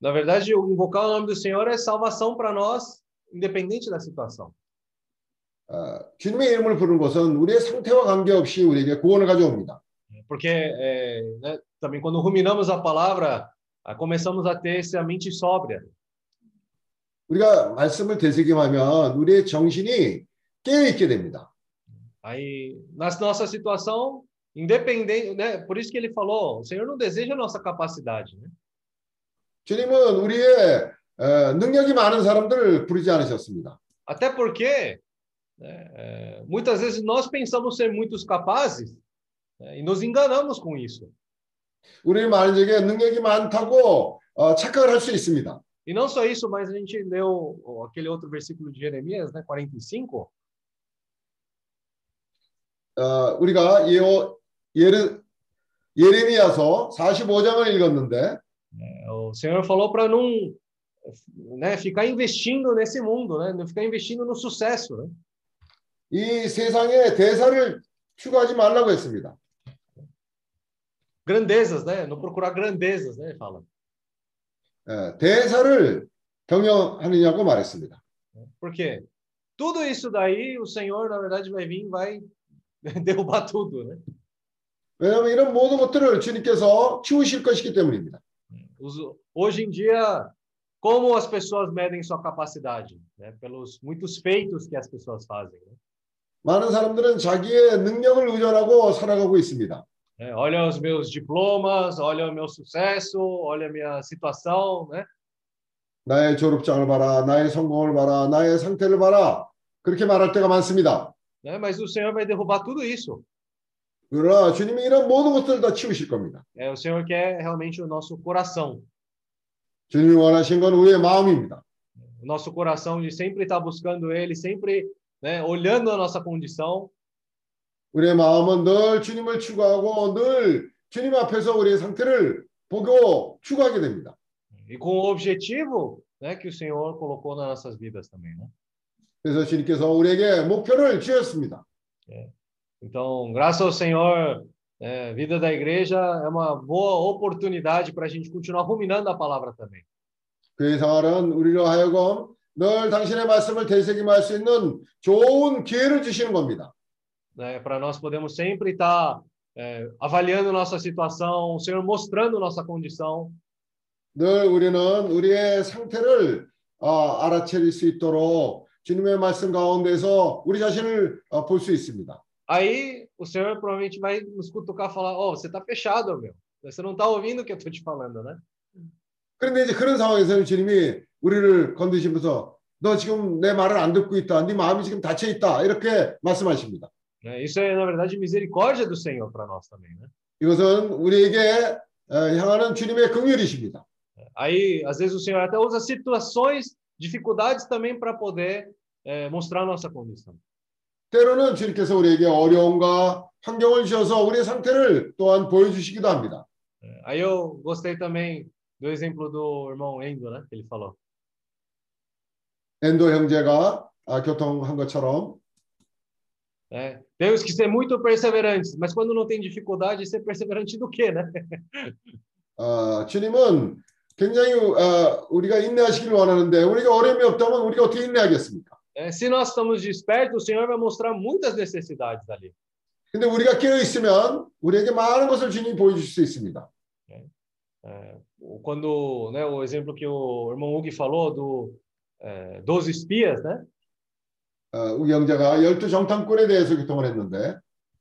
né? O, na verdade, o invocar o nome do Senhor é salvação para nós, independente da situação. 어, 주님의 이름을 부르는 것은 우리의 상태와 관계없이 우리에게 구원을 가져옵니다. Porque é, né, também quando ruminamos a palavra, ah, começamos a ter essa mente sóbria. 우리가 말씀을 되새김하면 우리의 정신이 깨어 있게 됩니다. Aí, na nossa situação, independente, né? Por isso que ele falou, o Senhor não deseja a nossa capacidade, né? 주님은 우리의 어, 능력이 많은 사람들을 부르지 않으셨습니다. Até porque é, muitas vezes nós pensamos ser muitos capazes né, e nos enganamos com isso. 우리 적에 능력이 많다고 어, 착각을 할 수 있습니다. E não só isso, mas a gente leu aquele outro versículo de Jeremias, né, 45, 어, 우리가 예오, 예레, 예레미야서 45장을 읽었는데 É, o Senhor falou para não né, ficar investindo nesse mundo, né? Não ficar investindo no sucesso, né? 이 세상에 대사를 추구하지 말라고 했습니다. Grandezas, né? Não procurar grandezas, né? Fala. 예, 대사를 경영하느냐고 말했습니다. Por quê? Tudo isso daí, o Senhor, na verdade, vai vir e vai derrubar tudo, né? 왜냐하면 이런 모든 것들을 주님께서 치우실 것이기 때문입니다. Os- hoje em dia, como as pessoas medem sua capacidade? Né? Pelos muitos feitos que as pessoas fazem. Né? 많은 사람들은 자기의 능력을 의존하고 살아가고 있습니다. É, olha os meus diplomas, olha o meu sucesso, olha a minha situação, né? 나의 졸업장을 봐라, 나의 성공을 봐라, 나의 상태를 봐라. 그렇게 말할 때가 많습니다. né? Mas o Senhor vai derrubar tudo isso. 그러나 주님이 이런 모든 것들을 다 치우실 겁니다. É, o Senhor quer realmente o nosso coração. 주님이 원하신 건 우리의 마음입니다. O nosso coração de sempre estar buscando Ele, sempre né, olhando a nossa condição. 우리의 마음은 늘 주님을 추구하고 늘 주님 앞에서 우리의 상태를 보고 추구하게 됩니다. E com o objetivo né, que o Senhor colocou nas nossas vidas também. Né? 그래서 주님께서 우리에게 목표를 주셨습니다. Então, graças ao Senhor, é, vida da igreja é uma boa oportunidade para a gente continuar ruminando a palavra também. 교회 생활은 우리로 하여금 늘 당신의 말씀을 되새김할 수 있는 좋은 기회를 주시는 겁니다. Né? Para nós podemos sempre estar é, avaliando nossa situação, o Senhor mostrando nossa condição. 늘 우리는 우리의 상태를 어, 알아차릴 수 있도록 주님의 말씀 가운데서 우리 자신을 어, 볼 수 있습니다. Aí o Senhor provavelmente vai nos cutucar e falar: Oh, você está fechado, meu. Você não está ouvindo o que eu estou te falando, né? 그런데 이제 그런 상황에서는 주님이 우리를 건드시면서 너 지금 내 말을 안 듣고 있다. 네 마음이 지금 닫혀 있다. 이렇게 말씀하십니다. Né? Isso é, na verdade, misericórdia do Senhor para nós também, né? 이것은 우리에게 어, 향하는 주님의 긍휼이십니다. Aí, às vezes, o Senhor até usa situações, dificuldades também para poder é, mostrar a nossa condição. 때로는 주님께서 우리에게 어려움과 환경을 주셔서 우리의 상태를 또한 보여주시기도 합니다. É, Aí eu gostei também do exemplo do irmão Endo, né? Que ele falou. 엔도 형제가 아, 교통한 것처럼 né? Temos que ser muito perseverantes, mas quando não tem dificuldade, ser perseverante do quê, né? 어, 주님은 굉장히 어, 우리가 인내하시기를 원하는데 우리가 어려움이 없다면 우리가 어떻게 인내하겠습니까? É, se nós estamos despertos, o Senhor vai mostrar muitas necessidades ali. 근데 우리가 깨어 있으면 우리에게 많은 것을 주님이 보여줄 수 있습니다. É, quando, né, o exemplo que o irmão Hugo falou do é, dos espias, né? 어, 우리 형제가 열두 정탐꾼에 대해서 교통을 했는데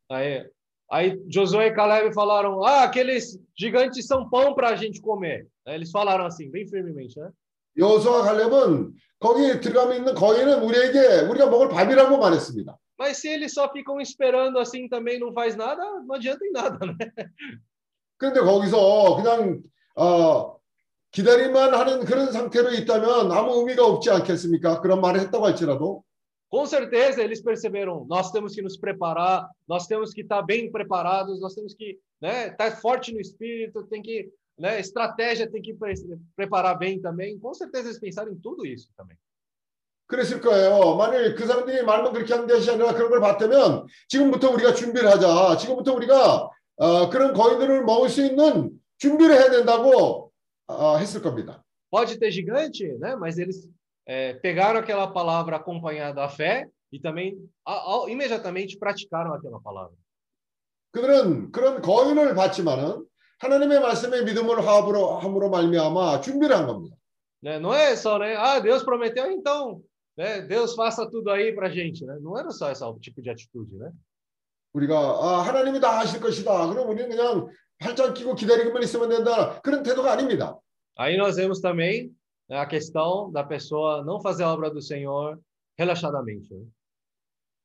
Aí, aí Josué e Caleb falaram: Ah, aqueles gigantes são pão para a gente comer. Aí Eles falaram assim, bem firmemente, né? 여호수아 갈렙은 거기 들어가면 있는 거인은 우리에게 우리가 먹을 밥이라고 말했습니다. Mas se eles só ficam esperando assim também não faz nada, não adianta em nada, né? 그런데 거기서 그냥 어, 기다리만 하는 그런 상태로 있다면 아무 의미가 없지 않겠습니까? 그런 말을 했다고 할지라도 Com certeza eles perceberam, nós temos que nos preparar, nós temos que estar bem preparados, nós temos que né, estar forte no espírito, tem que, né, estratégia tem que pre preparar bem também. Com certeza eles pensaram em tudo isso também. 그랬을 거예요. 만일 그 사람들이 말만 그렇게 하는 것이 아니라 그런 걸 봤다면 지금부터 우리가 준비를 하자. 지금부터 우리가 어, 그런 거인들을 먹을 수 있는 준비를 해야 된다고 어, 했을 겁니다. Pode ter gigante, né? Mas eles é, pegaram aquela palavra acompanhada da fé e também a, a, imediatamente praticaram aquela palavra. 그들은 그런 거인을 봤지만은 하나님의 말씀에 믿음을 화합으로 함으로 말미암아 준비를 한 겁니다. Né? Não é só, né? Ah, Deus prometeu, então, né? Deus faça tudo aí pra gente, né? Não era só esse tipo de atitude, né? 우리가 아, 하나님이 다 하실 것이다. 그럼 우리는 그냥 팔짱 끼고 기다리기만 있으면 된다. 그런 태도가 아닙니다. Aí nós vemos também né, a questão da pessoa não fazer a obra do Senhor relaxadamente. Né?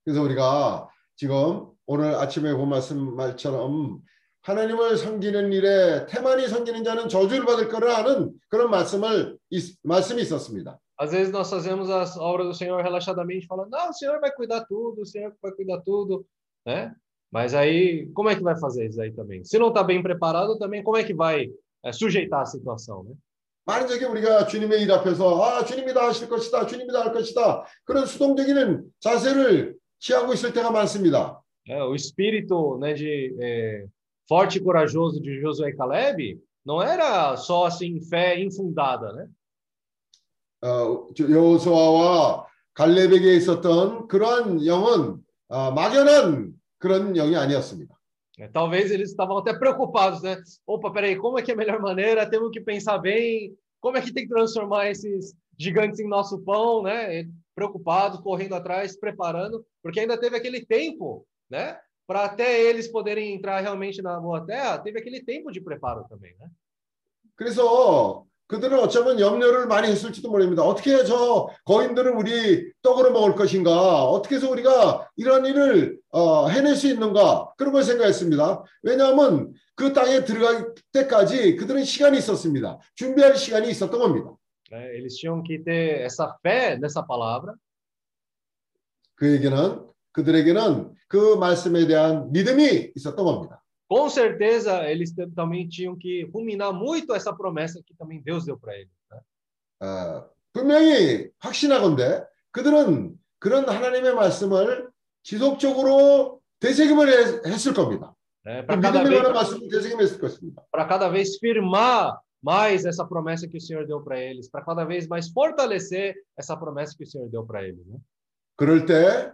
그래서 우리가 지금 오늘 아침에 본 말씀 말처럼 하나님을 섬기는 일에 태만히 섬기는 자는 저주를 받을 거라는 그런 말씀을 있, 말씀이 있었습니다. Às vezes nós fazemos as obras do Senhor relaxadamente, falando, não, o Senhor vai cuidar tudo, o Senhor vai cuidar tudo, né? Mas aí, como é que vai fazer isso aí também? Se não está bem preparado, também como é que vai é, sujeitar a situação, né? 많은 적이 우리가 주님의 일 앞에서 아 주님이 다 하실 것이다 주님이 다할 것이다 그런 수동적인 자세를 취하고 있을 때가 많습니다. É, o espírito né, de é, forte e corajoso de Josué e Caleb não era só assim fé infundada, né? 어, 저 여호수아와 갈렙에게 있었던 그러한 영은 어, 막연한 그런 영이 아니었습니다. É, Talvez eles estavam até preocupados, né? Opa, peraí, como é que é a melhor maneira? Temos que pensar bem. Como é que tem que transformar esses gigantes em nosso pão, né? E Preocupados, correndo atrás, preparando, porque ainda teve aquele tempo, né? Para até eles poderem entrar realmente na boa terra, teve aquele tempo de preparo também, né? 그래서 그들은 어쩌면 염려를 많이 했을지도 모릅니다. 어떻게 저 거인들을 우리 떡으로 먹을 것인가? 어떻게 해서 우리가 이런 일을 어, 해낼 수 있는가? 그런 걸 생각했습니다. 왜냐하면 그 땅에 들어갈 때까지 그들은 시간이 있었습니다. 준비할 시간이 있었던 겁니다. Eles tinham que ter essa fé nessa palavra, 그에게는 그들에게는 그 말씀에 대한 믿음이 있었던 겁니다. com certeza eles também tinham que ruminar muito essa promessa que também Deus deu para eles. né? 어, 분명히 확신하건대 그들은 그런 하나님의 말씀을 지속적으로 되새김을 해- 했을 겁니다. né? 그 Para vez, 관한 말씀을 되새김했을 것입니다. pra cada vez firmar mais essa promessa que o Senhor deu para eles, para cada vez mais fortalecer essa promessa que o Senhor deu para eles. né? 그럴 때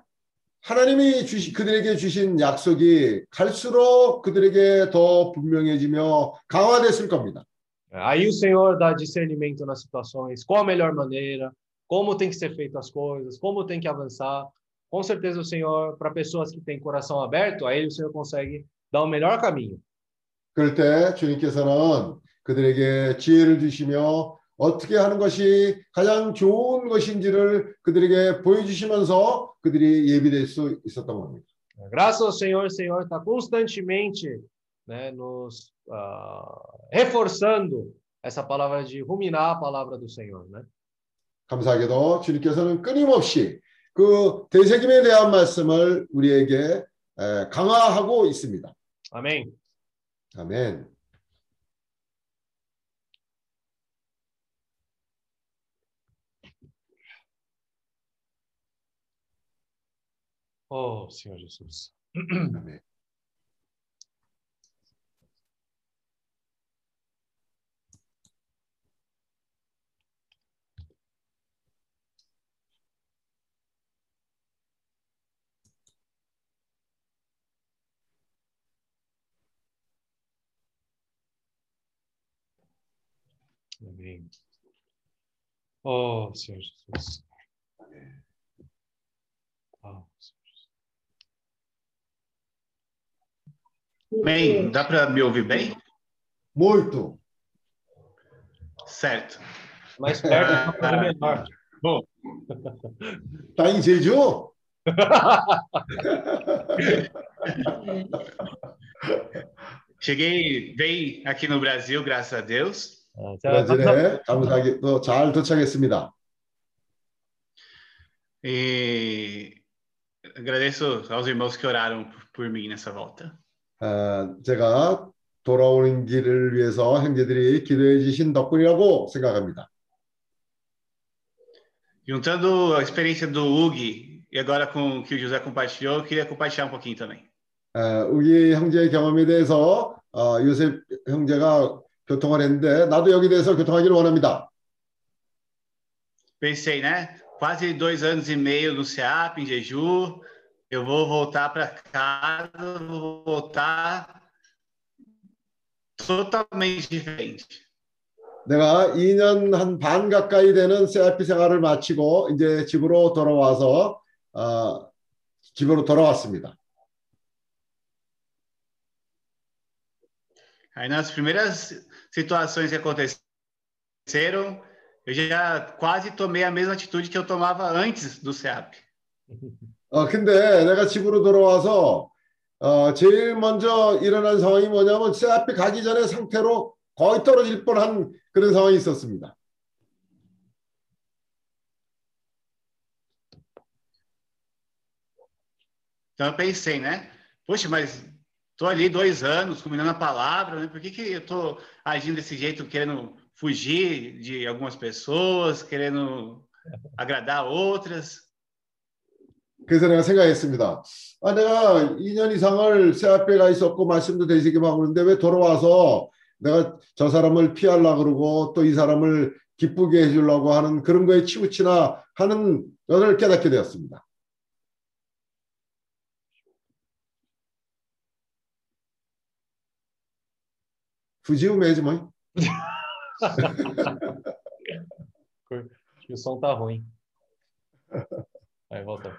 하나님이 주시, 그들에게 주신 약속이 갈수록 그들에게 더 분명해지며 강화됐을 겁니다. Aí o Senhor dá discernimento nas situações, qual a melhor maneira, como tem que ser feito as coisas, como tem que avançar. Com certeza o Senhor, para pessoas que têm coração aberto, aí o Senhor consegue dar o melhor caminho. 그럴 때 주님께서는 그들에게 지혜를 주시며 어떻게 하는 것이 가장 좋은 것인지를 그들에게 보여주시면서 그들이 예비될 수 있었던 겁니다. Graças ao Senhor, o Senhor está constantemente né, nos ah, reforçando essa palavra de ruminar a palavra do Senhor. Né? 감사하게도 주님께서는 끊임없이 그 대세김에 대한 말씀을 우리에게 에, 강화하고 있습니다. Amém? 아멘. Oh, Senhor Jesus. 아멘. Amém. Oh, Senhor Jesus. Oh, Bem, dá para me ouvir bem? Muito. Certo. mais perto, tá melhor. Bom, Tá em Jeju? cheguei bem aqui no Brasil, graças a Deus. 아, 제가 감사, 브라질에 감사하게 또 잘 도착했습니다. E agradeço aos irmãos que oraram por- por mim nessa volta. 어, 제가 돌아오는 길을 위해서 형제들이 기도해 주신 덕분이라고 생각합니다. Juntando a experiência do Hugo e agora com o que o José compartilhou, eu queria compartilhar um pouquinho também. 어, 우리 형제의 경험에 대해서 어, 요셉 형제가 교통을 했는데 나도 여기 대해서 교통하기를 원합니다. Pensei, né? Quase dois anos e meio no CEAP, em Jeju. Eu vou voltar para casa, vou voltar totalmente diferente. 내가 2년 한 반 가까이 되는 CRP 생활을 마치고 이제 집으로 돌아와서 어, 집으로 돌아왔습니다. Aí nas primeiras situações que aconteceram, eu já quase tomei a mesma atitude que eu tomava antes do CEAP. 어, 근데 내가 집으로 돌아와서 어, 제일 먼저 일어난 상황이 뭐냐면 CRP 가기 전에 상태로 거의 떨어질 뻔한 그런 상황이 있었습니다. Então eu pensei, né? Poxa, mas tô ali dois anos combinando a palavra, né? Por que, que eu tô agindo desse jeito, querendo fugir de algumas pessoas, querendo agradar outras. 그래서 내가 생각했습니다. 아, 내가 2년 이상을 새 앞에 가 있었고 말씀도 되시기만 하고 있는데 왜 돌아와서 내가 저 사람을 피하려고 그러고 또 이 사람을 기쁘게 해주려고 하는 그런 거에 치우치나 하는 것을 깨닫게 되었습니다. Hein? Acho que o som ruim. Aí, voltou.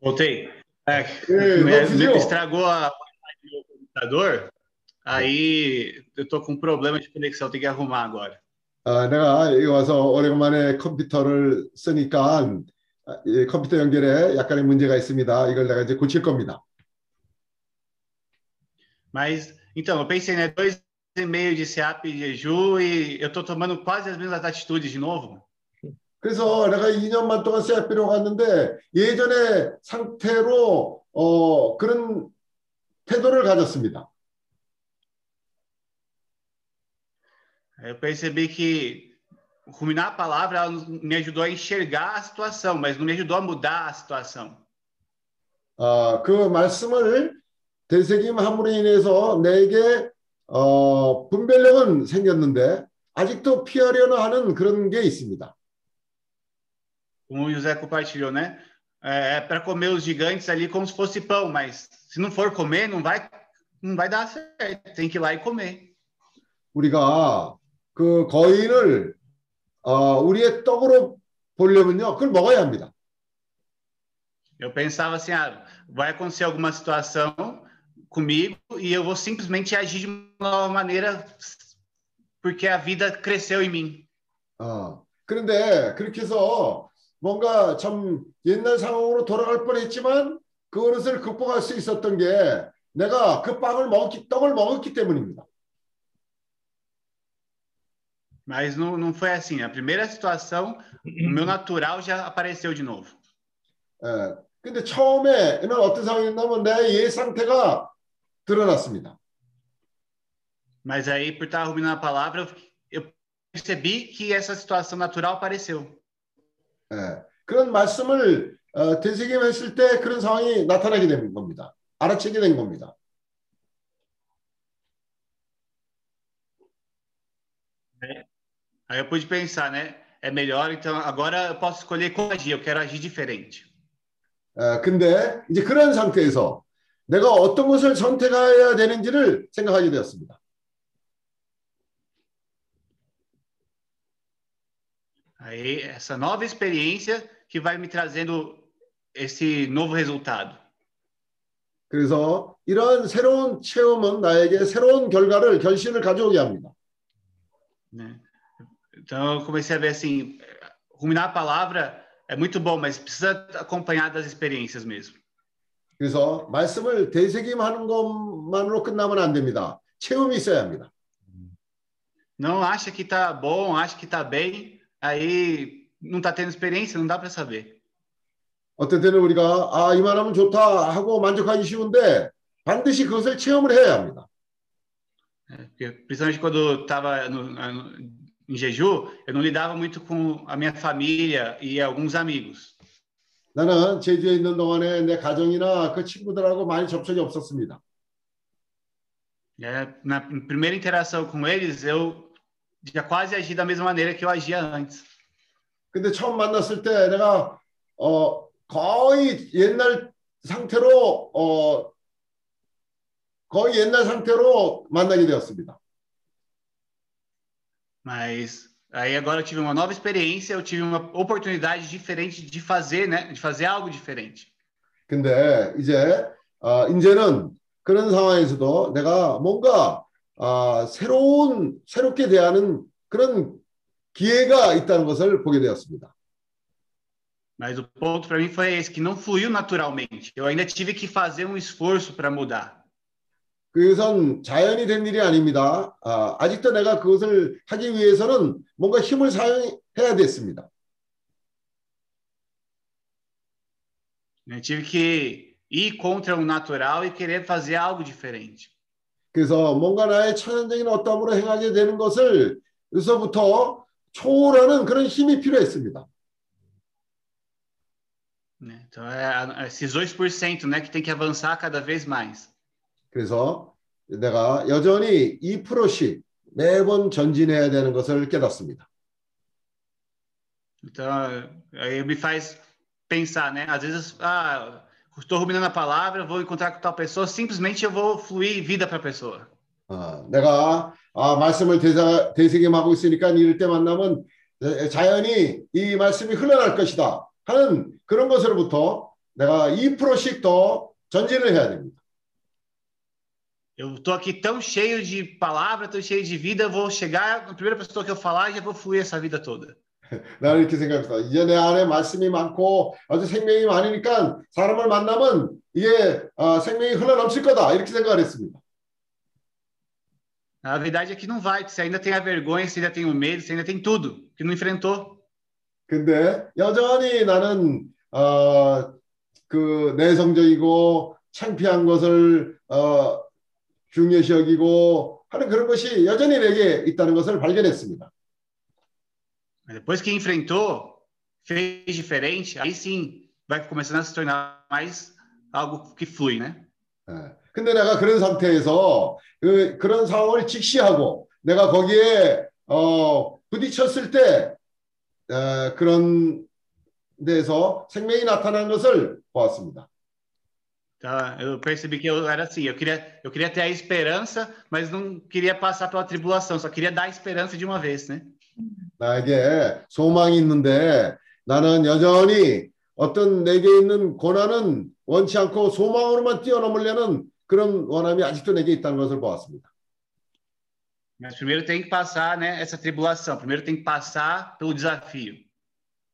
Voltei. É, Ei, me- não viu? estragou a Wi-Fi do meu computador. Aí eu tô com problema de conexão, tem que arrumar agora. 아, 내가 여기 와서 오래간만에 컴퓨터를 쓰니까 아, 이 컴퓨터 연결에 약간의 문제가 있습니다. 이걸 내가 이제 고칠 겁니다. Mas, então, eu pensei, né? Dois e meio de SEAP e Jeju e eu tô tomando quase as mesmas atitudes de novo. 그래서 내가 2년만 동안 CFP로 갔는데 예전의 상태로 어, 그런 태도를 가졌습니다. Eu percebi que ruminar a palavra me ajudou a enxergar a situação, mas não me ajudou a mudar a situação. 아, 그 말씀을 되새김함으로 인해서 내게 어, 분별력은 생겼는데 아직도 피하려는 하는 그런 게 있습니다. Como o José compartilhou, né? É, para comer os gigantes ali como se fosse pão, mas se não for comer, não vai, não vai dar certo. Tem que ir lá e comer. 우리가 그 거인을 어, 우리의 떡으로 보려면요, 그걸 먹어야 합니다. Eu pensava assim, ah, vai acontecer alguma situação comigo e eu vou simplesmente agir de uma nova maneira porque a vida cresceu em mim. 어, 그런데 그렇게 해서 뭔가 참 옛날 상황으로 돌아갈 뻔했지만 그것을 극복할 수 있었던 게 내가 그 빵을 먹었기, 떡을 먹었기 때문입니다. Mas não, não foi assim. A primeira situação, o meu natural já apareceu de novo. 예, 근데 처음에는 어떤 상황이었냐면 내 예 상태가 드러났습니다. Mas aí, por estar ruminando a palavra, eu eu percebi que essa situação natural apareceu. 예, 그런 말씀을 어, 되새김했을 때 그런 상황이 나타나게 된 겁니다. 알아채게 된 겁니다. Aí eu pude pensar, né? É melhor, então agora eu posso escolher como agir, eu quero agir diferente. 예, 근데 이제 그런 상태에서 내가 어떤 것을 선택해야 되는지를 생각하게 되었습니다. Aí, essa nova experiência que vai me trazendo esse novo resultado. 그래서 이런 새로운 체험은 나에게 새로운 결과를 결실을 가져오게 합니다. né? Então eu comecei a ver assim, ruminar a palavra é muito bom, mas precisa acompanhar das experiências mesmo. 그래서 말씀을 되새김하는 것만으로 끝나면 안 됩니다. 체험이 있어야 합니다. Não acha que tá bom, acha que tá bem, aí não tá tendo experiência, não dá para saber. 어떤 때는 우리가 아 이만하면 좋다 하고 만족하기 쉬운데 반드시 그것을 체험을 해야 합니다. Porque, principalmente quando eu estava no, no, em Jeju, eu não lidava muito com a minha família e alguns amigos. 나는 제주에 있는 동안에 내 가정이나 그 친구들하고 많이 접촉이 없었습니다. É, na primeira interação com eles, eu já quase agi da mesma maneira que eu agia antes. 근데 처음 만났을 때 내가 어 거의 옛날 상태로 어 거의 옛날 상태로 만나게 되었습니다. Mas aí agora eu tive uma nova experiência, eu tive uma oportunidade diferente de fazer, né? De fazer algo diferente. 근데 이제 어, 이제는 그런 상황에서도 내가 뭔가 어, 새로운 새롭게 대하는 그런 기회가 있다는 것을 보게 되었습니다. Mas o ponto para mim foi esse, que não fluiu naturalmente. Eu ainda tive que fazer um esforço para mudar. 그것은 자연이 된 일이 아닙니다. 아, 아직도 내가 그것을 하기 위해서는 뭔가 힘을 사용해야 됐습니다. Eu tive que ir contra o natural e querer fazer algo diferente. 그래서 뭔가 나의 천연적인 어떠함으로 행하게 되는 것을 여기서부터 초월하는 그런 힘이 필요했습니다. Né? Então, é, é esses 2% né, que tem que avançar cada vez mais. 그래서 내가 여전히 2%씩 매번 전진해야 되는 것을 깨닫습니다. Então, aí me faz pensar, né? Às vezes, ah, estou ruminando a palavra, vou encontrar com tal pessoa, simplesmente eu vou fluir vida para a pessoa. 어, 내가 아, 말씀을 대사, 되새김하고 있으니까 이럴 때 만나면 자연히 이 말씀이 흘러날 것이다 하는 그런 것으로부터 내가 2%씩 더 전진을 해야 됩니다. Eu estou aqui tão cheio de palavra, tão cheio de vida, eu vou chegar na primeira pessoa que eu falar e já vou fluir essa vida toda. 나는 이렇게 생각합니다. 이제 내 안에 말씀이 많고 아주 생명이 많으니까 사람을 만나면 이게 아, 생명이 흘러넘칠 거다 이렇게 생각을 했습니다. A verdade é que não vai, você ainda tem a vergonha, você ainda tem o medo, você ainda tem tudo que não enfrentou. 근데 여전히 나는 어, 그 내성적이고 창피한 것을 어, 중요시 여기고 하는 그런 것이 여전히 내게 있다는 것을 발견했습니다. Mas depois que enfrentou, fez diferente, aí sim vai começando a se tornar mais algo que flui, né? 예. 근데 내가 그런 상태에서 그, 그런 상황을 직시하고 내가 거기에 어, 부딪혔을 때 에, 그런 데서 생명이 나타난 것을 보았습니다. Então, eu percebi que eu era assim, eu queria, eu queria ter a esperança, mas não queria passar pela tribulação, só queria dar a esperança de uma vez, né? 나에게 소망이 있는데 나는 여전히 어떤 내게 있는 고난은 원치 않고 소망으로만 뛰어넘으려는 그런 원함이 아직도 내게 있다는 것을 보았습니다. Mas primeiro tem que passar, né, essa tribulação. Primeiro tem que passar pelo desafio.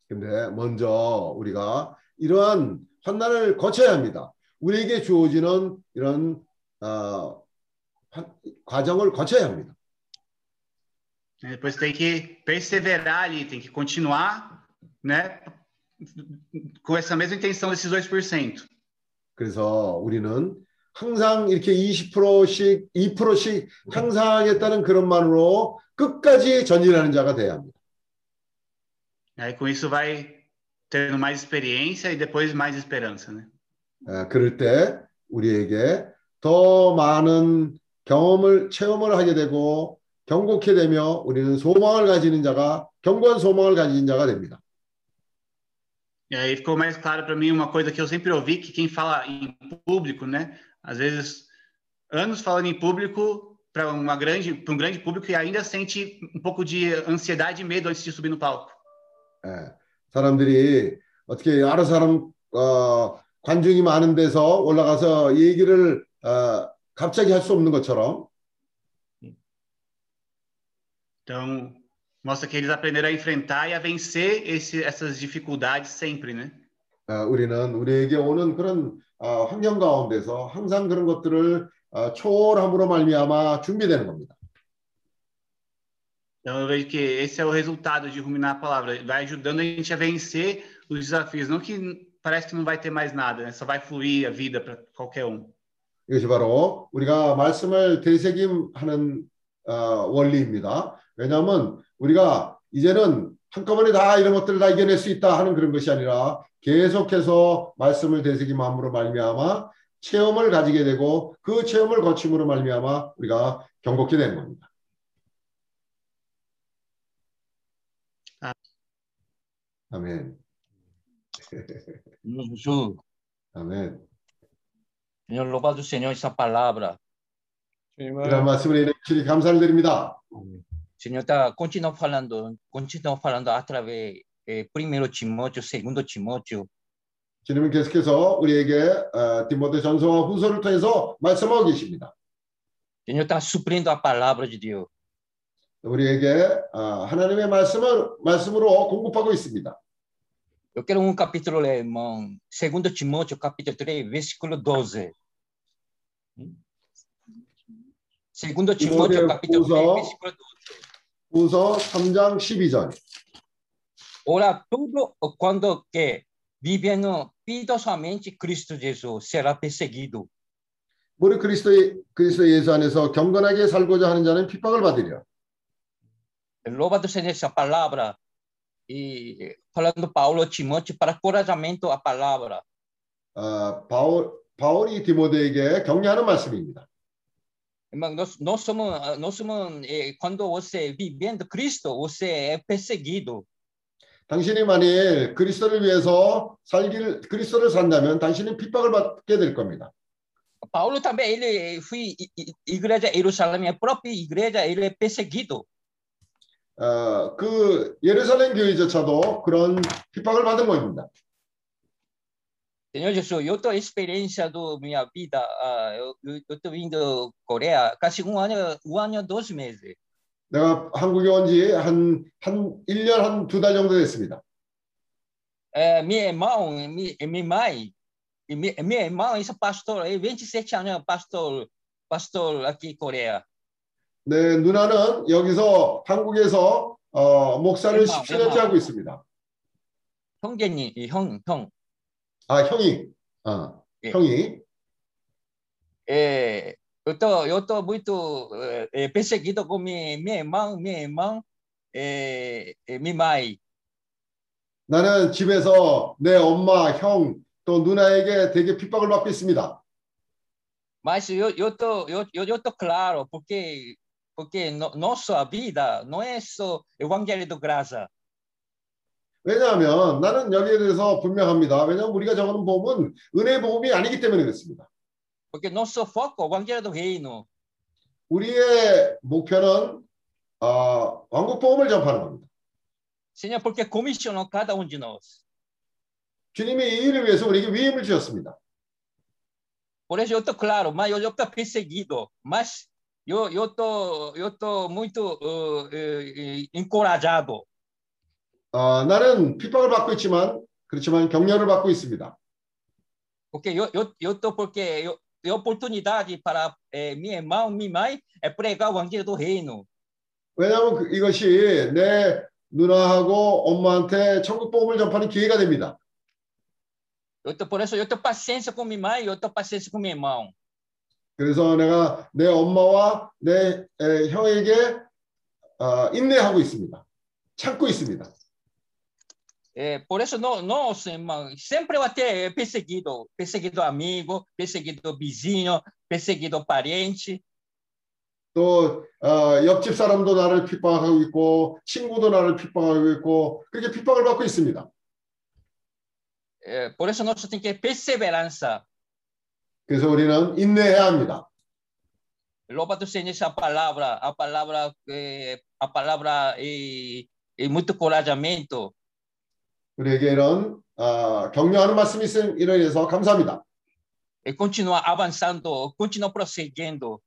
근데 먼저 우리가 이러한 환난을 거쳐야 합니다. 우리에게 주어지는 이런 어, 과정을 거쳐야 합니다. Depois tem que perseverar ali, tem que continuar, né, com essa mesma intenção desses 2%. 그래서 우리는 항상 이렇게 20%씩, 2%씩 항상 하겠다는 그런 말로 끝까지 전진하는 자가 돼야 합니다. Aí com isso vai tendo mais experiência e depois mais esperança, né? 에, 그럴 때 우리에게 더 많은 경험을 체험을 하게 되고 경고케 되며 우리는 소망을 가지는 자가 견고한 소망을 가진 자가 됩니다. E aí ficou mais claro para mim uma coisa que eu sempre ouvi que quem fala em público, né, às vezes anos falando em público para uma grande para um grande público e ainda sente um pouco de ansiedade e medo antes de subir no palco. 예, 사람들이 어떻게 여러 사람 어, 관중이 많은 데서 올라가서 얘기를 어, 갑자기 할 수 없는 것처럼 Então, mostra que eles aprenderam a enfrentar e a vencer esse, essas dificuldades sempre, né? 어, 우리는 우리에게 오는 그런 어, 환경 가운데서 항상 그런 것들을 어, 초월함으로 말미암아 준비되는 겁니다. Então, eu vejo que esse é o resultado de ruminar a palavra. Vai ajudando a gente a vencer os desafios. Não que parece que não vai ter mais nada, né? Só vai fluir a vida para qualquer um. 이것이 바로 우리가 말씀을 되새김하는 어, 원리입니다. 왜냐하면 우리가 이제는 한꺼번에 다 이런 것들을 다 이겨낼 수 있다 하는 그런 것이 아니라 계속해서 말씀을 되새김함으로 말미암아 체험을 가지게 되고 그 체험을 거침으로 말미암아 우리가 경고케 되는 겁니다. 아멘. Jesus. 아멘. Senhor, louvado Senhor essa palavra. 이런 말씀을 인해 주님 감사를 드립니다. Senhor está continua falando, continua falando através eh, primeiro Timóteo, segundo Timóteo. 주님은 계속해서 우리에게 어, 디모데 전서와 후서를 통해서 말씀하고 계십니다. Senhor está suprindo a palavra de Deus. 우리에게 어, 하나님의 말씀을 말씀으로 공급하고 있습니다. Eu quero um capítulo, irmão, segundo Timóteo, capítulo 3, versículo 12. Segundo Timóteo, capítulo 3, versículo 12. 후서 3장 12절. Ora, tudo quando que vivendo piedosamente Cristo Jesus será perseguido. 우리 그리스도 그리스도 예수 안에서 경건하게 살고자 하는 자는 핍박을 받으리라. Louvado seja essa palavra. E falando Paulo Timóteo para encorajamento a palavra. 아, 바울 바울이 디모데에게 격려하는 말씀입니다. Nós, nós somos, nós somos eh, quando você vivendo Cristo, você é perseguido. 당신이 만일 그리스도를 위해서 살기를 그리스도를 산다면 당신은 핍박을 받게 될 겁니다. Paulo também ele foi igreja Jerusalém, a própria igreja ele é perseguido. 어, 그 예루살렘 교회조차도 그런 핍박을 받은 겁니다. Senhor Jesus, eu tô experiência do minha vida, ah, eu eu eu tô vindo Coreia, quase um ano, um ano dois meses. 내가 한국에 온 지 한 한 1년 한 두 달 정도 됐습니다. É, minha irmã, minha, minha mãe, e minha, minha irmã, esse pastor, é 27 anos, pastor, pastor aqui em Coreia. 네, 누나는 여기서 한국에서 어, 목사를 엠마, 17년째 엠마. 하고 있습니다. 형제님, 이 형, 형. 아, 형이. 아, 예. 형이. É, eu tô, eu tô muito é, é, perseguido com minha, minha irmã, minha irmã, é, é, minha mãe. 나는 집에서 내 엄마, 형, 또 누나에게 되게 핍박을 받고 있습니다. Mas eu, eu tô, eu, eu, eu tô claro, porque, porque no, nossa vida não é só evangelho do graça. 왜냐하면 나는 여기에 대해서 분명합니다. 왜냐하면 우리가 적어놓은 복음은 은혜의 복음이 아니기 때문에 그렇습니다. Porque nosso foco é o evangelho do reino. 우리의 목표는 어, 왕국 복음을 전파하는 겁니다. Senhor, porque comissionou cada um de nós. 주님이 이 일을 위해서 우리에게 위임을 주셨습니다. Por isso eu tô claro, mas eu, eu tô perseguido, mas eu, eu tô, eu tô muito uh, uh, encorajado. 어, 나는 핍박을 받고 있지만 그렇지만 격려를 받고 있습니다. Porque eu, eu, eu tô porque eu, é oportunidade para eh, minha irmã, minha mãe, é pregar o evangelho do reino. 왜냐하면 그- 이것이 내 누나하고 엄마한테 천국 복음을 전파하는 기회가 됩니다. Eu tô, por isso eu tô paciência com minha mãe, eu tô paciência com meu irmão. 그래서 내가 내 엄마와 내 에, 형에게 어, 인내하고 있습니다. 참고 있습니다. É, por isso, no, nós, irmão, sempre vai ter perseguido, perseguido amigo, perseguido vizinho, perseguido parente. 또 어, 옆집 사람도 나를 핍박하고 있고 친구도 나를 핍박하고 있고 그렇게 핍박을 받고 있습니다. É, por isso, nós temos que ter perseverança. 그래서 우리는 인내해야 합니다. Louvado seja essa palavra, a palavra, eh, a palavra e, e muito corajamento. 우리에게 이런 어, 격려하는 말씀이 있음 이러해서 감사합니다. E continuar avançando, continuar prosseguindo.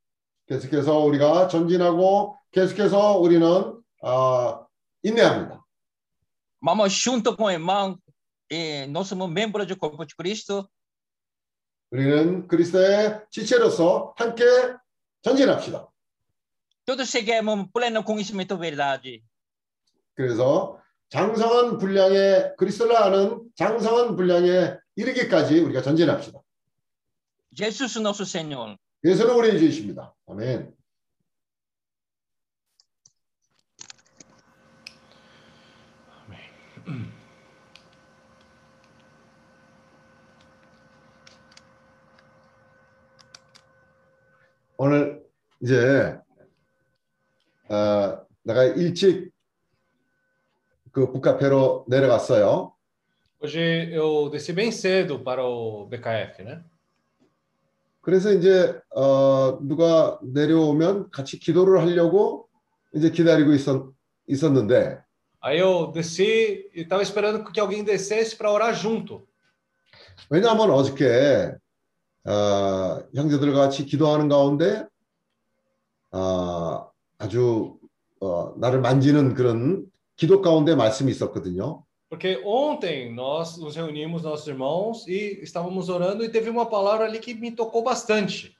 계속해서 우리가 전진하고 계속해서 우리는 어, 인내합니다. Vamos junto com o irmão, e nós somos membros do corpo de Cristo. 우리는 그리스도의 지체로서 함께 전진합시다. Todos cheguemos pleno conhecimento da verdade. 그래서 장성한 분량의 그리스도를 아는 장성한 분량에 이르기까지 우리가 전진합시다. Jesus, nosso Senhor. 예수는 우리의 주이십니다. 아멘. 오늘 이제 어, 내가 일찍 그 북카페로 내려갔어요. Hoje eu desci bem cedo para o BKF, né? 그래서 이제 어, 누가 내려오면 같이 기도를 하려고 이제 기다리고 있었, 있었는데 Aí eu desci e estava esperando que alguém descesse para orar junto. 왜냐하면 어저께 어, 형제들과 같이 기도하는 가운데 어, 아주 어, 나를 만지는 그런 기도 가운데 말씀이 있었거든요. Porque ontem nós nos reunimos, nossos irmãos, e estávamos orando e teve uma palavra ali que me tocou bastante.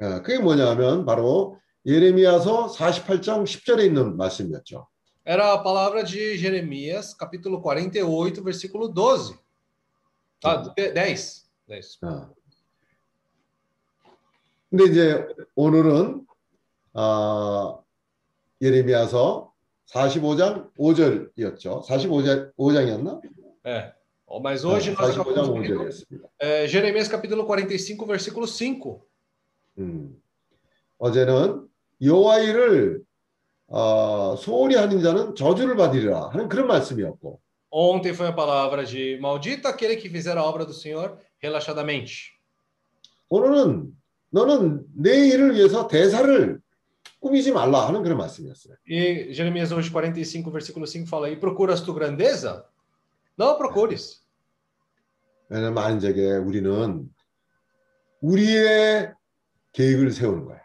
어, 그게 뭐냐면 바로 예레미야서 48장 10절에 있는 말씀이었죠. Era a palavra de Jeremias, capítulo 48, versículo 12. Ah, 10. 10. 어. 근데 이제 오늘은 아, 예레미야서 45장 5절이었죠. 45장 5장이었나? É. Mas hoje 아, nós 45장 acabamos lendo 5절이었습니다. é, Jeremias capítulo 45, versículo 5. 음. 어제는 여호와 일을 어, 소홀히 하는 자는 저주를 받으리라 하는 그런 말씀이었고 Ontem foi a palavra de maldito aquele que fizer a obra do Senhor relaxadamente. 오늘은 너는 내 일을 위해서 대사를 꾸미지 말라 하는 그런 말씀이었어요. E Jeremias hoje 45, versículo 5 fala: E procuras tu grandeza? Não a procures. 왜냐면 만약에 우리는 우리의 계획을 세우는 거야.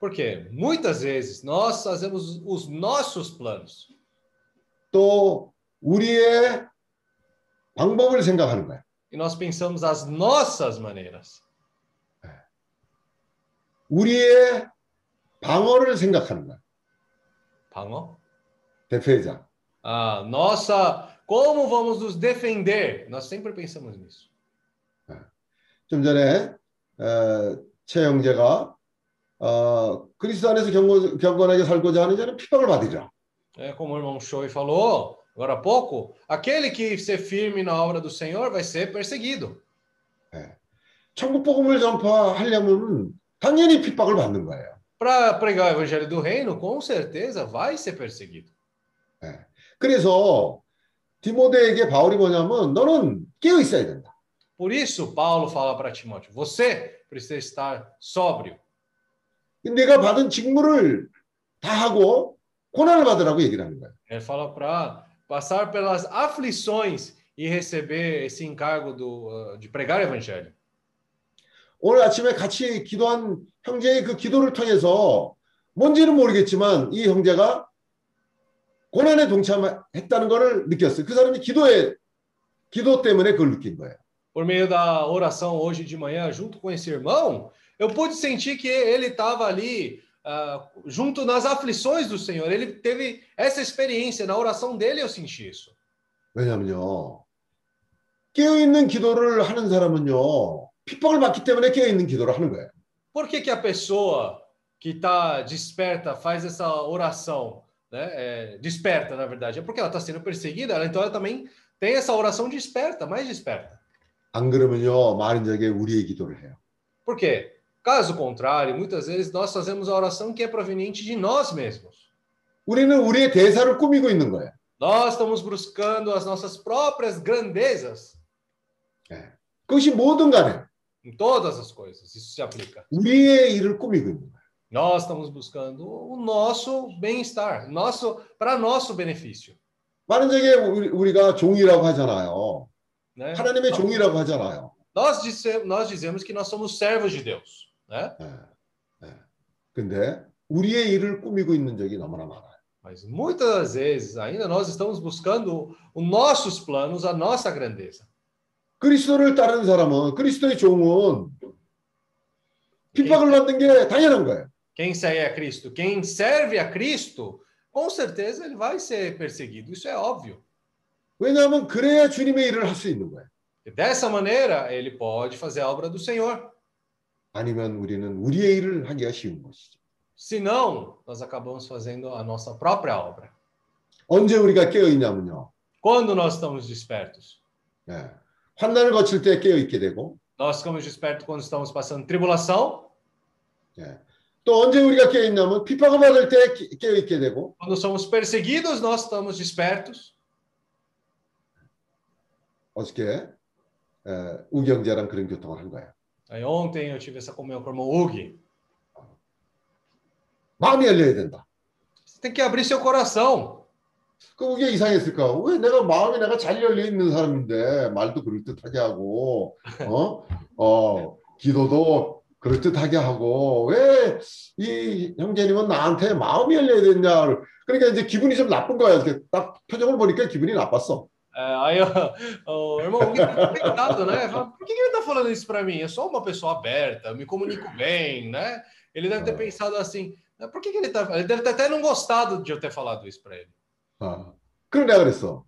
Porque muitas vezes nós fazemos os nossos planos 또 우리의 방법을 생각하는 거야. e nós pensamos as nossas maneiras. 우리의 방어를 생각하는 거야. 방어? 대표자. A nossa, como vamos nos defender? Nós sempre pensamos nisso. 좀 전에 어, 최 형제가 어, 그리스도 안에서 경고, 경건하게 살고자 하는 자는 핍박을 받으리라. É como o irmão Choi falou agora há pouco, aquele que ser firme na obra do Senhor vai ser perseguido. 천국 복음을 전파하려면 당연히 핍박을 받는 거예요. Para pregar o evangelho do reino, com certeza vai ser perseguido. 그래서 디모데에게 바울이 뭐냐면 너는 깨어 있어야 된다. Por isso, Paulo fala para Timóteo: você precisa estar sóbrio. 내가 받은 직무를 다 하고 고난을 받으라고 얘기를 하는 거예요. Ele fala para passar pelas aflições e receber esse encargo do, uh, de pregar o evangelho. 오늘 아침에 같이 기도한 형제의 그 기도를 통해서 뭔지는 모르겠지만 이 형제가 고난에 동참했다는 것을 느꼈어요. 그 사람이 기도에 기도 때문에 그걸 느낀 거예요. Por meio da oração hoje de manhã, junto com esse irmão, eu pude sentir que ele estava ali ah, junto nas aflições do Senhor. Ele teve essa experiência na oração dele. Eu senti isso. 왜냐면요. 깨어 있는 기도를 하는 사람은요. 핍박을 받기 때문에 깨어 있는 기도를 하는 거예요. Por que, que a pessoa que está desperta faz essa oração, né? É, desperta, na verdade, é porque ela está sendo perseguida. ela- Então ela também tem essa oração desperta, mais desperta. 안 그러면요. 많은 적에 우리의 기도를 해요. Por quê? Caso contrário, muitas vezes nós fazemos a oração que é proveniente de nós mesmos. 우리는 우리의 대사를 꾸미고 있는 거예요. Nós estamos buscando as nossas próprias grandezas 그것이 뭐든 간에 em todas as coisas. Isso se aplica. 우리의 일을 꾸미고 있는 거예요. Nós estamos buscando o nosso bem-estar, nosso para nosso benefício. 많은 적에 우리- 우리가 종이라고 하잖아요. Né? 하나님의 종이라고 하잖아요. Nós, disse, nós dizemos que nós somos servos de Deus. Né? 근데 우리의 일을 꾸미고 있는 적이 너무나 많아요. Mas muitas das vezes ainda nós estamos buscando os nossos planos, a nossa grandeza. 그리스도를 따르는 사람은 그리스도의 종은 핍박을 받는 게 당연한 거예요. Quem segue a Cristo, quem serve a Cristo, com certeza ele vai ser perseguido. Isso é óbvio. 왜냐하면 그래야 주님의 일을 할 수 있는 거예요. E dessa maneira, ele pode fazer a obra do Senhor. 아니면 우리는 우리의 일을 하기가 쉬운 것이죠. Senão, nós acabamos fazendo a nossa própria obra. 언제 우리가 깨어 있냐면요. Quando nós estamos despertos? 예. 환난을 거칠 때 깨어 있게 되고 Nós ficamos despertos quando estamos passando tribulação. 예. 또 언제 우리가 깨어 있냐면 핍박을 받을 때 깨- 깨어 있게 되고 Quando somos perseguidos, nós estamos despertos. 어저께 예, 우경재랑 그런 교통을 한 거예요. Aí ontem eu tive essa comunhão com o irmão Hugo. 마음이 열려야 된다. Você tem que abrir seu coração. 그 그게 이상했을까? 왜 내가 마음이 내가 잘 열려 있는 사람인데 말도 그럴 듯하게 하고 어? 어, 기도도 그럴 듯하게 하고 왜 이 형제님은 나한테 마음이 열려야 되냐? 그러니까 이제 기분이 좀 나쁜 거야. 이렇게 딱 표정을 보니까 기분이 나빴어. É, aí eu- o irmão Hugo tá tentado, né? Fala, Por que que ele tá falando isso para mim? Eu sou uma pessoa aberta, eu me comunico bem, né? Ele deve ter pensado assim, "Ah, por que, que ele tá. Ele deve ter até não gostado de eu ter falado isso para ele. 어. 그럼 내가 그랬어.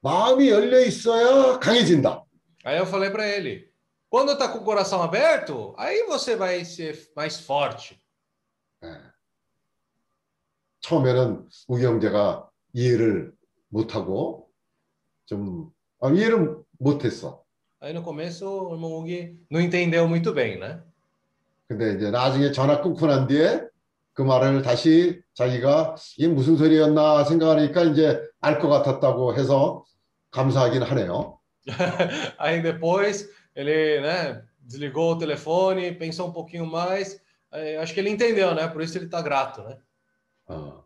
마음이 열려 있어야 강해진다. Aí eu falei para ele: Quando está com o coração aberto, aí você vai ser mais forte. 처음에는 우기 형제가 이해를 못하고 좀 아, 이해를 못했어. Aí no começo o irmão Hugo não entendeu muito bem, né? 근데 이제 나중에 전화 끊고 난 뒤에 그 말을 다시 자기가 이게 무슨 소리였나 생각하니까 이제 알 것 같았다고 해서 감사하긴 하네요. Aí depois ele, né, desligou o telefone, pensou um pouquinho mais. acho que ele entendeu, né? Por isso ele está grato, né? 어,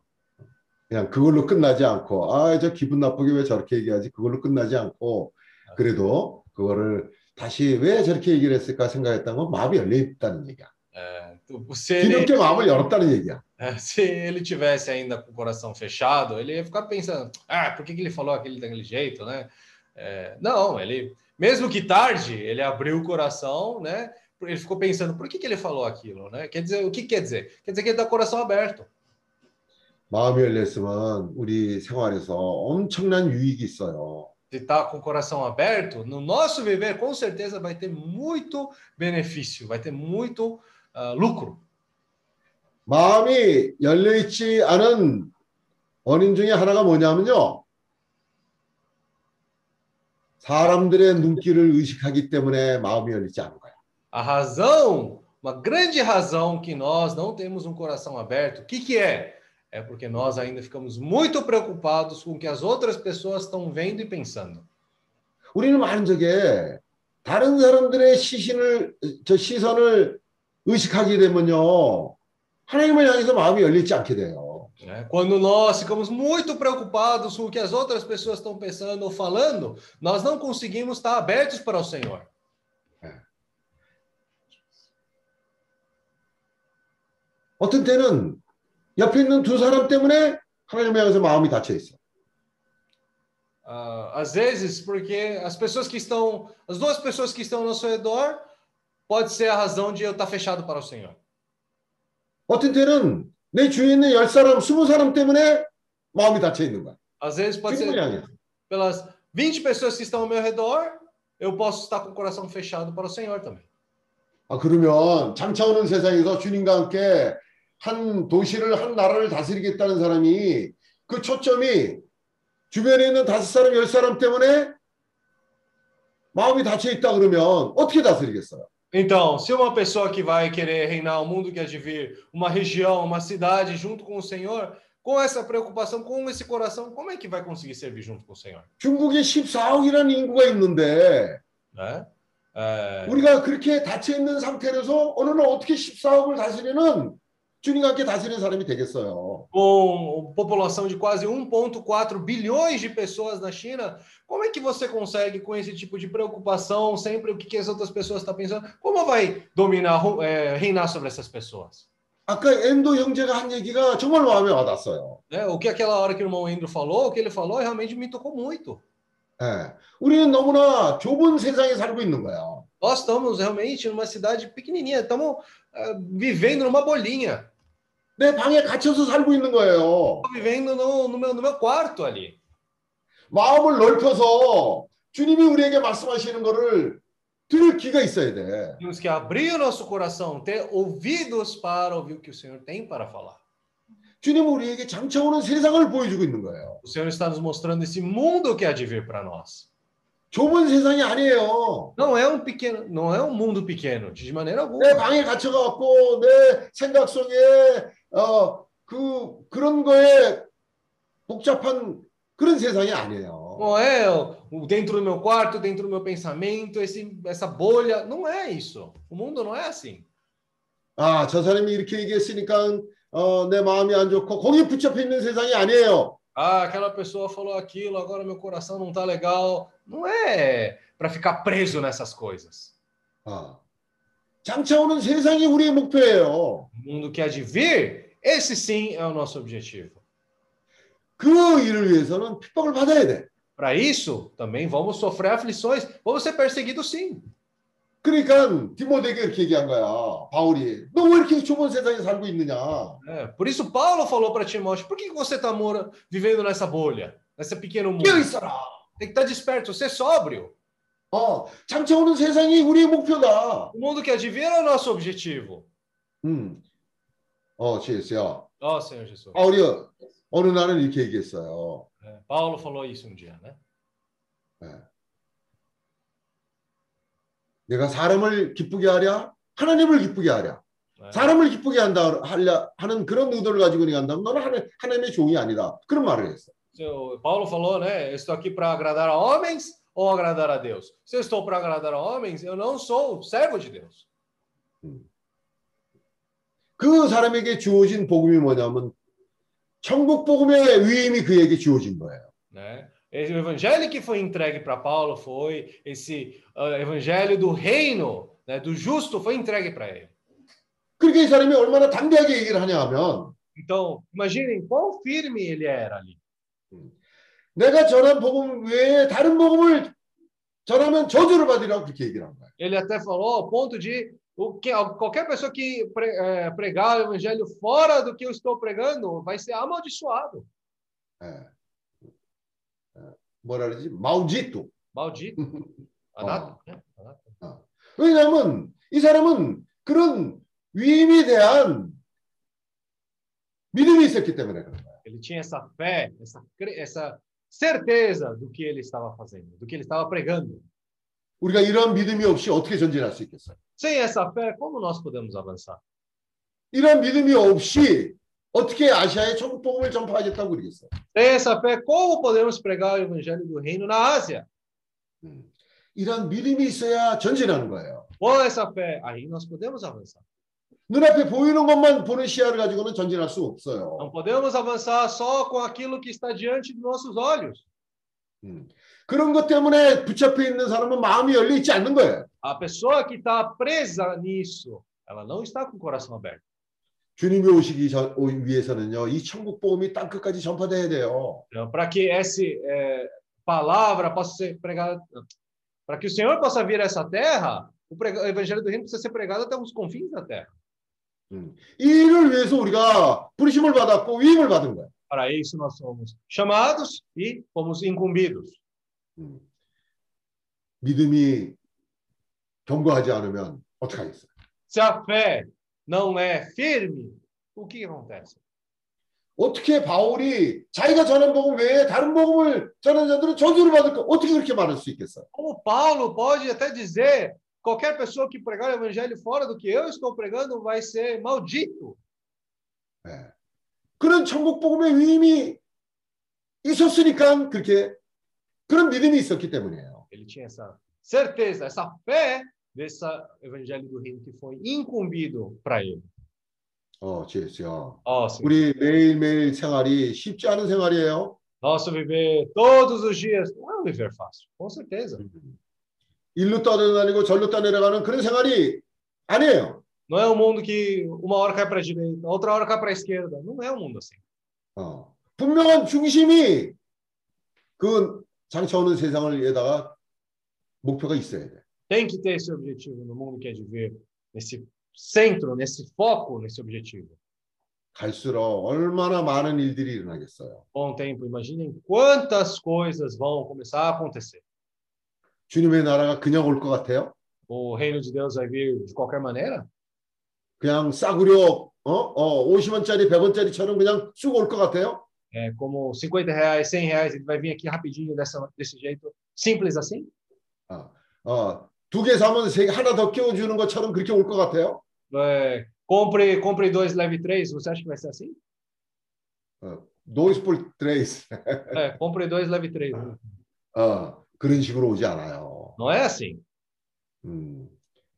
그냥 그걸로 끝나지 않고 아, 저 기분 나쁘게 왜 저렇게 얘기하지? 그걸로 끝나지 않고 그래도 그거를 다시 왜 저렇게 얘기를 했을까 생각했던 건 마음이 열려 있다는 얘기야. É, se ele, 뒤늦게 마음을 열었다는 얘기야. é, se ele tivesse ainda com o coração fechado, ele ia ficar pensando, ah, por que, que ele falou aquele daquele jeito, né? É, não, ele, mesmo que tarde, ele abriu o coração, né? Ele ficou pensando, por que, que ele falou aquilo, né? Quer dizer, o que quer dizer? Quer dizer que ele está com o coração aberto. 마음이 열렸으면 우리 생활에서 엄청난 유익이 있어요. Se está com o coração aberto, no nosso viver, com certeza vai ter muito benefício, vai ter muito ah, lucro. 마음이 열려 있지 않은 원인 중에 하나가 뭐냐면요. 사람들의 눈길을 의식하기 때문에 마음이 열리지 않은 거야. A razão, uma grande razão que nós não temos um coração aberto, o que, que é? É porque nós ainda ficamos muito preocupados com o que as outras pessoas estão vendo e pensando. 우리는 많은 적에 다른 사람들의 시신을 저 시선을 의식하게 되면요. 하나님을 향해서 마음이 열리지 않게 돼요. né? Quando nós ficamos muito preocupados com o que as outras pessoas estão pensando ou falando, nós não conseguimos estar abertos para o Senhor. 어떤 때는 옆에 있는 두 사람 때문에 하나님을 향해서 마음이 닫혀 있어. Ah, às vezes, porque as pessoas que estão, as duas pessoas que estão ao nosso redor, pode ser a razão de eu estar fechado para o Senhor. 어떤 때는 내 주위에 있는 열 사람, 스무 사람 때문에 마음이 닫혀 있는 거야. Às vezes pode ser 향해. pelas 20 pessoas que estão ao meu redor, eu posso estar com o coração fechado para o Senhor também. 아, 그러면 장차 오는 세상에서 주님과 함께 한 도시를, 한 나라를 다스리겠다는 사람이 그 초점이 주변에 있는 다섯 사람, 열 사람 때문에 마음이 닫혀 있다 그러면 어떻게 다스리겠어요? Então, se uma pessoa que vai querer reinar o mundo que há de vir, uma região, uma cidade junto com o Senhor, com essa preocupação, com esse coração, como é que vai conseguir servir junto com o Senhor? 중국에 14억이라는 인구가 있는데 Né? É, 우리가 그렇게 닫혀 있는 상태에서 어느 날 어떻게 14억을 다스리는 주님과 함께 다스리는 사람이 되겠어요. com população de quase 1,4 bilhões de pessoas na China, como é que você consegue, com esse tipo de preocupação, sempre o que, que as outras pessoas estão pensando, como vai dominar, é, reinar sobre essas pessoas? 아까 엔도 형제가 한 얘기가 정말 마음에 와닿았어요. Né? O que aquela hora que o irmão Andrew falou, o que ele falou, realmente me tocou muito. 예. 우리는 너무나 좁은 세상에 살고 있는 거야. Nós estamos realmente numa cidade pequenininha, estamos ah, vivendo numa bolinha, 내 방에 갇혀서 살고 있는 거예요. vivendo no, no meu, no meu quarto ali. 마음을 넓혀서 주님이 우리에게 말씀하시는 거를 들을 귀가 있어야 돼. Temos que abrir o nosso coração, ter ouvidos para ouvir o que o Senhor tem para falar. 주님은 우리에게 장차 오는 세상을 보여주고 있는 거예요. O Senhor está nos mostrando esse mundo que há de vir para nós. 좁은 세상이 아니에요. Não é um pequeno, não é um mundo pequeno, de maneira alguma. 내 방에 갇혀 갖고 내 생각 속에 어, 그 그런 거에 복잡한 그런 세상이 아니에요. Não é dentro do meu quarto, dentro do meu pensamento, esse, essa bolha. Não é isso. O mundo não é assim. 아, 저 사람이 이렇게 얘기했으니까 어, 내 마음이 안 좋고 거기에 붙잡혀 있는 세상이 아니에요. Ah, aquela pessoa falou aquilo, agora meu coração não tá legal. Não é para ficar preso nessas coisas. 아, 장차 오는 세상이 우리의 목표예요. O mundo que há de vir, esse sim é o nosso objetivo. 그 일을 위해서는 핍박을 받아야 돼. Para isso, também vamos sofrer aflições, vamos ser perseguidos sim. 그러니까 디모데에게 이렇게 얘기한 거야. 바울이 너 왜 이렇게 좁은 세상에 살고 있느냐? É, por isso Paulo falou para Timóteo, por que você está vivendo nessa bolha, nessa pequeno mundo? Tem que estar desperto, ser sóbrio. 어, 장차 오는 세상이 우리의 목표다. O mundo que vir é o nosso objetivo. 음. 어, 제스야. Ó Senhor Jesus. 바울이 어느 날은 이렇게 얘기했어요. É, Paulo falou isso um dia, né? 내가 사람을 기쁘게 하랴, 하나님을 기쁘게 하랴. 사람을 기쁘게 한다 하려 하는 그런 의도를 가지고 네가 한다면 너는 하나님, 하나님의 종이 아니다. 그런 말을 했어. Paulo falou, né? Estou aqui para agradar a homens ou agradar a Deus? Se eu estou para agradar a homens, eu não sou servo de Deus. 그 사람에게 주어진 복음이 뭐냐면 천국 복음의 위임이 그에게 주어진 거예요. né? Esse- O evangelho que foi entregue para Paulo foi esse ah, evangelho do reino, né, do justo, foi entregue para ele. 그러니까 이 사람이 얼마나 담대하게 얘기를 하냐 하면 Então, imaginem quão firme ele era ali. 내가 전한 복음 외에 다른 복음을 전하면 저주를 받으라고 그렇게 얘기를 한 거예요. Ele até falou ao ponto de o que, qualquer pessoa que pre- eh, pregar o evangelho fora do que eu estou pregando vai ser amaldiçoado. 예. 예. 뭐라 그러지? 마우지토. Maldito. Anátema, né? Anátema. 왜냐하면 이 사람은 그런 위임에 대한 믿음이 있었기 때문에 그런 거예요. Ele tinha essa fé, essa, essa certeza do que ele estava fazendo, do que ele estava pregando. 우리가 이런 믿음이 없이 어떻게 전진할 수 있겠어요? Sem essa fé, como nós podemos avançar? 이런 믿음이 없이 어떻게 아시아에 천국 복음을 전파하겠다고 그러겠어요? Sem essa fé, como podemos pregar o evangelho do reino na Ásia? 이런 믿음이 있어야 전진하는 거예요. Com essa fé, aí nós podemos avançar. 눈앞에 보이는 것만 보는 시야를 가지고는 전진할 수 없어요. Não podemos avançar só com aquilo que está diante dos nossos olhos. 그런 것 때문에 붙잡혀 있는 사람은 마음이 열려 있지 않는 거예요. A pessoa que está presa nisso, ela não está com o coração aberto. 주님이 오시기 전, 오- 위해서는요, 이 천국 복음이 땅 끝까지 전파돼야 돼요. Então, para que essa eh, palavra possa ser pregada, para que o Senhor possa vir a essa terra, o, prega- o evangelho do reino precisa ser pregado até os confins da terra. 이 일을 위해서 우리가 부르심을 받았고 위임을 받은 거예요. Para isso nós somos chamados e fomos incumbidos. 믿음이 견고하지 않으면 어떻게 하겠어요? Se a fé não é firme, o que acontece? 어떻게 바울이 자기가 전한 복음 외에 다른 복음을 전한 자들은 저주를 받을까? 어떻게 그렇게 말할 수 있겠어요? Como Paulo pode até dizer, qualquer pessoa que pregar o evangelho fora do que eu estou pregando vai ser maldito. 그런 천국 복음의 위임이 있었으니까 그렇게 그런 믿음이 있었기 때문이에요. Ele tinha essa certeza, essa fé desse evangelho do reino que foi incumbido para ele. 어, 제스야. Ó, Senhor, 우리 매일매일 생활이 쉽지 않은 생활이에요. nosso viver todos os dias não é um viver fácil, com certeza. 일로 떠내려가고 절로 떠내려가는 그런 생활이 아니에요. Não é um mundo que uma hora cai para a direita, outra hora cai para a esquerda. Não é um mundo assim. 어, 분명한 중심이 그 장차 오는 세상을 위해다가 목표가 있어야 돼. Tem que ter esse objetivo no mundo que é de ver, nesse centro, nesse foco, nesse objetivo. 갈수록 얼마나 많은 일들이 일어나겠어요. Com o tempo, imaginem quantas coisas vão começar a acontecer. 주님의 나라가 그냥 올 것 같아요? O reino de Deus vai vir de qualquer maneira? 그냥 싸구려 어? 어, 50원짜리, 100원짜리처럼 그냥 쑥 올 것 같아요? É como 50 reais, 100 reais, ele vai vir aqui rapidinho dessa, desse jeito, simples assim? 어, 어, 두 개 사면 세 개, 하나 더 끼워주는 것처럼 그렇게 올 것 같아요? É, compre, compre dois, leve três. Você acha que vai ser assim? 어, dois por três. É, compre dois, leve três. 어, 그런 식으로 오지 않아요. Não é assim. 음,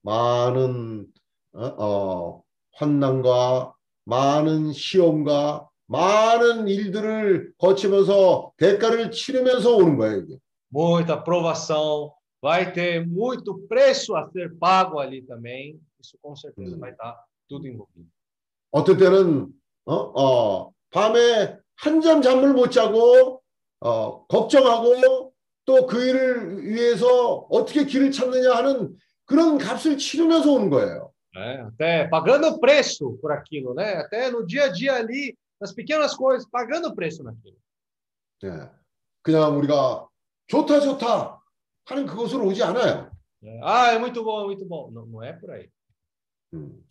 많은 어, 어, 환난과 많은 시험과 많은 일들을 거치면서 대가를 치르면서 오는 거예요. 이게. Muita provação, vai ter muito preço a ser pago ali também. Isso com certeza vai estar tudo envolvido. 어떤 때는 어, 어, 밤에 한잠 잠을 못 자고 어, 걱정하고 또 그 일을 위해서 어떻게 길을 찾느냐 하는 그런 값을 치르면서 오는 거예요. né? Até pagando preço por aquilo, né? Até no dia a dia ali, nas pequenas coisas, pagando preço naquilo. 예. 그냥 우리가 좋다 좋다 하는 그것으로 오지 않아요. Ah, é muito bom, muito bom. Não, não é por aí. 음.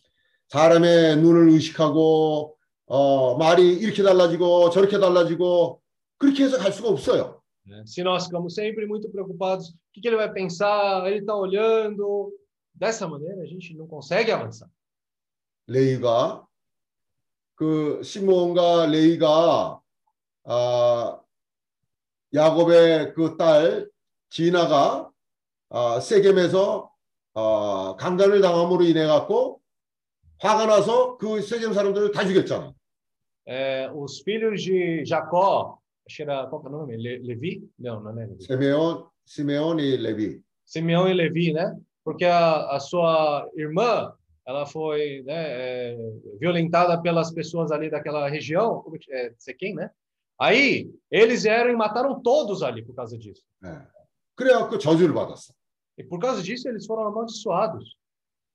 사람의 눈을 의식하고 어, 말이 이렇게 달라지고 저렇게 달라지고 그렇게 해서 갈 수가 없어요. Se nós ficamos sempre muito preocupados, o que, que ele vai pensar? Ele está olhando. Dessa maneira, a gente não consegue avançar. 레이가 그 시몬과 레이가 아, 야곱의 그딸 지나가 아, 세겜에서 아, 강간을 당함으로 인해 갖고 화가 나서 그 세겜 사람들을 다 죽였잖아. É, os filhos de Jacó, acho que era, qual que é o nome? Le- Levi? Não, não é Levi. 시메온, 시메온이 레비. Simeão e Levi, né? Porque a, a sua irmã, ela foi né, é, violentada pelas pessoas ali daquela região, como que é, Sequim, né? Aí, eles vieram e mataram todos ali por causa disso. 예. 그래갖고 저주를 받았어. E por causa disso, eles foram amaldiçoados.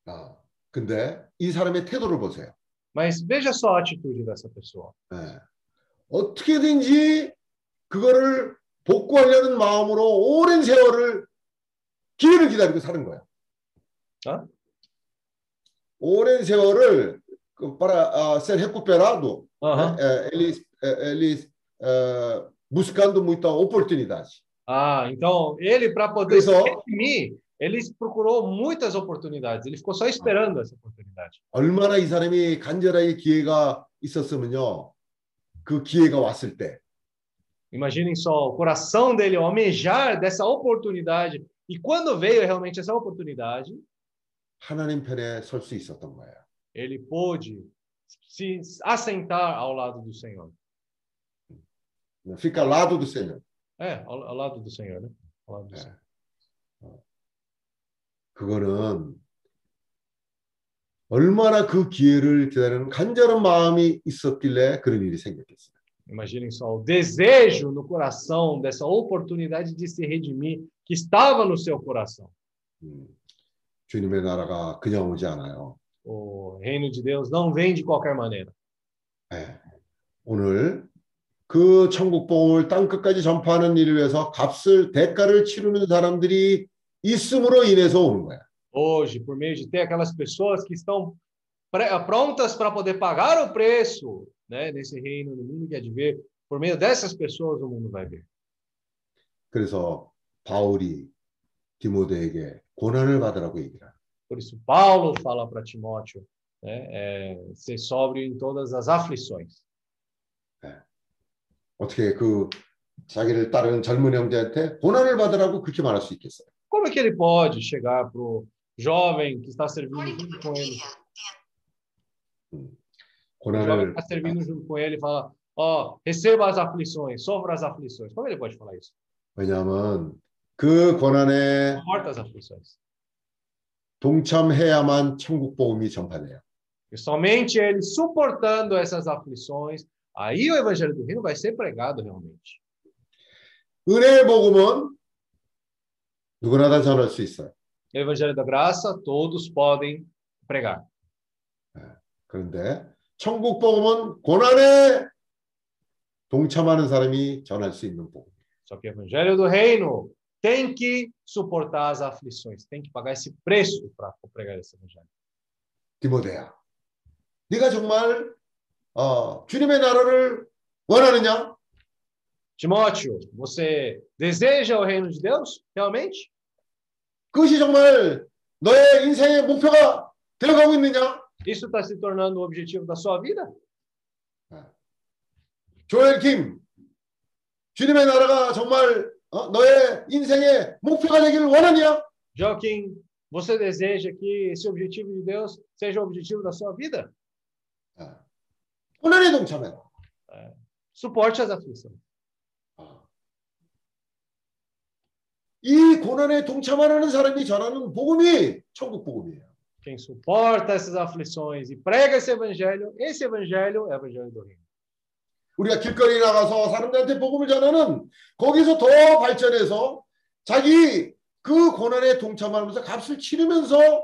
아, 근데 이 사람의 태도를 보세요. Mas veja só a atitude dessa pessoa. 예. 어떻게든지 그거를 복구하려는 마음으로 오랜 세월을 기회를 기다리고 사는 거야. 어? 오랜 세월을 그 para ah, ser recuperado, Aham. eh, eles eh, eles eh, buscando muita oportunidade. Ah, então, ele, para poder se 그래서 redimir, ele procurou muitas oportunidades. Ele ficou só esperando essa oportunidade. 얼마나 이 사람이 간절하게 기회가 있었으면요. 그 기회가 왔을 때 Imaginem só o coração dele almejar dessa oportunidade. E quando veio realmente essa oportunidade, 하나님 편에 설 수 있었던 거예요. ele pôde se assentar ao lado do Senhor. Fica ao lado do Senhor. É, ao, ao lado do Senhor, né? Ao lado do Senhor. 그거는 얼마나 그 기회를 기다리는 간절한 마음이 있었길래 그런 일이 생겼겠어요. Imaginem só o desejo no coração dessa oportunidade de se redimir que estava no seu coração. 음, 주님의 나라가 그냥 오지 않아요. O reino de Deus não vem de qualquer maneira. 예. 오늘 그 천국 복음을 땅 끝까지 전파하는 일을 위해서 값을 대가를 치르는 사람들이 있음으로 인해서 오는 거야. Hoje, por meio de ter aquelas pessoas que estão pre- prontas para poder pagar o preço né, nesse reino, no mundo que há de ver, por meio dessas pessoas o mundo vai ver. 그래서 바울이 디모데에게 고난을 받으라고 얘기를 하는 Por isso, Paulo fala para Timóteo né, é, ser sóbrio em todas as aflições. 어떻게 그 자기를 따르는 젊은 형제한테 고난을 받으라고 그렇게 말할 수 있겠어요? Como é que ele pode chegar para o jovem que está servindo junto com ele? O jovem que 고난을 está servindo junto com ele e fala: Ó, receba as aflições, sofra as aflições. Como ele pode falar isso? 왜냐하면 그 고난에 Suporta as aflições. 동참해야만 천국 복음이 전파돼요. E somente ele suportando essas aflições, aí o evangelho do reino vai ser pregado realmente. 은혜의 복음은 누구나 다 전할 수 있어요. O evangelho da graça, todos podem pregar. 그런데 천국 복음은 고난에 동참하는 사람이 전할 수 있는 복음. Só que o evangelho do reino tem que suportar as aflições, tem que pagar esse preço para pregar esse evangelho. 디모데야, 네가 정말 어, 주님의 나라를 원하느냐? Timóteo, você deseja o reino de Deus realmente? 그것이 정말 너의 인생의 목표가 되어가고 있느냐? Isso está se tornando o objetivo da sua vida? 조엘 김, 주님의 나라가 정말 어, 너의 인생의 목표가 되기를 원하냐? Joaquim, você deseja que esse objetivo de Deus seja o objetivo da sua vida? 고난에 동참해라. Suporte as aflições. 이 고난에 동참하는 사람이 전하는 복음이 천국 복음이에요. Quem suporta essas aflições e prega esse evangelho, esse evangelho é o evangelho do reino. 우리가 길거리 나가서 사람들한테 복음을 전하는 거기서 더 발전해서 자기 그 고난에 동참하면서 값을 치르면서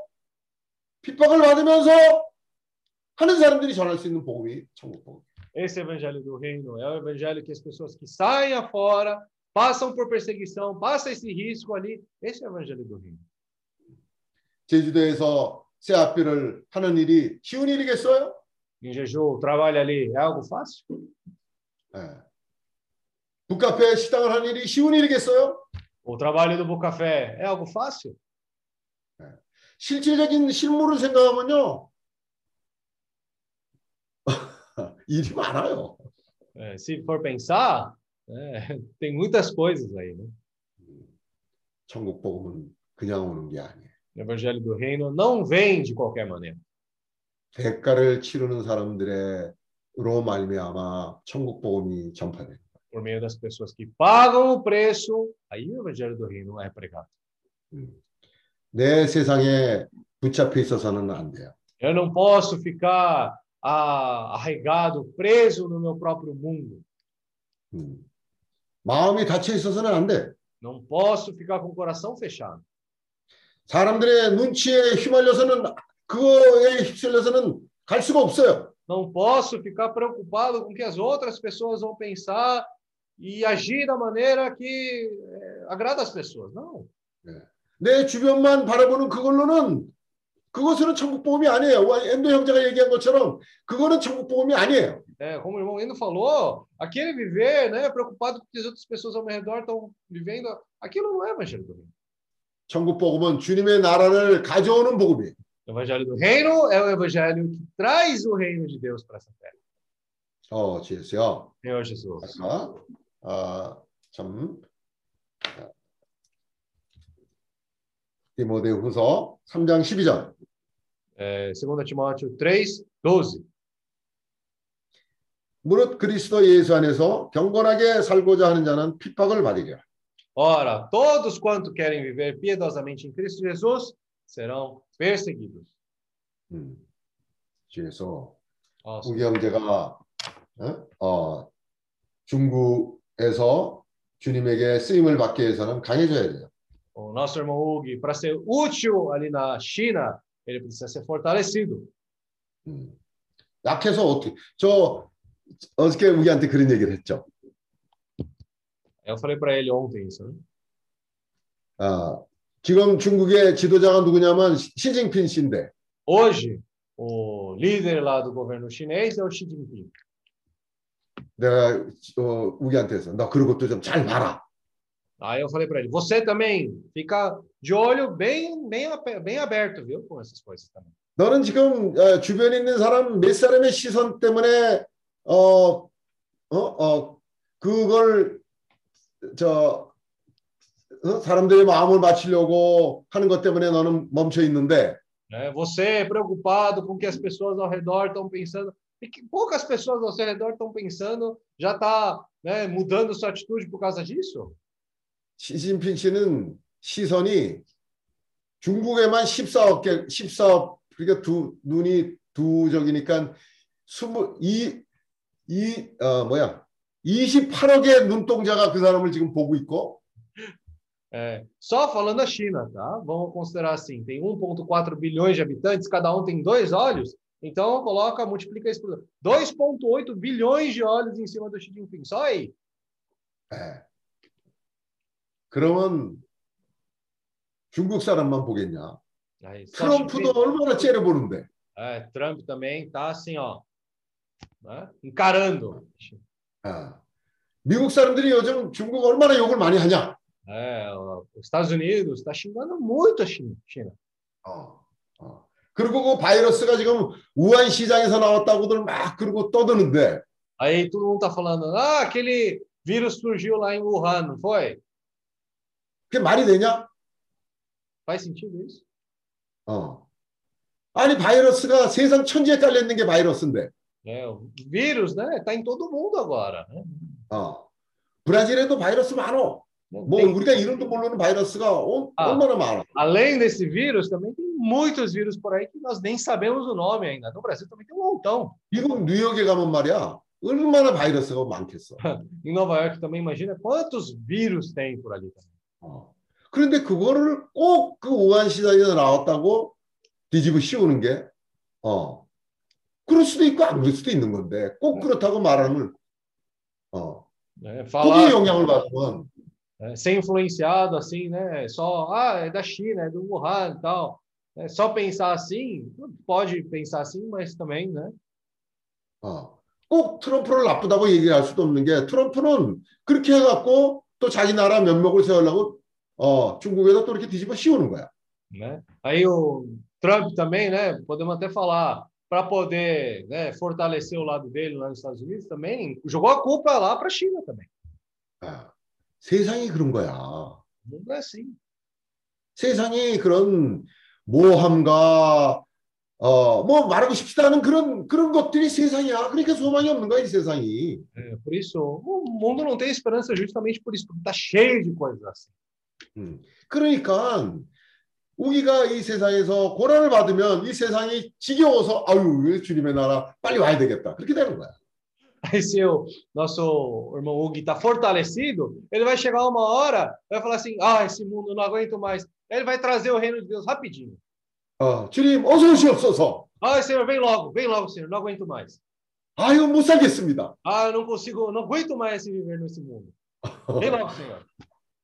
핍박을 받으면서 하는 사람들이 전할 수 있는 복음이 천국 복음. Esse evangelho do reino é o evangelho que as pessoas que saem afora passam por perseguição, passa esse risco ali. Esse é o evangelho do reino. 제주도에서 새 앞비를 하는 일이 쉬운 일이겠어요? Em Jeju, o trabalho ali é algo fácil? 예. 북카페 식당을 하는 일이 쉬운 일이겠어요? O trabalho do Bucafé é algo fácil? 실질적인 실무를 생각하면요. 일이 많아요. É, se for pensar, é, tem muitas coisas aí, né? 천국 복음은 그냥 오는 게 아니에요. O evangelho do reino não vem de qualquer maneira. 대가를 치르는 사람들의로 말미암아 천국 복음이 전파돼요. Por meio das pessoas que pagam o preço, aí o evangelho do reino é pregado. 내 세상에 붙잡혀 있어서는 안 돼요. Eu não posso ficar ah, arraigado, preso no meu próprio mundo. 음. 마음이 닫혀 있어서는 안 돼. Não posso ficar com o coração fechado. 사람들의 눈치에 휘말려서는 그거에 휩쓸려서는 갈 수가 없어요. Não posso ficar preocupado com o que as outras pessoas vão pensar e agir da maneira que eh, agrada as pessoas. Não. 내 주변만 바라보는 그걸로는 그것은 천국 복음이 아니에요. 엔도 형제가 얘기한 것처럼 그거는 천국 복음이 아니에요. É, como o irmão Endo falou, aquele viver, né, preocupado com o que as outras pessoas ao meu redor estão vivendo, aquilo não é evangelho do reino. 천국 복음은 주님의 나라를 가져오는 복음이에요. O evangelho do reino é o evangelho que traz o reino de Deus para essa terra. 어, 지혜수요. Senhor Jesus. 아까 아, 참 디모데후서 3장 12절. É, 2 Timóteo 3, 12. 무릇 그리스도 예수 안에서 경건하게 살고자 하는 자는 핍박을 받으리라. Ora, todos quanto querem viver piedosamente em Cristo Jesus serão perseguidos. 음. 그래서 어, 우리 형제가 어? 어, 중국에서 주님에게 쓰임을 받기 위해서는 강해져야 돼요. O nosso irmão Hugo, para ser útil ali na China, ele precisa ser fortalecido. 음. 약해서 어떻게 저 어저께 우리한테 그런 얘기를 했죠. Eu falei para ele ontem isso. Né? 아, 지금 중국의 지도자가 누구냐면 시진핑 씨인데 Hoje, o líder lá do governo chinês é o Xi Jinping. 내가 어, 우리한테서 너 그런 것도 좀 잘 봐라. Aí eu falei para ele, você também fica de olho bem, bem, ape- bem aberto, viu, com essas coisas também. 너는 지금 어, 주변에 있는 사람 몇 사람의 시선 때문에 어, 어, 어, 그걸 저 어? 사람들의 마음을 맞추려고 하는 것 때문에 너는 멈춰 있는데 Né? Você é preocupado com o que as pessoas ao redor estão pensando, e que poucas pessoas ao seu redor estão pensando, já está né, mudando sua atitude por causa disso? 시진핑 씨는 시선이 중국에만 14억 개, 14억 그러니까 두 눈이 두 적이니까 22, 이, 어, 뭐야 28억의 눈동자가 그 사람을 지금 보고 있고 É, só falando a China, tá? Vamos considerar assim, tem 1,4 bilhões de habitantes, cada um tem dois olhos, então coloca, multiplica isso por 2,8 bilhões de olhos em cima do Xi Jinping, só aí. 예. 그러면 중국 사람만 보겠냐? Aí, 트럼프도 얼마나 째려보는데 É, Trump também tá assim, ó, né? encarando. 아, 미국 사람들이 요즘 중국 얼마나 욕을 많이 하냐? É, os Estados Unidos está xingando muito a China. China. 어, 어. 그리고 그 바이러스가 지금 우한 시장에서 나왔다고들 막 그러고 떠드는데 Aí todo mundo tá falando, ah, aquele vírus surgiu lá em Wuhan, não foi? 그게 말이 되냐? Faz sentido isso? 어. 아니 바이러스가 세상 천지에 깔려 있는 게 바이러스인데 É, o vírus, né? Tá em todo mundo agora, né? 어. 브라질에도 바이러스 많어. 뭐 우리가 이름도 모르는 바이러스가 어- 아. 얼마나 많아. Além desse vírus, também tem muitos vírus por aí que nós nem sabemos o nome ainda. No Brasil também tem um montão. 미국 뉴욕에 가면 말이야 얼마나 바이러스가 많겠어. Em Nova York também, imagina quantos vírus tem por ali também. 어. 그런데 그거를 꼭 그 우한 시장에서 나왔다고 뒤집어 씌우는 게 어. 그럴 수도 있고 안 그럴 수도 있는 건데 꼭 그렇다고 말하면 어. 거기에 Falar, 영향을 받으면 É, ser influenciado assim, né? Só, ah, é da China, é do Wuhan e tal. É, só pensar assim, pode pensar assim, mas também, né? 어, 꼭 트럼프를 나쁘다고 얘기할 수도 없는 게 트럼프는 그렇게 해갖고 또 자기 나라 면목을 세우려고 어, 중국에다 또 이렇게 뒤집어 씌우는 거야. né? Aí o Trump também, né? Podemos até falar para poder né, fortalecer o lado dele lá nos Estados Unidos também jogou a culpa lá para a China também. 아, 세상이 그런 거야. É assim. 세상이 그런 모함과 어, 뭐 말하고 싶지도 않은 그런 그런 것들이 세상이야. 그러니까 소망이 없는 거야, 이 세상이. É, por isso o mundo não tem esperança justamente por isso, porque está cheio de coisas assim. 음, 그러니까 우리가 이 세상에서 고난을 받으면 이 세상이 지겨워서 아유, 왜 주님의 나라 빨리 와야 되겠다. 그렇게 되는 거야. Aí se o nosso irmão Hugo está fortalecido, ele vai chegar uma hora, vai falar assim, ah, esse mundo eu não aguento mais. Aí ele vai trazer o reino de Deus rapidinho. 어, 주님 어서 오시옵소서. Ah, Senhor, vem logo, vem logo, Senhor, não aguento mais. 아유, 못 살겠습니다. Ah, eu não consigo, não aguento mais viver nesse mundo. Vem logo, Senhor.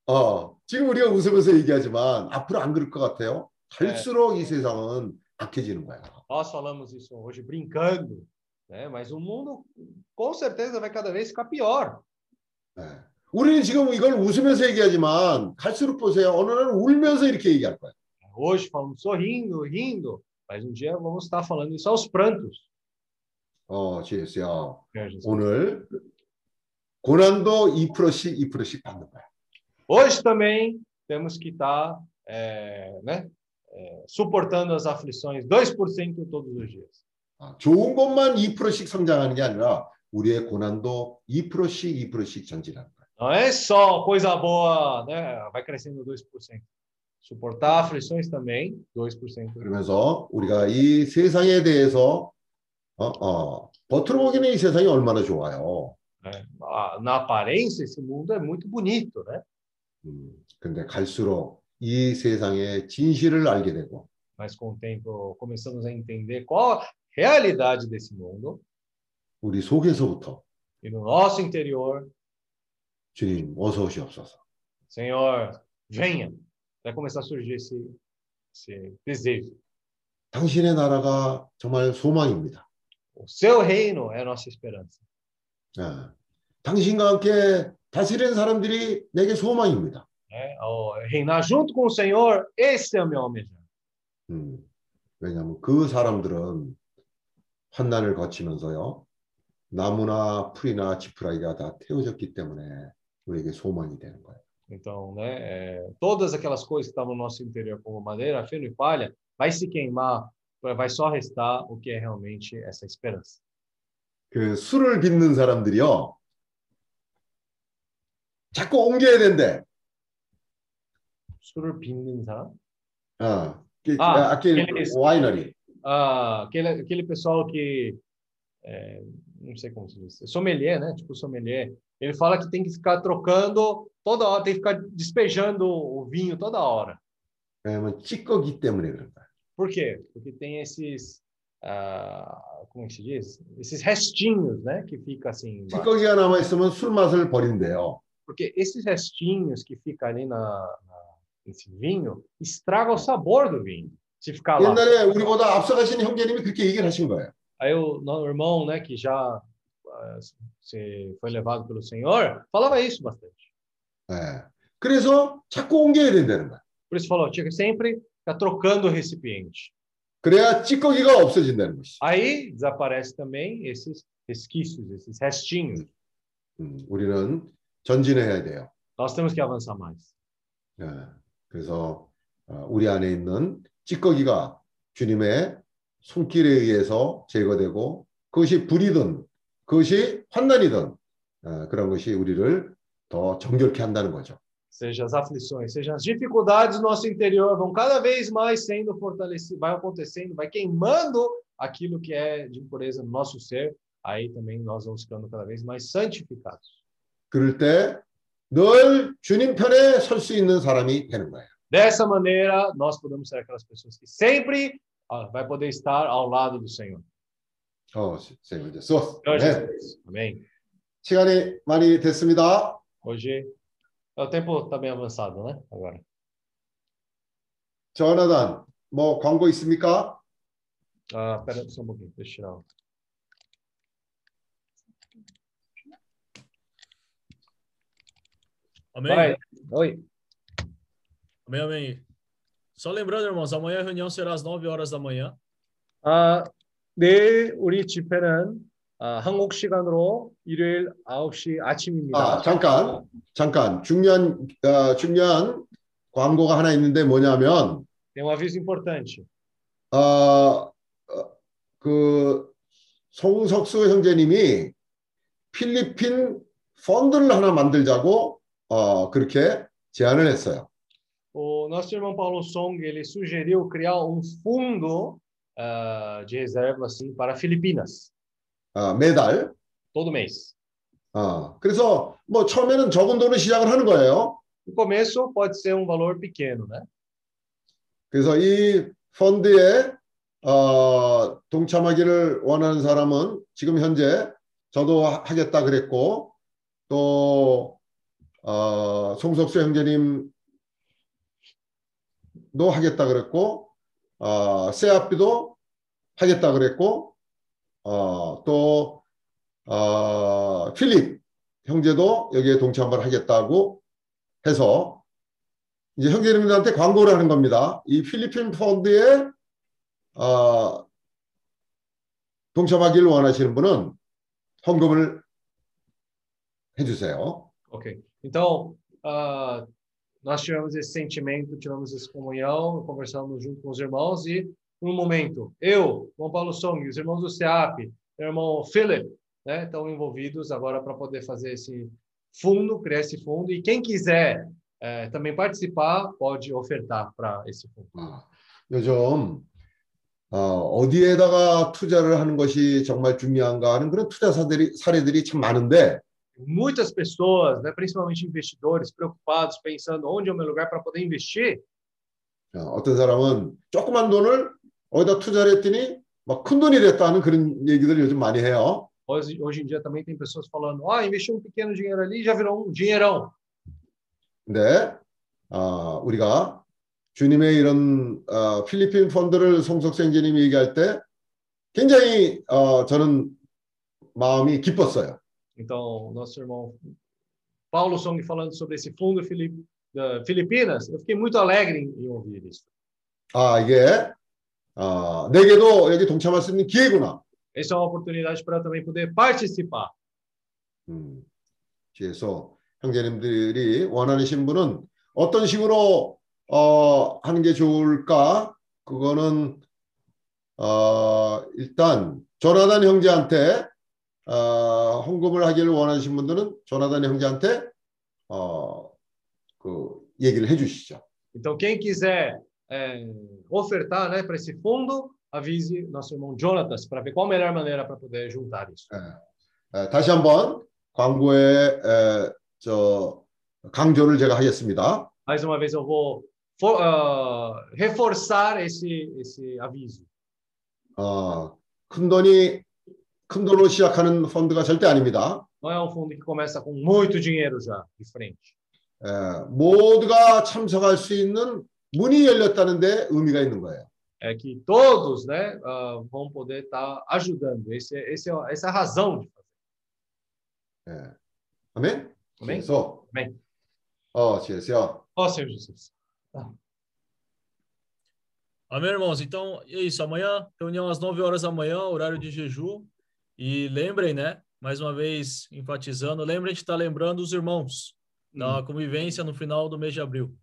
어, 지금 우리가 웃으면서 얘기하지만 앞으로 안 그럴 것 같아요. 갈수록 이 세상은 악해지는 거야. Nós falamos isso hoje brincando, né? Mas o mundo com certeza vai cada vez ficar pior. 네. 우리는 지금 이걸 웃으면서 얘기하지만 갈수록 보세요. 어느 날은 울면서 이렇게 얘기할 거야. Hoje falamos sorrindo, rindo, mas um dia vamos estar falando isso aos prantos. 어, 지혜수야. Senhor Jesus. 오늘 고난도 2%씩 2%씩 받는 거야. Hoje também temos que estar é, né, é, suportando as aflições 2% todos os dias. 아, 좋은 것만 2%씩 성장하는 게 아니라 우리의 고난도 2%씩 2%씩 전진하는 거야. Não é só coisa boa, né? Vai crescendo 2%. Suportar aflições também, 2%. 그러면서 우리가 이 세상에 대해서 어, 어, 겉으로 보기에는 이 세상이 얼마나 좋아요. né? Ah, Na aparência, esse mundo é muito bonito, né? 음, 근데 갈수록 이 세상의 진실을 알게 되고 Mas com o tempo começamos a entender qual a realidade desse mundo 우리 속에서부터 e no nosso interior, 주님 어서 오시옵소서. Senhor, venha. Vai começar a surgir esse, esse desejo. 당신의 나라가 정말 소망입니다. O seu reino é a nossa esperança. 예. 당신과 함께 다스리는 사람들이 내게 소망입니다. Né? Ao reinar junto com o Senhor, esse é o meu almejar. 음, 왜냐하면 그 사람들은 환난을 거치면서요 나무나 풀이나 지푸라기가 다 태워졌기 때문에 우리에게 소망이 되는 거예요. Então, né, é, todas aquelas coisas que estavam no nosso interior, como madeira, feno e palha, vai se queimar, vai só restar o que é realmente essa esperança. 그 술을 빚는 사람들이요 자꾸 옮겨야 된대. 술을 빚는 사람? 어, 그, 아, aquele aqueles- winery. Ah, aquele, aquele pessoal que, é, não sei como se diz, sommelier, né? Tipo sommelier. Ele fala que tem que ficar trocando toda hora, tem que ficar despejando o vinho toda hora. É, mas Por quê? Porque tem esses, uh, como é se diz? Esses restinhos, né? Que fica assim embaixo. Porque esses restinhos que fica ali na, na, nesse vinho, estraga o sabor do vinho. Se ficar lá. Aí o irmão, né, que já uh, se foi levado pelo Senhor, falava isso bastante. 예. 그래서 자꾸 옮겨야 된다는 거야. Por isso falou, tinha que sempre ficar trocando o recipiente. 그래야 찌꺼기가 없어진다는 것이. Aí desaparece também esses resquícios, esses restinhos. 음, 우리는 전진해야 돼요. Nós temos que avançar mais. 예. 그래서 어, 우리 안에 있는 찌꺼기가 주님의 손길에 의해서 제거되고 그것이 불이든 그것이 환난이든 어, 그런 것이 우리를 더 정결케 한다는 거죠. Seja as aflições, seja as dificuldades do nosso interior vão cada vez mais sendo fortalecidas, vai acontecendo, vai queimando aquilo que é de impureza no nosso ser. Aí também nós vamos ficando cada vez mais santificados. 그럴 때 늘 주님 편에 설 수 있는 사람이 되는 거예요. Dessa maneira, nós podemos ser aquelas pessoas que sempre ah, vai poder estar ao lado do Senhor. 어, 선생님 이제 써. Senhor 네. Jesus. Amém. 시간이 많이 됐습니다. Hoje O tempo tá bem avançado, né? Agora. 조나단, 뭐 광고 있습니까? Ah, pera só um pouquinho, deixa eu tirar. o- Amém? Vai. Oi. Amém, amém. Só lembrando, irmãos, amanhã a reunião será às 9 horas da manhã. 아, 내일 우리 집회는 아, 한국 시간으로 일요일 9시 아침입니다. 아, 잠깐, 잠깐. 중요한, 어, 중요한 광고가 하나 있는데 뭐냐면, Tem um aviso importante. 어, 어, 그, 송석수 형제님이 필리핀 펀드를 하나 만들자고, 어, 그렇게 제안을 했어요. O nosso irmão Paulo Song ele sugeriu criar um fundo ah, de reserva assim para Filipinas 어, 매달. todo mês. 어, 그래서 뭐 처음에는 적은 돈을 시작을 하는 거예요. No começo pode ser um valor pequeno, né? 그래서 이 펀드에 어, 동참하기를 원하는 사람은 지금 현재 저도 하- 하겠다 그랬고 또 어, 송석수 형제님도 하겠다 그랬고 어, 세아비도 하겠다 그랬고 어, 또 어, 필립 형제도 여기에 동참을 하겠다고 해서 이제 형제님들한테 광고를 하는 겁니다. 이 필리핀 펀드에 어, 동참하기를 원하시는 분은 헌금을 해주세요. Ok. Então, ah, nós tivemos esse sentimento, tivemos essa comunhão, conversamos junto com os irmãos e, no momento, eu, João Paulo Song, os irmãos do SEAP, o irmão Philip, né, estão envolvidos agora para poder fazer esse fundo, criar esse fundo. E quem quiser eh, também participar, pode ofertar para esse fundo. 요즘 어, 어디에다가 투자를 하는 것이 정말 중요한가 하는 그런 투자 사들이, 사례들이 참 많은데 Muitas pessoas, né, principalmente investidores, preocupados, pensando onde é o meu lugar para poder investir. 어, 어떤 사람은 조그만 돈을 어디다 투자를 했더니 막 큰 돈이 됐다는 그런 얘기들을 요즘 많이 해요. Hoje, hoje em dia também tem pessoas falando, ah, investi um pequeno dinheiro ali e já virou um dinheirão. 근데 어, 우리가 주님의 이런 어, 필리핀 펀드를 송석수 형제님이 얘기할 때 굉장히 어, 저는 마음이 기뻤어요. Então, nosso irmão Paulo Song falando sobre esse fundo Filip, da Filipinas, eu fiquei muito alegre em, em ouvir isso. 아 이게 어, 내게도 여기 동참할 수 있는 기회구나. Essa é uma oportunidade para também poder participar. 음, 그래서 형제님들이 원하시는 분은 어떤 식으로 어, 하는 게 좋을까? 그거는 어, 일단 조나단 형제한테 어, 헌금을 하기를 원하시는 분들은 조나단 형제한테 어, 그 얘기를 해주시죠. Então, quem quiser eh, ofertar né, para esse fundo, avise nosso irmão Jonatas para ver qual a melhor maneira para poder juntar isso. 에, 다시 한번 광고에 에, 저 강조를 제가 하겠습니다. Mais uma vez eu vou for, ah, reforçar esse, esse aviso. 어, 큰 돈이 큰 돈으로 시작하는 펀드가 절대 아닙니다. Não é um fundo que começa com muito dinheiro já de frente. 에, 모두가 참석할 수 있는 문이 열렸다는 데 의미가 있는 거예요. É que todos né, ah, vão poder estar ajudando. Esse, é- esse, é- essa é a razão de fazer. 예. 아멘. Amém? 그래서 Amém. 어, 그래서 Ó Senhor Jesus. Amém, irmãos? Então, é isso. Amanhã, reunião às 9 horas da manhã, horário de jejum. E lembrem, né? Mais uma vez, enfatizando, lembrem de estar lembrando os irmãos da convivência no final do mês de abril.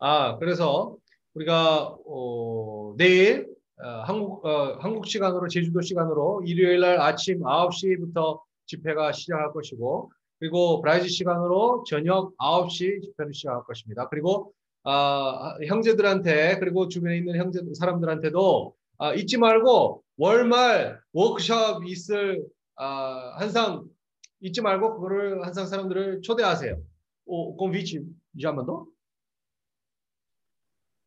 아, 그래서 우리가 어, 내일 어, 한국 어, 한국 시간으로 제주도 시간으로 일요일 날 아침 9시부터 집회가 시작할 것이고 그리고 브라질 시간으로 저녁 9시 집회를 시작할 것입니다. 그리고 아, 형제들한테 그리고 주변에 있는 형제 사람들한테도 아, 잊지 말고 월말 워크숍 있을 아, 항상 잊지 말고 그거를 항상 사람들을 초대하세요. O convite?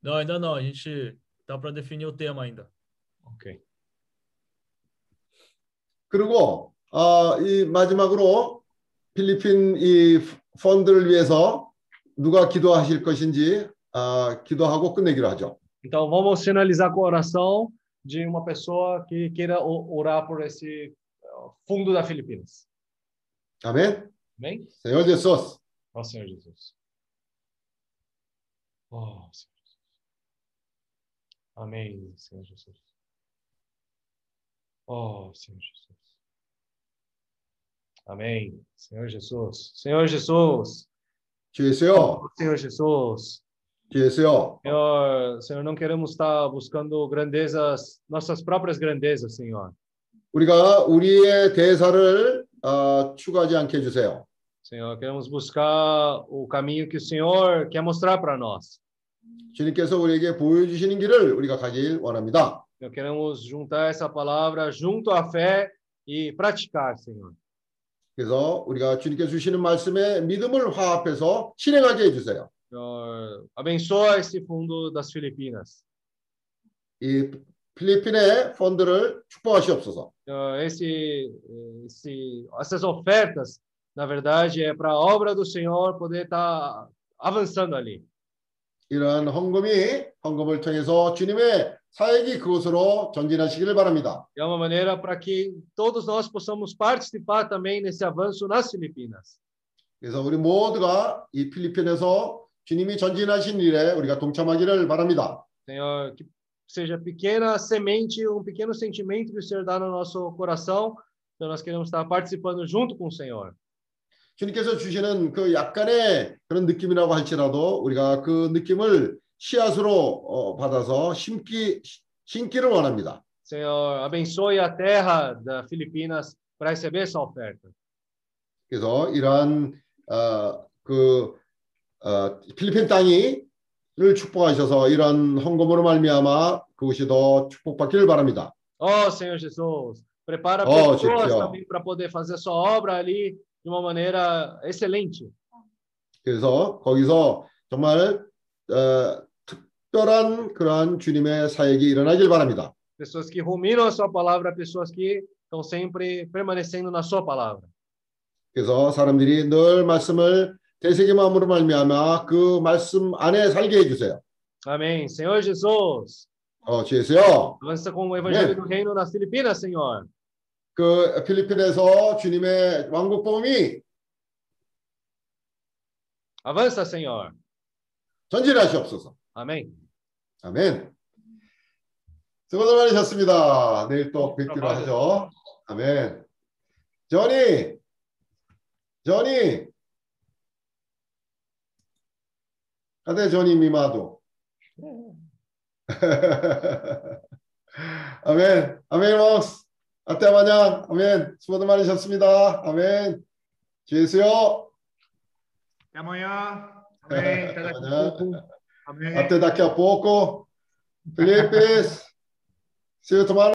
Não, ainda não. A gente tá para definir o tema ainda. Ok. 그리고 어, 이 마지막으로 필리핀 이 펀드를 위해서 누가 기도하실 것인지 아, 기도하고 끝내기로 하죠. Então vamos finalizar com a oração de uma pessoa que queira o- orar por esse uh, fundo da Filipinas. 아멘. Amém? Senhor Jesus, Ó Senhor Jesus. Ó Senhor Jesus. Amém, Senhor Jesus. Ó Senhor Jesus. Amém, Senhor Jesus. Senhor Jesus. 주 예수여, Senhor Jesus. 주 예수여, Senhor, Senhor, não queremos estar buscando grandezas, nossas próprias grandezas, Senhor. 우리가 우리의 대사를 아, 추구하지 않게 해주세요. Senhor, queremos buscar o caminho que o Senhor quer mostrar para nós. 주님께서 우리에게 보여주시는 길을 우리가 가길 원합니다. Queremos juntar essa palavra junto à fé e praticar, Senhor. 그래서 우리가 주님께서 주시는 말씀에 믿음을 화합해서 실행하게 해주세요. Senhor, abençoa esse fundo das Filipinas. 이 필리핀의 펀드를 축복하시옵소서. Senhor, esse, esse, essas ofertas, na verdade, é para a obra do Senhor poder estar avançando ali. 이러한 헌금이 헌금을 통해서 주님의 사역이 그곳으로 전진하시기를 바랍니다. É uma maneira para que todos nós possamos participar também nesse avanço nas Filipinas. 그래서 우리 모두가 이 필리핀에서 주님이 전진하신 일에 우리가 동참하기를 바랍니다. Senhor, que seja pequena semente, um pequeno sentimento que o Senhor dá no nosso coração, então nós queremos estar participando junto com o Senhor. 주님께서 주시는 그 약간의 그런 느낌이라고 할지라도 우리가 그 느낌을 씨앗으로 어, 받아서 심기 심기를 원합니다. Senhor, abençoe a terra da Filipinas para receber essa oferta. 그래서 이러한 어, 그 어, 필리핀 땅이를 축복하셔서 이러한 헌금으로 말미암아 그것이 더 축복받기를 바랍니다. Oh, Senhor Jesus, prepara Oh, pessoas também para poder fazer sua obra ali de uma maneira excelente. 그래서 거기서 정말 어, 특별한 그러한 주님의 사역이 일어나길 바랍니다. Pessoas que ruminam a sua palavra, pessoas que estão sempre permanecendo na sua palavra. 그래서 사람들이 늘 말씀을 되새기 마음으로 말미암아 그 말씀 안에 살게 해주세요. Amém. Senhor Jesus, 어, 주 예수요. avança com o evangelho Amém. do reino nas Filipinas, Senhor. 그 필리핀에서 주님의 왕국 복음이 Avança, Senhor. 전진하시옵소서. Amém. 아멘. 수고들 많으셨습니다. 내일 또 뵙기로 하죠. 아멘. 조니, 조니. Cadê Johnny mimado? 아멘. 아멘. Até amanhã. 아멘. 수고들 많으셨습니다. 아멘. 주 예수요. Até amanhã. Amém. Até daqui a Amanhã. pouco. Amém. Até daqui a pouco. Felipe, see you tomorrow.